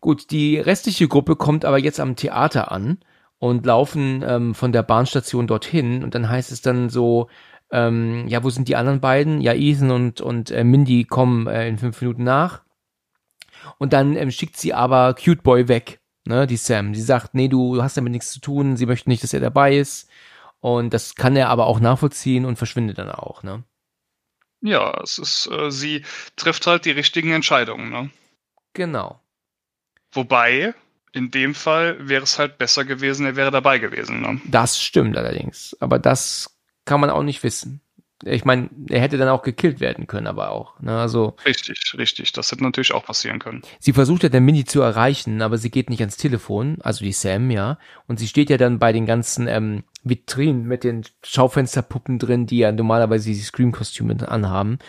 Gut, die restliche Gruppe kommt aber jetzt am Theater an und laufen ähm, von der Bahnstation dorthin und dann heißt es dann so, ähm, ja, wo sind die anderen beiden? Ja, Ethan und, und äh, Mindy kommen äh, in fünf Minuten nach. Und dann ähm, schickt sie aber Cute Boy weg, ne, die Sam. Sie sagt, nee, du, du hast damit nichts zu tun, sie möchte nicht, dass er dabei ist. Und das kann er aber auch nachvollziehen und verschwindet dann auch, ne? Ja, es ist, äh, sie trifft halt die richtigen Entscheidungen, ne? Genau. Wobei, in dem Fall wäre es halt besser gewesen, er wäre dabei gewesen, ne? Das stimmt allerdings. Aber das kann man auch nicht wissen. Ich meine, er hätte dann auch gekillt werden können, aber auch. Ne? Also Richtig, richtig. Das hätte natürlich auch passieren können. sie versucht ja dann Mindy zu erreichen, aber sie geht nicht ans Telefon, also die Sam, ja. Und sie steht ja dann bei den ganzen ähm, Vitrinen mit den Schaufensterpuppen drin, die ja normalerweise die Scream-Kostüme anhaben.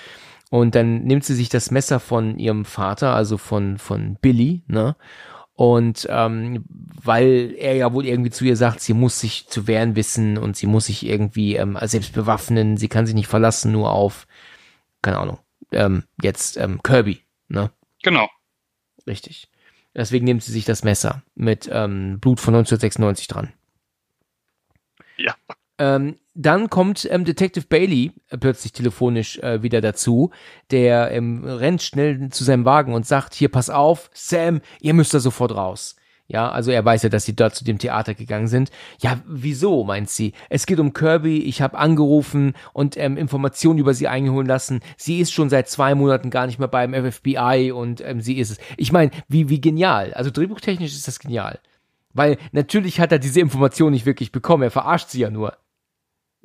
Und dann nimmt sie sich das Messer von ihrem Vater, also von, von Billy, ne? Und ähm, weil er ja wohl irgendwie zu ihr sagt, sie muss sich zu wehren wissen und sie muss sich irgendwie ähm, selbst bewaffnen, sie kann sich nicht verlassen nur auf, keine Ahnung, ähm, jetzt ähm, Kirby, ne? Genau. Richtig. Deswegen nimmt sie sich das Messer mit ähm, Blut von 1996 dran. Ja. Ähm, dann kommt ähm, Detective Bailey äh, plötzlich telefonisch äh, wieder dazu. Der ähm, rennt schnell zu seinem Wagen und sagt, hier, pass auf, Sam, ihr müsst da sofort raus. Ja, also er weiß ja, dass sie dort zu dem Theater gegangen sind. Ja, wieso, meint sie? Es geht um Kirby, ich habe angerufen und ähm, Informationen über sie einholen lassen. Sie ist schon seit zwei Monaten gar nicht mehr beim FBI und ähm, sie ist es. Ich meine, wie, wie genial. Also drehbuchtechnisch ist das genial. Weil natürlich hat er diese Information nicht wirklich bekommen, er verarscht sie ja nur.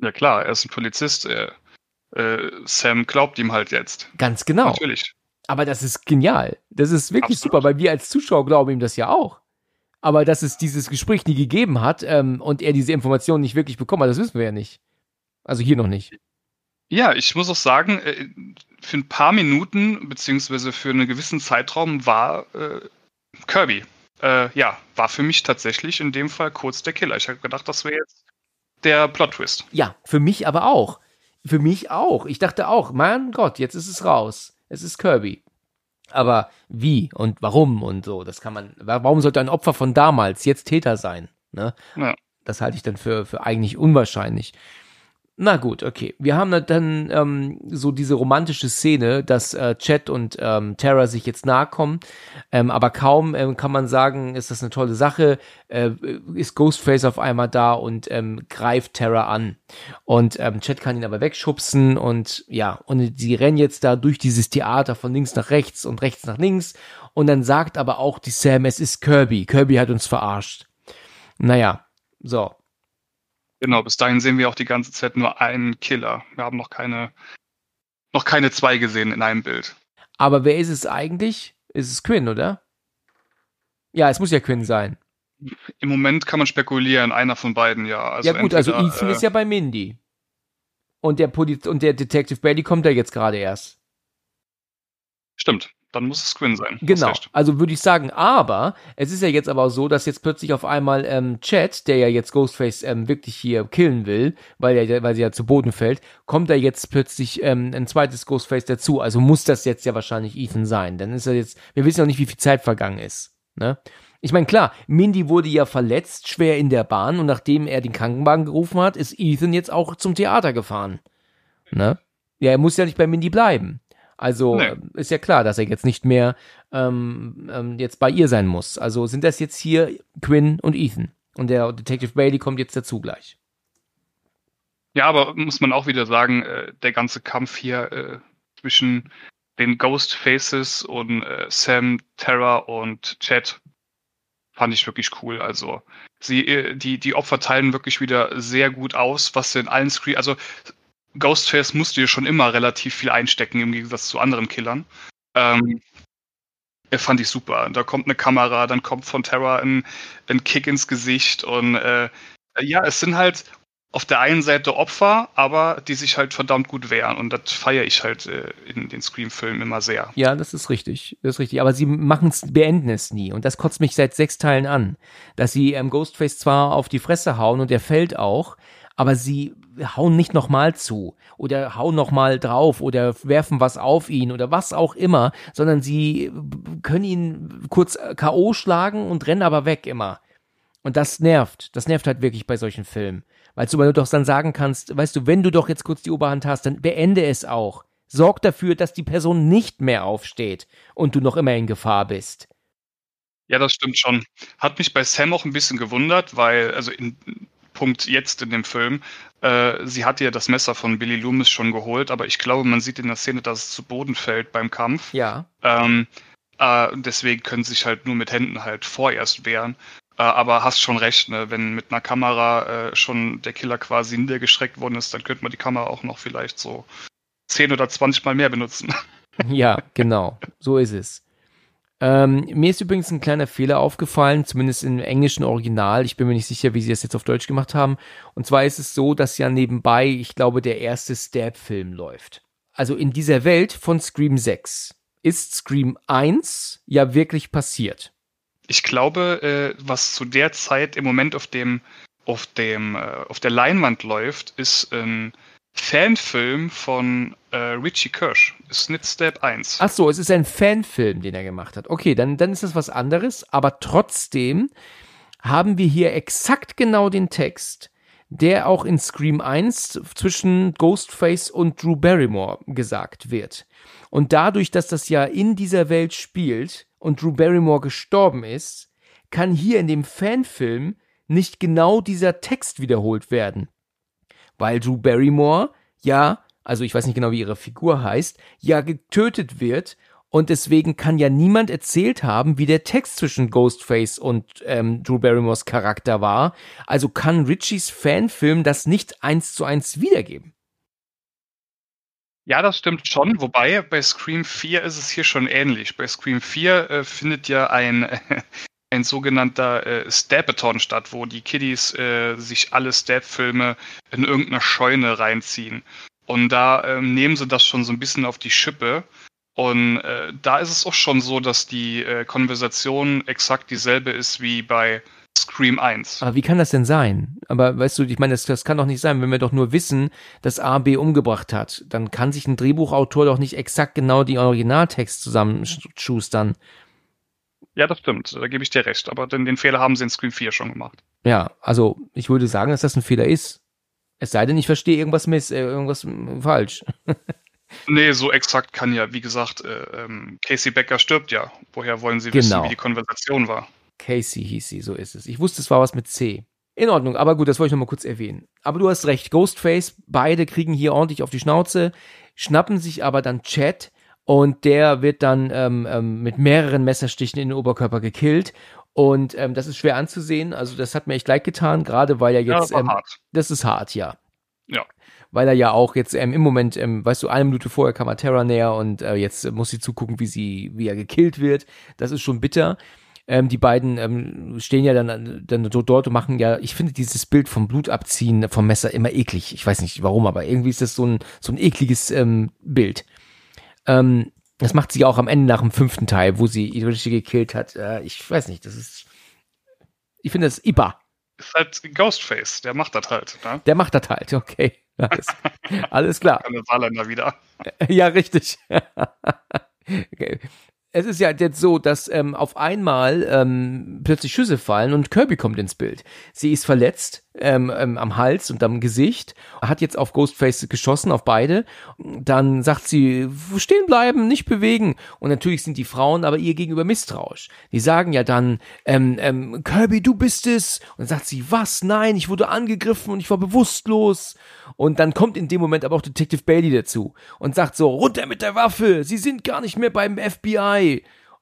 Ja klar, er ist ein Polizist. Er, äh, Sam glaubt ihm halt jetzt. Ganz genau. Natürlich. Aber das ist genial. Das ist wirklich Absolut. super, weil wir als Zuschauer glauben ihm das ja auch. Aber dass es dieses Gespräch nie gegeben hat ähm, und er diese Informationen nicht wirklich bekommen hat, das wissen wir ja nicht. Also hier noch nicht. Ja, ich muss auch sagen, äh, für ein paar Minuten, beziehungsweise für einen gewissen Zeitraum war äh, Kirby, äh, ja, war für mich tatsächlich in dem Fall kurz der Killer. Ich habe gedacht, das wäre jetzt der Plot-Twist. Ja, für mich aber auch. Für mich auch. Ich dachte auch, mein Gott, jetzt ist es raus. Es ist Kirby. Aber wie und warum und so, das kann man. Warum sollte ein Opfer von damals jetzt Täter sein? Ne? Ja. Das halte ich dann für, für eigentlich unwahrscheinlich. Na gut, okay. Wir haben dann ähm, so diese romantische Szene, dass äh, Chet und ähm, Tara sich jetzt nahe kommen, ähm, aber kaum ähm, kann man sagen, ist das eine tolle Sache, äh, ist Ghostface auf einmal da und ähm, greift Tara an. Und ähm, Chet kann ihn aber wegschubsen und ja, und sie rennen jetzt da durch dieses Theater von links nach rechts und rechts nach links und dann sagt aber auch die Sam, es ist Kirby. Kirby hat uns verarscht. Naja, so. Genau, bis dahin sehen wir auch die ganze Zeit nur einen Killer. Wir haben noch keine, noch keine zwei gesehen in einem Bild. Aber wer ist es eigentlich? Ist es Quinn, oder? Ja, es muss ja Quinn sein. Im Moment kann man spekulieren, einer von beiden, ja. Also ja gut, also entweder, Ethan äh, ist ja bei Mindy. Und der, Poliz und der Detective Bailey kommt da jetzt gerade erst. Stimmt, dann muss es Quinn sein. Genau. Also würde ich sagen, aber es ist ja jetzt aber so, dass jetzt plötzlich auf einmal ähm, Chad, der ja jetzt Ghostface ähm, wirklich hier killen will, weil er, weil sie ja zu Boden fällt, kommt da jetzt plötzlich ähm, ein zweites Ghostface dazu. Also muss das jetzt ja wahrscheinlich Ethan sein. Dann ist er jetzt, wir wissen noch nicht, wie viel Zeit vergangen ist. Ne? Ich meine, klar, Mindy wurde ja verletzt, schwer in der Bahn und nachdem er den Krankenwagen gerufen hat, ist Ethan jetzt auch zum Theater gefahren. Ne? Ja, er muss ja nicht bei Mindy bleiben. Also Nee. äh, ist ja klar, dass er jetzt nicht mehr ähm, ähm, jetzt bei ihr sein muss. Also sind das jetzt hier Quinn und Ethan. Und der Detective Bailey kommt jetzt dazu gleich. Ja, aber muss man auch wieder sagen, äh, der ganze Kampf hier äh, zwischen den Ghost Faces und äh, Sam, Terra und Chad fand ich wirklich cool. Also sie, äh, die, die Opfer teilen wirklich wieder sehr gut aus, was sie in allen Screen, also Ghostface musste ja schon immer relativ viel einstecken im Gegensatz zu anderen Killern. Ähm, fand ich super. Da kommt eine Kamera, dann kommt von Terra ein, ein Kick ins Gesicht und äh, ja, es sind halt auf der einen Seite Opfer, aber die sich halt verdammt gut wehren und das feiere ich halt äh, in den Scream-Filmen immer sehr. Ja, das ist richtig, das ist richtig. Aber sie machen es, beenden es nie und das kotzt mich seit sechs Teilen an, dass sie ähm, Ghostface zwar auf die Fresse hauen und er fällt auch, aber sie hauen nicht nochmal zu oder hauen nochmal drauf oder werfen was auf ihn oder was auch immer, sondern sie können ihn kurz K.O. schlagen und rennen aber weg immer. Und das nervt. Das nervt halt wirklich bei solchen Filmen. Weil du doch dann sagen kannst, weißt du, wenn du doch jetzt kurz die Oberhand hast, dann beende es auch. Sorg dafür, dass die Person nicht mehr aufsteht und du noch immer in Gefahr bist. Ja, das stimmt schon. Hat mich bei Sam auch ein bisschen gewundert, weil, also in, Punkt jetzt in dem Film. Äh, sie hat ja das Messer von Billy Loomis schon geholt, aber ich glaube, man sieht in der Szene, dass es zu Boden fällt beim Kampf. Ja. Ähm, äh, deswegen können sie sich halt nur mit Händen halt vorerst wehren. Äh, aber hast schon recht, ne? wenn mit einer Kamera äh, schon der Killer quasi niedergestreckt worden ist, dann könnte man die Kamera auch noch vielleicht so 10 oder 20 Mal mehr benutzen. Ja, genau. So ist es. Ähm, mir ist übrigens ein kleiner Fehler aufgefallen, zumindest im englischen Original. Ich bin mir nicht sicher, wie sie das jetzt auf Deutsch gemacht haben. Und zwar ist es so, dass ja nebenbei, ich glaube, der erste Stab-Film läuft. Also in dieser Welt von Scream 6 ist Scream 1 ja wirklich passiert. Ich glaube, äh, was zu der Zeit im Moment auf dem auf dem äh, auf der Leinwand läuft, ist ein Fanfilm von äh, Richie Kirsch. Snit Step 1. Ach so, es ist ein Fanfilm, den er gemacht hat. Okay, dann, dann ist das was anderes, aber trotzdem haben wir hier exakt genau den Text, der auch in Scream 1 zwischen Ghostface und Drew Barrymore gesagt wird. Und dadurch, dass das ja in dieser Welt spielt und Drew Barrymore gestorben ist, kann hier in dem Fanfilm nicht genau dieser Text wiederholt werden weil Drew Barrymore ja, also ich weiß nicht genau, wie ihre Figur heißt, ja getötet wird und deswegen kann ja niemand erzählt haben, wie der Text zwischen Ghostface und ähm, Drew Barrymores Charakter war. Also kann Richies Fanfilm das nicht eins zu eins wiedergeben. Ja, das stimmt schon. Wobei bei Scream 4 ist es hier schon ähnlich. Bei Scream 4 äh, findet ja ein, <laughs> ein sogenannter äh, Stabathon statt, wo die Kiddies äh, sich alle Stab-Filme in irgendeiner Scheune reinziehen. Und da ähm, nehmen sie das schon so ein bisschen auf die Schippe. Und äh, da ist es auch schon so, dass die äh, Konversation exakt dieselbe ist wie bei Scream 1. Aber wie kann das denn sein? Aber weißt du, ich meine, das, das kann doch nicht sein, wenn wir doch nur wissen, dass A B umgebracht hat. Dann kann sich ein Drehbuchautor doch nicht exakt genau die Originaltext zusammenschustern. Ja, das stimmt. Da gebe ich dir recht. Aber den, den Fehler haben sie in Screen 4 schon gemacht. Ja, also ich würde sagen, dass das ein Fehler ist. Es sei denn, ich verstehe irgendwas miss, äh, irgendwas falsch. <laughs> nee, so exakt kann ja, wie gesagt, äh, ähm, Casey Becker stirbt ja. Woher wollen sie genau. wissen, wie die Konversation war? Casey hieß sie, so ist es. Ich wusste, es war was mit C. In Ordnung, aber gut, das wollte ich nochmal kurz erwähnen. Aber du hast recht, Ghostface, beide kriegen hier ordentlich auf die Schnauze, schnappen sich aber dann Chad, und der wird dann ähm, ähm, mit mehreren Messerstichen in den Oberkörper gekillt. Und ähm, das ist schwer anzusehen. Also das hat mir echt leid getan, gerade weil er jetzt. Ja, das, ähm, hart. das ist hart, ja. Ja. Weil er ja auch jetzt ähm, im Moment, ähm, weißt du, eine Minute vorher kam er Terra näher und äh, jetzt muss sie zugucken, wie sie, wie er gekillt wird. Das ist schon bitter. Ähm, die beiden ähm, stehen ja dann, dann dort und machen ja, ich finde dieses Bild vom Blutabziehen vom Messer immer eklig. Ich weiß nicht warum, aber irgendwie ist das so ein, so ein ekliges ähm, Bild. Ähm, das macht sie auch am Ende nach dem fünften Teil, wo sie Idolishi gekillt hat. Äh, ich weiß nicht, das ist. Ich finde das Iba. Ist halt Ghostface, der macht das halt. Ne? Der macht das halt, okay. Alles, <laughs> alles klar. Keine Saarländer wieder. Ja, richtig. <laughs> okay es ist ja jetzt so, dass ähm, auf einmal ähm, plötzlich Schüsse fallen und Kirby kommt ins Bild. Sie ist verletzt ähm, ähm, am Hals und am Gesicht, hat jetzt auf Ghostface geschossen, auf beide. Dann sagt sie, stehen bleiben, nicht bewegen. Und natürlich sind die Frauen aber ihr gegenüber misstrauisch. Die sagen ja dann, ähm, ähm, Kirby, du bist es. Und dann sagt sie, was? Nein, ich wurde angegriffen und ich war bewusstlos. Und dann kommt in dem Moment aber auch Detective Bailey dazu und sagt so, runter mit der Waffe, sie sind gar nicht mehr beim FBI.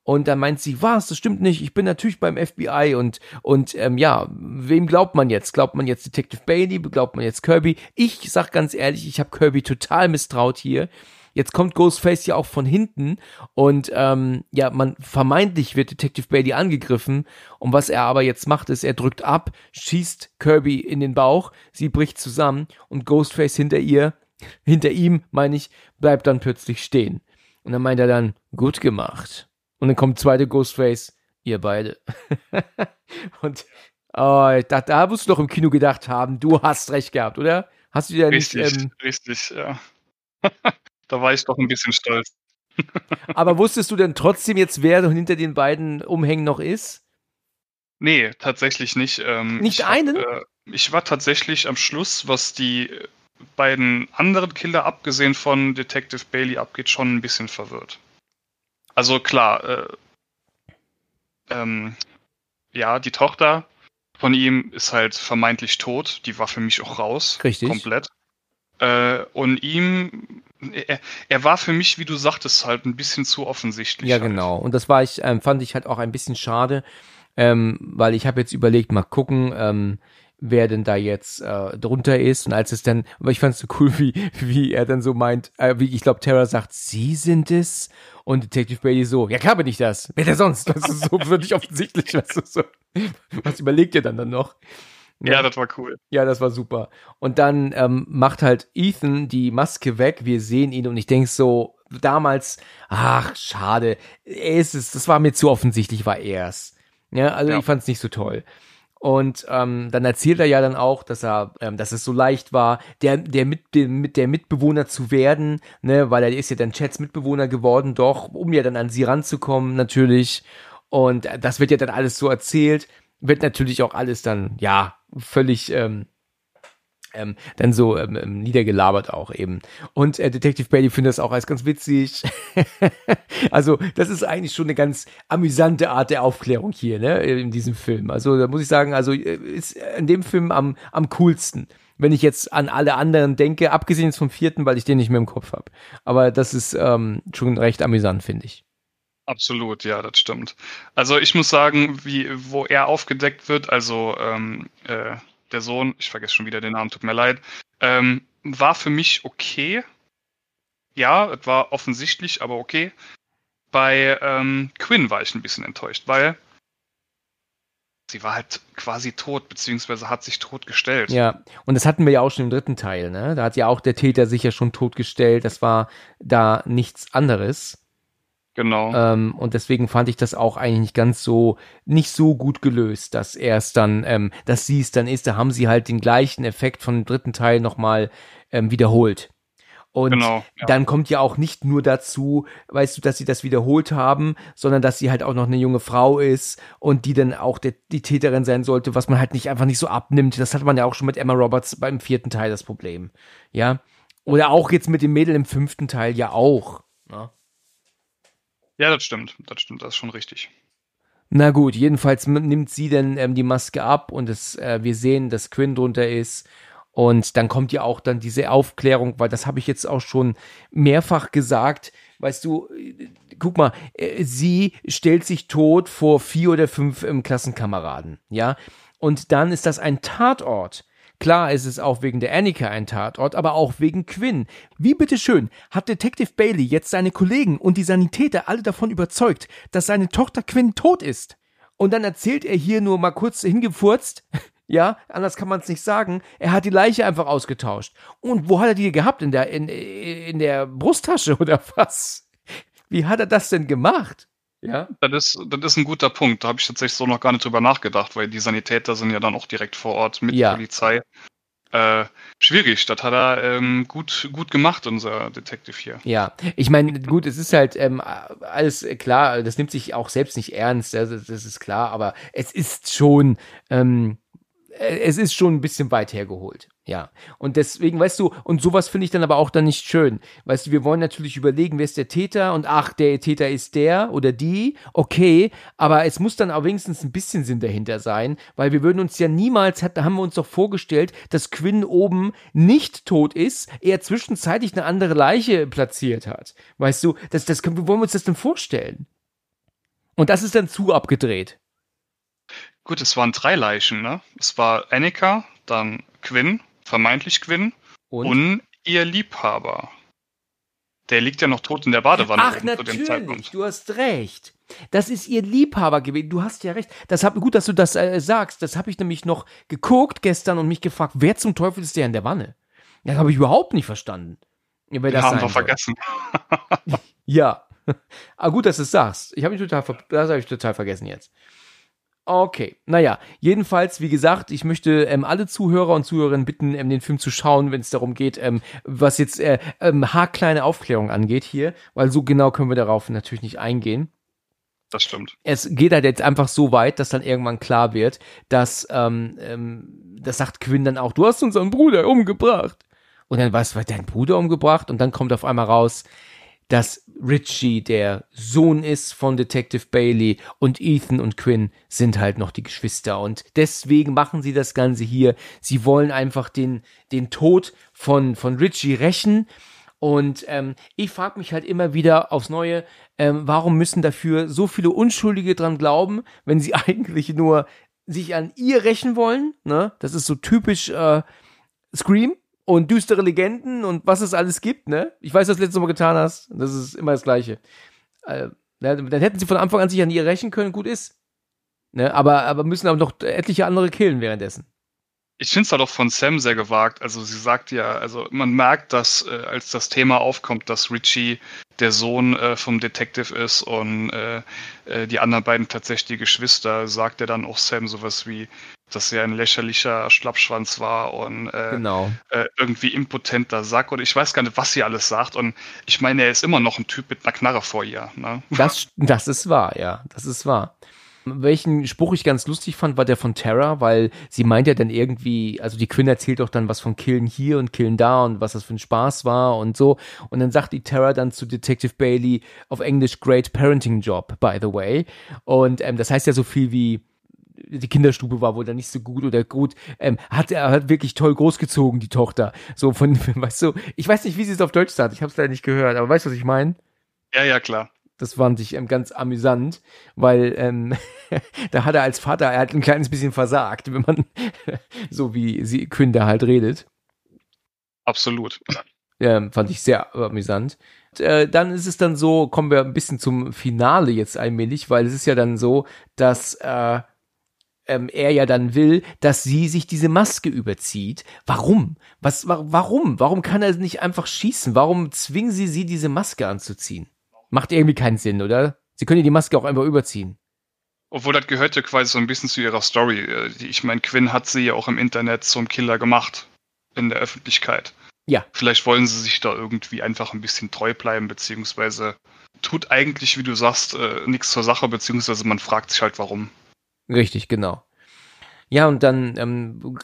Und dann meint sie, was, das stimmt nicht, ich bin natürlich beim FBI und, und ähm, ja, wem glaubt man jetzt? Glaubt man jetzt Detective Bailey? Glaubt man jetzt Kirby? Ich sag ganz ehrlich, ich habe Kirby total misstraut hier. Jetzt kommt Ghostface ja auch von hinten und ähm, ja, man vermeintlich wird Detective Bailey angegriffen und was er aber jetzt macht, ist, er drückt ab, schießt Kirby in den Bauch, sie bricht zusammen und Ghostface hinter ihr, hinter ihm, meine ich, bleibt dann plötzlich stehen. Und dann meint er dann, gut gemacht. Und dann kommt zweite Ghostface, ihr beide. <laughs> und oh, da, da musst du doch im Kino gedacht haben, du hast recht gehabt, oder? Hast du dir richtig, nicht. Ähm, richtig, ja. <laughs> da war ich doch ein bisschen stolz. <laughs> aber wusstest du denn trotzdem jetzt, wer hinter den beiden Umhängen noch ist? Nee, tatsächlich nicht. Ähm, nicht ich einen? Hab, äh, ich war tatsächlich am Schluss, was die beiden anderen Killer, abgesehen von Detective Bailey, abgeht, schon ein bisschen verwirrt. Also klar, äh, ähm, ja, die Tochter von ihm ist halt vermeintlich tot. Die war für mich auch raus. Richtig. Komplett. Äh, und ihm, er, er, war für mich, wie du sagtest, halt ein bisschen zu offensichtlich. Ja, halt. genau. Und das war ich, ähm, fand ich halt auch ein bisschen schade, ähm, weil ich habe jetzt überlegt, mal gucken, ähm, wer denn da jetzt äh, drunter ist. Und als es dann, aber ich fand es so cool, wie, wie er dann so meint, äh, wie ich glaube, Terra sagt, sie sind es. Und Detective Bailey so, ja klar bin ich das. Wer denn sonst? Das ist so wirklich offensichtlich. <laughs> Was, so, was überlegt ihr dann dann noch? Ja, das war cool. Ja, das war super. Und dann ähm, macht halt Ethan die Maske weg. Wir sehen ihn und ich denke so, damals, ach, schade. Er ist es, das war mir zu offensichtlich, war er es. Ja, also ja. ich fand es nicht so toll. Und ähm, dann erzählt er ja dann auch, dass er, ähm, dass es so leicht war, der, der mit, mit der Mitbewohner zu werden, ne, weil er ist ja dann Chats Mitbewohner geworden, doch, um ja dann an sie ranzukommen, natürlich. Und das wird ja dann alles so erzählt, wird natürlich auch alles dann, ja, völlig ähm, ähm, dann so ähm, ähm, niedergelabert auch eben. Und äh, Detective Bailey findet das auch als ganz witzig. <laughs> also das ist eigentlich schon eine ganz amüsante Art der Aufklärung hier, ne, in diesem Film. Also da muss ich sagen, also äh, ist in dem Film am, am coolsten. Wenn ich jetzt an alle anderen denke, abgesehen vom vierten, weil ich den nicht mehr im Kopf habe. Aber das ist ähm, schon recht amüsant, finde ich. Absolut, ja, das stimmt. Also ich muss sagen, wie, wo er aufgedeckt wird, also ähm, äh, der Sohn, ich vergesse schon wieder den Namen, tut mir leid, ähm, war für mich okay. Ja, es war offensichtlich, aber okay. Bei ähm, Quinn war ich ein bisschen enttäuscht, weil sie war halt quasi tot, beziehungsweise hat sich totgestellt. Ja, und das hatten wir ja auch schon im dritten Teil, ne? Da hat ja auch der Täter sich ja schon totgestellt. Das war da nichts anderes. Genau. Ähm, und deswegen fand ich das auch eigentlich nicht ganz so, nicht so gut gelöst, dass er es dann, ähm, dass sie es dann ist. Da haben sie halt den gleichen Effekt von dem dritten Teil nochmal ähm, wiederholt. Und genau, ja. dann kommt ja auch nicht nur dazu, weißt du, dass sie das wiederholt haben, sondern dass sie halt auch noch eine junge Frau ist und die dann auch der, die Täterin sein sollte, was man halt nicht einfach nicht so abnimmt. Das hat man ja auch schon mit Emma Roberts beim vierten Teil das Problem. Ja. Oder auch jetzt mit dem Mädel im fünften Teil ja auch. Ja. Das stimmt. Das stimmt, das ist schon richtig. Na gut, jedenfalls nimmt sie dann ähm, die Maske ab und es, äh, wir sehen, dass Quinn drunter ist. Und dann kommt ja auch dann diese Aufklärung, weil das habe ich jetzt auch schon mehrfach gesagt. Weißt du, äh, guck mal, äh, sie stellt sich tot vor vier oder fünf ähm, Klassenkameraden, ja. Und dann ist das ein Tatort. Klar ist es auch wegen der Annika ein Tatort, aber auch wegen Quinn. Wie bitteschön hat Detective Bailey jetzt seine Kollegen und die Sanitäter alle davon überzeugt, dass seine Tochter Quinn tot ist? Und dann erzählt er hier nur mal kurz hingefurzt, <laughs> ja, anders kann man es nicht sagen. Er hat die Leiche einfach ausgetauscht. Und wo hat er die gehabt? In der, in, in der Brusttasche <laughs> oder was? Wie hat er das denn gemacht? Ja. Das ist, das ist ein guter Punkt. Da habe ich tatsächlich so noch gar nicht drüber nachgedacht, weil die Sanitäter sind ja dann auch direkt vor Ort mit ja. Polizei. Äh, schwierig, das hat er ähm, gut, gut gemacht, unser Detective hier. Ja, ich meine, gut, es ist halt ähm, alles klar, das nimmt sich auch selbst nicht ernst, das, das ist klar, aber es ist schon, ähm, es ist schon ein bisschen weit hergeholt. Ja, und deswegen, weißt du, und sowas finde ich dann aber auch dann nicht schön. Weißt du, wir wollen natürlich überlegen, wer ist der Täter und ach, der Täter ist der oder die, okay, aber es muss dann auch wenigstens ein bisschen Sinn dahinter sein, weil wir würden uns ja niemals, da haben wir uns doch vorgestellt, dass Quinn oben nicht tot ist, er zwischenzeitlich eine andere Leiche platziert hat. Weißt du, das, das, wie wollen wir uns das denn vorstellen? Und das ist dann zu abgedreht. Gut, es waren drei Leichen, ne? Es war Annika, dann Quinn, vermeintlich Quinn, und, und ihr Liebhaber. Der liegt ja noch tot in der Badewanne. Ach, natürlich, du hast recht. Das ist ihr Liebhaber gewesen. Du hast ja recht. Das hab, gut, dass du das äh, sagst. Das habe ich nämlich noch geguckt gestern und mich gefragt, wer zum Teufel ist der in der Wanne? Das habe ich überhaupt nicht verstanden. Wer das haben wir vergessen. <laughs> ja. Aber <laughs> ah, gut, dass du es sagst. Ich habe mich total, das habe ich total vergessen jetzt. Okay, naja, jedenfalls, wie gesagt, ich möchte ähm, alle Zuhörer und Zuhörerinnen bitten, ähm, den Film zu schauen, wenn es darum geht, ähm, was jetzt äh, ähm, haarkleine Aufklärung angeht hier, weil so genau können wir darauf natürlich nicht eingehen. Das stimmt. Es geht halt jetzt einfach so weit, dass dann irgendwann klar wird, dass, ähm, ähm, das sagt Quinn dann auch, du hast unseren Bruder umgebracht. Und dann was, war dein Bruder umgebracht? Und dann kommt auf einmal raus, dass Richie der Sohn ist von Detective Bailey und Ethan und Quinn sind halt noch die Geschwister und deswegen machen sie das Ganze hier. Sie wollen einfach den, den Tod von, von Richie rächen und ähm, ich frage mich halt immer wieder aufs Neue, ähm, warum müssen dafür so viele Unschuldige dran glauben, wenn sie <laughs> eigentlich nur sich an ihr rächen wollen? Ne? Das ist so typisch äh, Scream und düstere Legenden und was es alles gibt, ne? Ich weiß, was du letztes Mal getan hast. Das ist immer das Gleiche. Äh, dann hätten sie von Anfang an sich an ihr rächen können, gut ist. Ne? Aber, aber müssen aber noch etliche andere killen währenddessen. Ich finde es halt auch von Sam sehr gewagt. Also sie sagt ja, also man merkt, dass äh, als das Thema aufkommt, dass Richie der Sohn äh, vom Detective ist und äh, äh die anderen beiden tatsächlich die Geschwister, sagt er dann auch Sam sowas wie, dass er ein lächerlicher Schlappschwanz war und äh, genau. äh, irgendwie impotenter Sack oder ich weiß gar nicht, was sie alles sagt. Und ich meine, er ist immer noch ein Typ mit einer Knarre vor ihr. Ne? Das, das ist wahr, ja, das ist wahr. Welchen Spruch ich ganz lustig fand, war der von Tara, weil sie meint ja dann irgendwie, also die Quinn erzählt doch dann was von Killen hier und Killen da und was das für ein Spaß war und so. Und dann sagt die Tara dann zu Detective Bailey auf Englisch Great Parenting Job, by the way. Und ähm, das heißt ja so viel wie, die Kinderstube war wohl dann nicht so gut oder gut. Ähm, hat er hat wirklich toll großgezogen, die Tochter. So von, <laughs> weißt du, ich weiß nicht, wie sie es auf Deutsch sagt, ich habe es leider nicht gehört, aber weißt du, was ich meine? Ja, ja, klar. Das fand ich ähm, ganz amüsant, weil ähm, <laughs> da hat er als Vater, er hat ein kleines bisschen versagt, wenn man <laughs> so wie sie Quinn da halt redet. Absolut. Ähm, fand ich sehr amüsant. Äh, dann ist es dann so, kommen wir ein bisschen zum Finale jetzt allmählich, weil es ist ja dann so, dass äh, ähm, er ja dann will, dass sie sich diese Maske überzieht. Warum? Was, wa warum? Warum kann er nicht einfach schießen? Warum zwingen sie sie, diese Maske anzuziehen? Macht irgendwie keinen Sinn, oder? Sie können die Maske auch einfach überziehen. Obwohl das gehört ja quasi so ein bisschen zu ihrer Story. Äh, ich meine, Quinn hat sie ja auch im Internet zum Killer gemacht. In der Öffentlichkeit. Ja. Vielleicht wollen sie sich da irgendwie einfach ein bisschen treu bleiben, beziehungsweise tut eigentlich, wie du sagst, äh, nichts zur Sache, beziehungsweise man fragt sich halt warum. Richtig, genau. Ja, und dann ähm,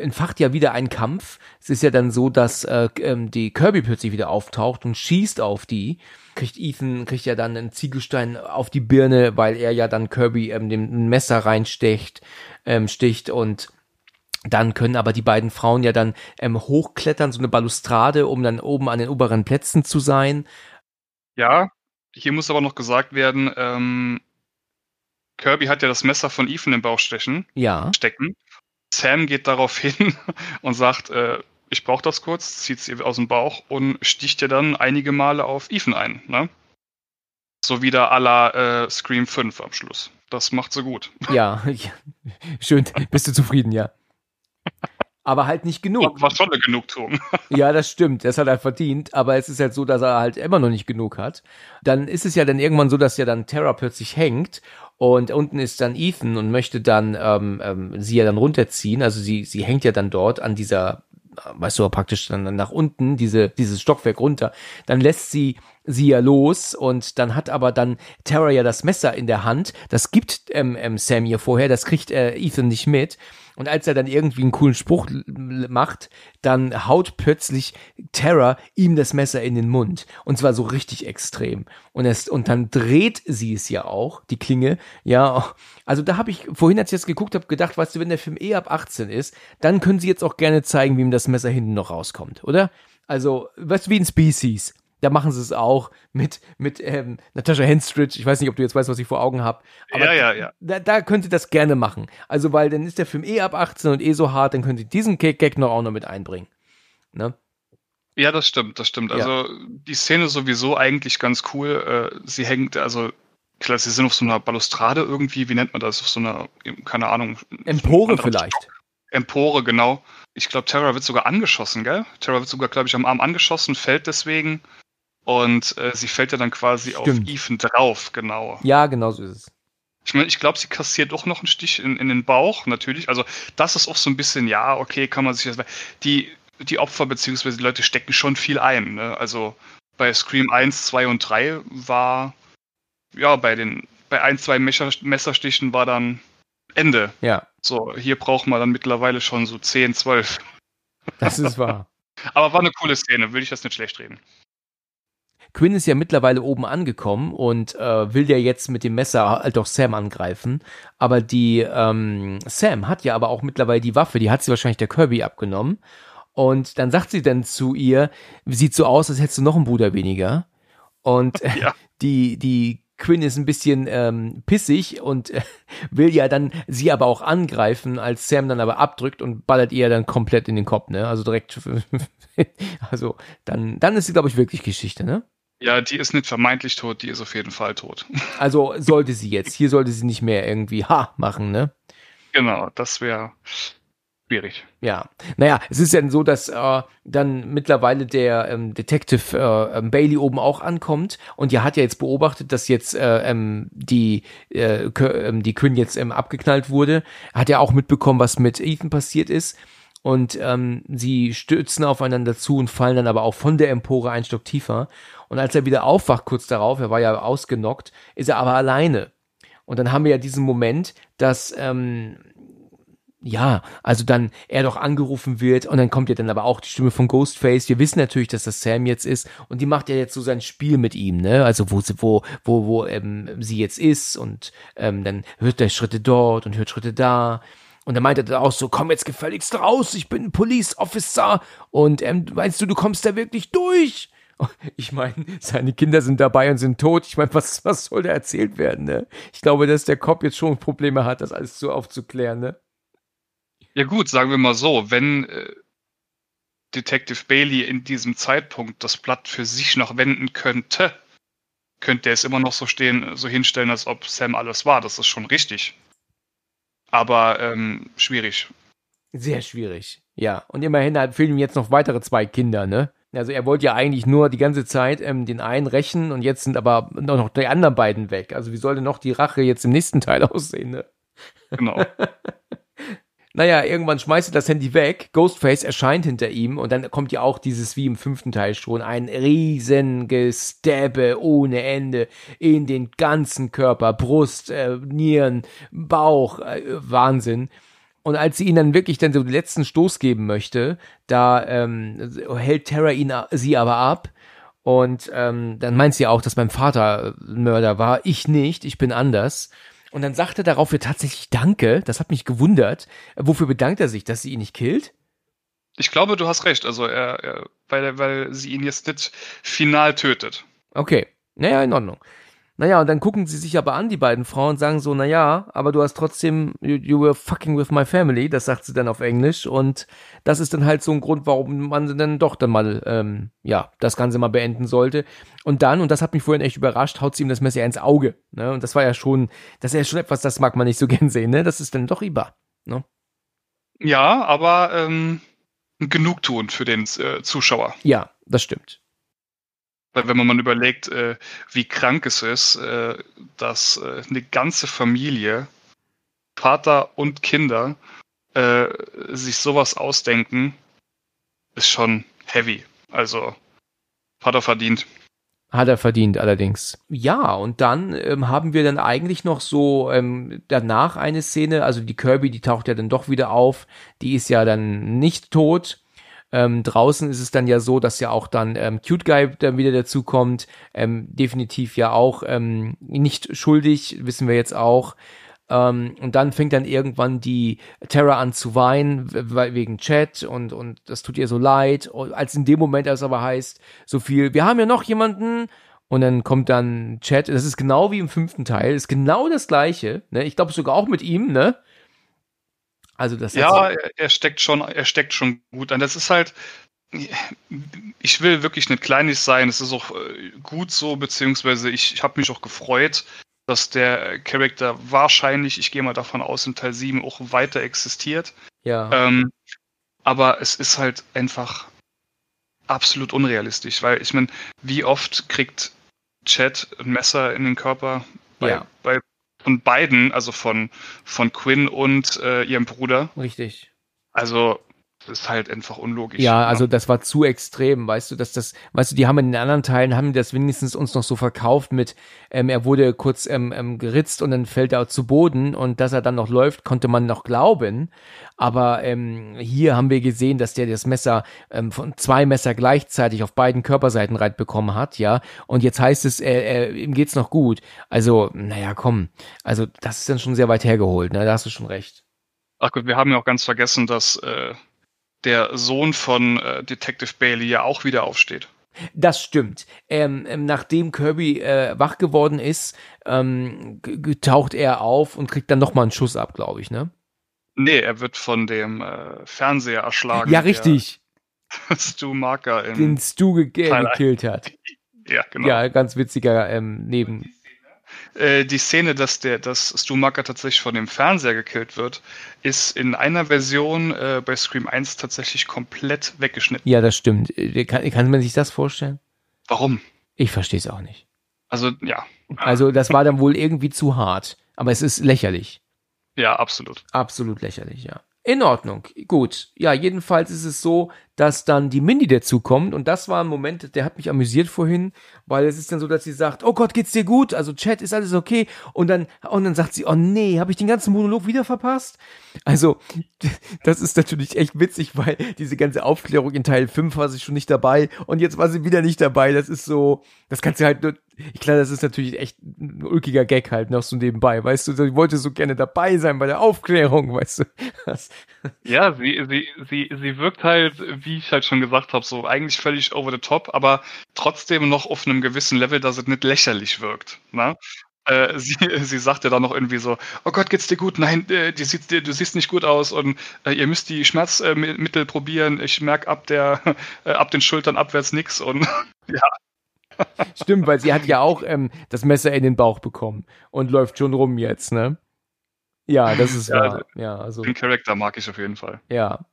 entfacht ja wieder ein Kampf. Es ist ja dann so, dass äh, ähm, die Kirby plötzlich wieder auftaucht und schießt auf die. Kriegt Ethan, kriegt ja dann einen Ziegelstein auf die Birne, weil er ja dann Kirby ähm, dem Messer reinsticht, ähm, sticht und dann können aber die beiden Frauen ja dann ähm, hochklettern, so eine Balustrade, um dann oben an den oberen Plätzen zu sein. Ja, hier muss aber noch gesagt werden, ähm, Kirby hat ja das Messer von Ethan im Bauch stechen, ja. stecken. Sam geht darauf <laughs> hin und sagt, äh, ich brauche das kurz, zieht sie aus dem Bauch und sticht ja dann einige Male auf Ethan ein. Ne? So wieder à la äh, Scream 5 am Schluss. Das macht sie gut. Ja, <laughs> schön. Bist du zufrieden, ja. Aber halt nicht genug. War schon eine Genugtuung. <laughs> ja, das stimmt. Das hat er verdient. Aber es ist halt so, dass er halt immer noch nicht genug hat. Dann ist es ja dann irgendwann so, dass ja dann Terra plötzlich hängt und unten ist dann Ethan und möchte dann ähm, ähm, sie ja dann runterziehen. Also sie, sie hängt ja dann dort an dieser, weißt du, praktisch dann nach unten, diese, dieses Stockwerk runter. Dann lässt sie sie ja los und dann hat aber dann Tara ja das Messer in der Hand. Das gibt ähm, ähm, Sam ihr vorher, das kriegt äh, Ethan nicht mit. Und als er dann irgendwie einen coolen Spruch macht, dann haut plötzlich Terra ihm das Messer in den Mund. Und zwar so richtig extrem. Und, es, und dann dreht sie es ja auch, die Klinge. Ja, also da habe ich vorhin, als ich jetzt geguckt habe, gedacht, weißt du, wenn der Film eh ab 18 ist, dann können sie jetzt auch gerne zeigen, wie ihm das Messer hinten noch rauskommt, oder? Also, du, wie in Species Da machen sie es auch mit, mit ähm, Natasha Henstridge. Ich weiß nicht, ob du jetzt weißt, was ich vor Augen habe. Ja, ja, ja. Da, da könnt ihr das gerne machen. Also, weil dann ist der Film eh ab 18 und eh so hart, dann könnt ihr diesen Gag noch auch noch mit einbringen. Ne? Ja, das stimmt, das stimmt. Also die Szene sowieso eigentlich ganz cool. Äh, sie hängt, also klar, sie sind auf so einer Balustrade irgendwie, wie nennt man das? Auf so einer, keine Ahnung. Empore vielleicht. Stock. Empore, genau. Ich glaube, Terra wird sogar angeschossen, gell? Terra wird sogar, glaube ich, am Arm angeschossen, fällt deswegen. Und äh, sie fällt ja dann quasi Stimmt. auf Ethan drauf, genau. Ja, genau so ist es. Ich meine, ich glaube, sie kassiert doch noch einen Stich in, in den Bauch, natürlich. Also, das ist auch so ein bisschen, ja, okay, kann man sich das. Die, die Opfer bzw. die Leute stecken schon viel ein. Ne? Also, bei Scream 1, 2 und 3 war, ja, bei den, bei ein, zwei Messer, Messerstichen war dann Ende. Ja, So, hier braucht man dann mittlerweile schon so 10, 12. das ist wahr. <laughs> Aber war eine coole Szene, will ich das nicht schlecht reden. Quinn ist ja mittlerweile oben angekommen und äh, will ja jetzt mit dem Messer halt auch Sam angreifen. Aber die ähm, Sam hat ja aber auch mittlerweile die Waffe, die hat sie wahrscheinlich der Kirby abgenommen. Und dann sagt sie dann zu ihr, sieht so aus, als hättest du noch einen Bruder weniger. Und äh, <laughs> Ja. die, die Quinn ist ein bisschen ähm, pissig und äh, will ja dann sie aber auch angreifen, als Sam dann aber abdrückt und ballert ihr dann komplett in den Kopf, ne? Also direkt, <laughs> also dann, dann ist sie, glaube ich, wirklich Geschichte, ne? Ja, die ist nicht vermeintlich tot, die ist auf jeden Fall tot. <laughs> Also sollte sie jetzt. Hier sollte sie nicht mehr irgendwie ha machen, ne? genau, das wäre schwierig. Ja. Naja, es ist ja so, dass äh, dann mittlerweile der ähm, Detective äh, ähm, Bailey oben auch ankommt und ja hat ja jetzt beobachtet, dass jetzt äh, ähm, die äh, ähm, die Quinn jetzt ähm, abgeknallt wurde. Hat ja auch mitbekommen, was mit Ethan passiert ist. Und ähm, sie stürzen aufeinander zu und fallen dann aber auch von der Empore einen Stock tiefer. Und als er wieder aufwacht, kurz darauf, er war ja ausgenockt, ist er aber alleine. Und dann haben wir ja diesen Moment, dass ähm, ja, also dann er doch angerufen wird und dann kommt ja dann aber auch die Stimme von Ghostface. Wir wissen natürlich, dass das Sam jetzt ist und die macht ja jetzt so sein Spiel mit ihm, ne? Also wo sie, wo, wo, wo ähm, sie jetzt ist und ähm, dann hört er Schritte dort und hört Schritte da. Und dann meint er auch so, komm jetzt gefälligst raus, ich bin ein Police Officer und ähm, meinst du, du kommst da wirklich durch? <laughs> Ich meine, seine Kinder sind dabei und sind tot. Ich meine, was, was soll da erzählt werden, ne? Ich glaube, dass der Cop jetzt schon Probleme hat, das alles so aufzuklären, ne? Ja gut, sagen wir mal so, wenn äh, Detective Bailey in diesem Zeitpunkt das Blatt für sich noch wenden könnte, könnte er es immer noch so stehen, so hinstellen, als ob Sam alles war. Das ist schon richtig. Aber ähm, schwierig. Sehr schwierig. Ja, und immerhin hat- fehlen ihm jetzt noch weitere zwei Kinder, ne? Also er wollte ja eigentlich nur die ganze Zeit ähm, den einen rächen und jetzt sind aber noch noch die anderen beiden weg. Also wie soll denn noch die Rache jetzt im nächsten Teil <laughs> aussehen, ne? Genau. <laughs> Naja, irgendwann schmeißt er das Handy weg, Ghostface erscheint hinter ihm und dann kommt ja auch dieses, wie im fünften Teil schon, ein riesen Gestabbe ohne Ende in den ganzen Körper, Brust, äh, Nieren, Bauch, äh, Wahnsinn. Und als sie ihn dann wirklich dann so den letzten Stoß geben möchte, da ähm, hält Terra ihn sie aber ab. Und ähm, dann meint sie auch, dass mein Vater Mörder war. Ich nicht, ich bin anders. Und dann sagt er darauf tatsächlich Danke. Das hat mich gewundert. Wofür bedankt er sich, dass sie ihn nicht killt? Ich glaube, du hast recht. Also er, er weil, weil sie ihn jetzt nicht final tötet. Okay. Naja, in Ordnung. Naja, und dann gucken sie sich aber an, die beiden Frauen, und sagen so, naja, aber du hast trotzdem, you, you were fucking with my family, das sagt sie dann auf Englisch. Und das ist dann halt so ein Grund, warum man dann doch dann mal, ähm, ja, das Ganze mal beenden sollte. Und dann, und das hat mich vorhin echt überrascht, haut sie ihm das Messer ins Auge. Ne? Und das war ja schon, das ist ja schon etwas, das mag man nicht so <laughs> gern sehen, ne? Das ist dann doch Iba. Ne? Ja, aber ähm, ein Genugtuung für den äh, Zuschauer. Ja, das stimmt. Weil wenn man mal überlegt, äh, wie krank es ist, äh, dass äh, eine ganze Familie, Vater und Kinder, äh, sich sowas ausdenken, ist schon heavy. Also hat er verdient. Hat er verdient allerdings. Ja, und dann ähm, haben wir dann eigentlich noch so ähm, danach eine Szene, also die Kirby, die taucht ja dann doch wieder auf, die ist ja dann nicht tot. Ähm, draußen ist es dann ja so, dass ja auch dann ähm, Cute Guy dann wieder dazukommt, ähm, definitiv ja auch ähm, nicht schuldig, wissen wir jetzt auch. Ähm, und dann fängt dann irgendwann die Terra an zu weinen, wegen Chat und, und das tut ihr so leid. Und als in dem Moment es aber heißt, so viel, wir haben ja noch jemanden. Und dann kommt dann Chat, das ist genau wie im fünften Teil, ist genau das gleiche. Ne? Ich glaube sogar auch mit ihm, ne? Also das ja, er, er steckt schon, er steckt schon gut an. Das ist halt, ich will wirklich nicht kleinig sein. Es ist auch äh, gut so, beziehungsweise ich, ich habe mich auch gefreut, dass der Charakter wahrscheinlich, ich gehe mal davon aus, in Teil 7 auch weiter existiert. Ja. Ähm, aber es ist halt einfach absolut unrealistisch, weil ich meine, wie oft kriegt Chad ein Messer in den Körper bei, ja. bei von beiden, also von, von Quinn und äh, ihrem Bruder. Richtig. Also ist halt einfach unlogisch. Ja, also das war zu extrem, weißt du, dass das, weißt du, die haben in den anderen Teilen, haben das wenigstens uns noch so verkauft mit, ähm, er wurde kurz ähm, ähm, geritzt und dann fällt er zu Boden und dass er dann noch läuft, konnte man noch glauben. Aber ähm, hier haben wir gesehen, dass der das Messer ähm, von zwei Messer gleichzeitig auf beiden Körperseiten reit bekommen hat, ja. Und jetzt heißt es, er, er, ihm geht's noch gut. Also, naja, komm. Also, das ist dann schon sehr weit hergeholt, ne? Da hast du schon recht. Ach gut, wir haben ja auch ganz vergessen, dass äh, der Sohn von äh, Detective Bailey ja auch wieder aufsteht. Das stimmt. Ähm, ähm, nachdem Kirby äh, wach geworden ist, ähm, taucht er auf und kriegt dann nochmal einen Schuss ab, glaube ich, ne? Nee, er wird von dem äh, Fernseher erschlagen. Ja, richtig. <laughs> Stu Marker Den Stu ge gekillt hat. <laughs> Ja, genau. Ja, ganz witziger ähm, Neben. Äh, die Szene, dass der, dass Stu Macker tatsächlich von dem Fernseher gekillt wird, ist in einer Version äh, bei Scream 1 tatsächlich komplett weggeschnitten. Ja, das stimmt. Äh, kann, kann man sich das vorstellen? Warum? Ich verstehe es auch nicht. Also, ja. Also, das war dann wohl irgendwie zu hart. Aber es ist lächerlich. Ja, absolut. Absolut lächerlich, ja. In Ordnung, gut. Ja, jedenfalls ist es so, dass dann die Mindy dazukommt und das war ein Moment, der hat mich amüsiert vorhin, weil es ist dann so, dass sie sagt, oh Gott, geht's dir gut? Also Chat, ist alles okay? Und dann und dann sagt sie, oh nee, habe ich den ganzen Monolog wieder verpasst? Also, <laughs> das ist natürlich echt witzig, weil diese ganze Aufklärung in Teil 5 war sie schon nicht dabei und jetzt war sie wieder nicht dabei. Das ist so, das kannst du halt nur klar, das ist natürlich echt ein ulkiger Gag halt noch so nebenbei, weißt du, sie wollte so gerne dabei sein bei der Aufklärung, weißt du. <laughs> ja, sie, sie, sie, sie wirkt halt, wie ich halt schon gesagt habe, so eigentlich völlig over the top, aber trotzdem noch auf einem gewissen Level, dass es nicht lächerlich wirkt. Ne? Äh, <laughs> sie, sie sagt ja dann noch irgendwie so, oh Gott, geht's dir gut? Nein, äh, die sieht, du siehst nicht gut aus und äh, ihr müsst die Schmerzmittel probieren. Ich merke ab der, <laughs> äh, ab den Schultern abwärts nix und ja. Stimmt, weil sie hat ja auch ähm, das Messer in den Bauch bekommen und läuft schon rum jetzt, ne? Ja, das ist ja, wahr. Ja, also. Den Charakter mag ich auf jeden Fall. Ja.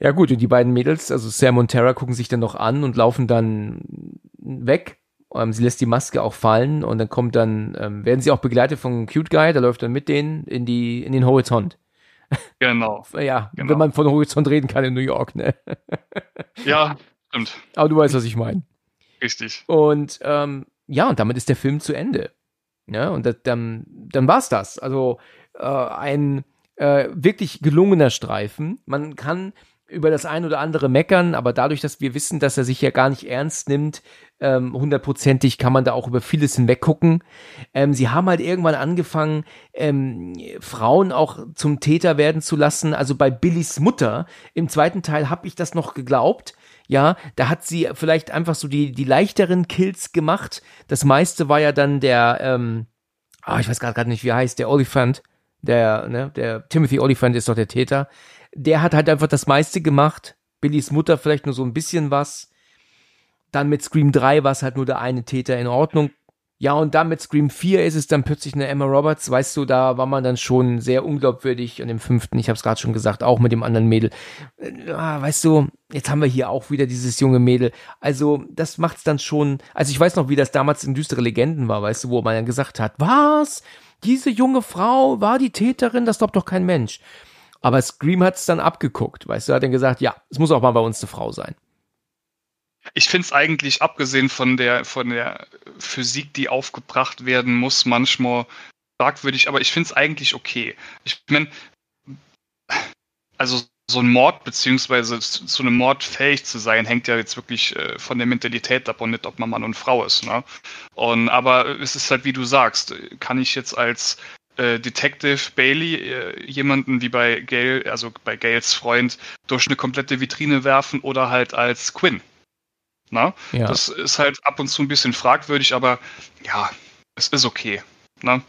Ja, gut, und die beiden Mädels, also Sam und Tara, gucken sich dann noch an und laufen dann weg. Ähm, sie lässt die Maske auch fallen und dann kommt dann, ähm, werden sie auch begleitet von Cute Guy, der läuft dann mit denen in die, in den Horizont. Genau. <laughs> ja, genau. wenn man von Horizont reden kann in New York, ne? ja, stimmt. Aber du weißt, was ich meine. Richtig. Und ähm, ja, und damit ist der Film zu Ende. Ja, und das, dann, dann war's das. Also äh, ein äh, wirklich gelungener Streifen. Man kann über das ein oder andere meckern, aber dadurch, dass wir wissen, dass er sich ja gar nicht ernst nimmt, ähm, hundertprozentig kann man da auch über vieles hinweggucken. Ähm, sie haben halt irgendwann angefangen, ähm, Frauen auch zum Täter werden zu lassen. Also bei Billys Mutter im zweiten Teil habe ich das noch geglaubt, ja, da hat sie vielleicht einfach so die, die leichteren Kills gemacht. Das meiste war ja dann der, ähm, ah, ich weiß gerade nicht, wie er heißt, der Oliphant, der, ne, der Timothy Oliphant ist doch der Täter. Der hat halt einfach das meiste gemacht. Billys Mutter vielleicht nur so ein bisschen was. Dann mit Scream 3 war es halt nur der eine Täter in Ordnung. Ja, und dann mit Scream 4 ist es dann plötzlich eine Emma Roberts, weißt du, da war man dann schon sehr unglaubwürdig und im fünften, ich habe es gerade schon gesagt, auch mit dem anderen Mädel. Äh, ah, weißt du, jetzt haben wir hier auch wieder dieses junge Mädel. Also, das macht's dann schon, also ich weiß noch, wie das damals in düstere Legenden war, weißt du, wo man dann gesagt hat, was? Diese junge Frau war die Täterin, das glaubt doch kein Mensch. Aber Scream hat's dann abgeguckt, weißt du, hat dann gesagt, ja, es muss auch mal bei uns eine Frau sein. Ich finde es eigentlich, abgesehen von der, von der Physik, die aufgebracht werden muss, manchmal fragwürdig, aber ich finde es eigentlich okay. Ich meine, also so ein Mord, beziehungsweise zu einem Mord fähig zu sein, hängt ja jetzt wirklich äh, von der Mentalität ab und nicht, ob man Mann und Frau ist. Ne? Und, aber es ist halt, wie du sagst, kann ich jetzt als äh, Detective Bailey äh, jemanden wie bei Gale, also bei Gales Freund, durch eine komplette Vitrine werfen oder halt als Quinn. Na? Ja. Das ist halt ab und zu ein bisschen fragwürdig, aber ja, es ist okay. Na?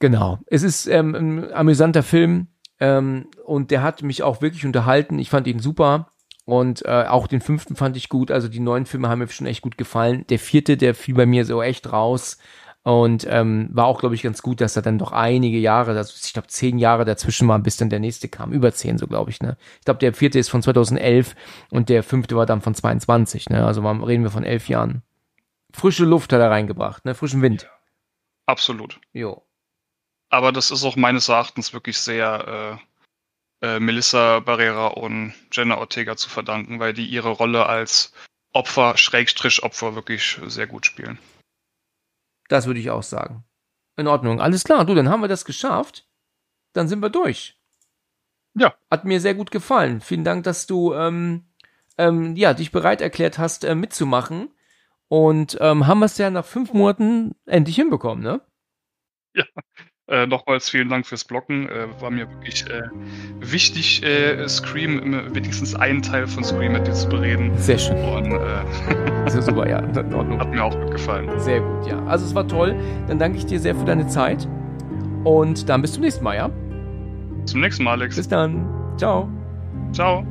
Genau. Es ist ähm, ein amüsanter Film ähm, und der hat mich auch wirklich unterhalten. Ich fand ihn super. Und äh, auch den fünften fand ich gut. Also die neuen Filme haben mir schon echt gut gefallen. Der vierte, der fiel bei mir so echt raus. Und ähm, war auch, glaube ich, ganz gut, dass da dann doch einige Jahre, also ich glaube zehn Jahre dazwischen waren, bis dann der nächste kam. Über zehn, so glaube ich. Ne? Ich glaube, der vierte ist von 2011 und der fünfte war dann von 22. Ne? Also reden wir von elf Jahren. Frische Luft hat er reingebracht, ne? frischen Wind. Absolut. Jo. Aber das ist auch meines Erachtens wirklich sehr äh, äh, Melissa Barrera und Jenna Ortega zu verdanken, weil die ihre Rolle als Opfer, Schrägstrich Opfer wirklich sehr gut spielen. Das würde ich auch sagen. In Ordnung. Alles klar, du, dann haben wir das geschafft. Dann sind wir durch. Ja. Hat mir sehr gut gefallen. Vielen Dank, dass du ähm, ähm, ja, dich bereit erklärt hast, äh, mitzumachen. Und ähm, haben wir es ja nach fünf Monaten endlich hinbekommen, ne? Ja, äh, nochmals vielen Dank fürs Blocken. Äh, war mir wirklich äh, wichtig, äh, Scream, wenigstens einen Teil von Scream mit dir zu bereden. Sehr schön. Und, äh, <laughs> Sehr super, ja. In Ordnung. Hat mir auch gut gefallen. Sehr gut, ja. Also es war toll. Dann danke ich dir sehr für deine Zeit. Und dann bis zum nächsten Mal, ja? Zum nächsten Mal, Alex. Bis dann. Ciao. Ciao.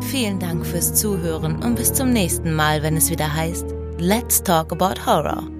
Vielen Dank fürs Zuhören und bis zum nächsten Mal, wenn es wieder heißt Let's Talk About Horror.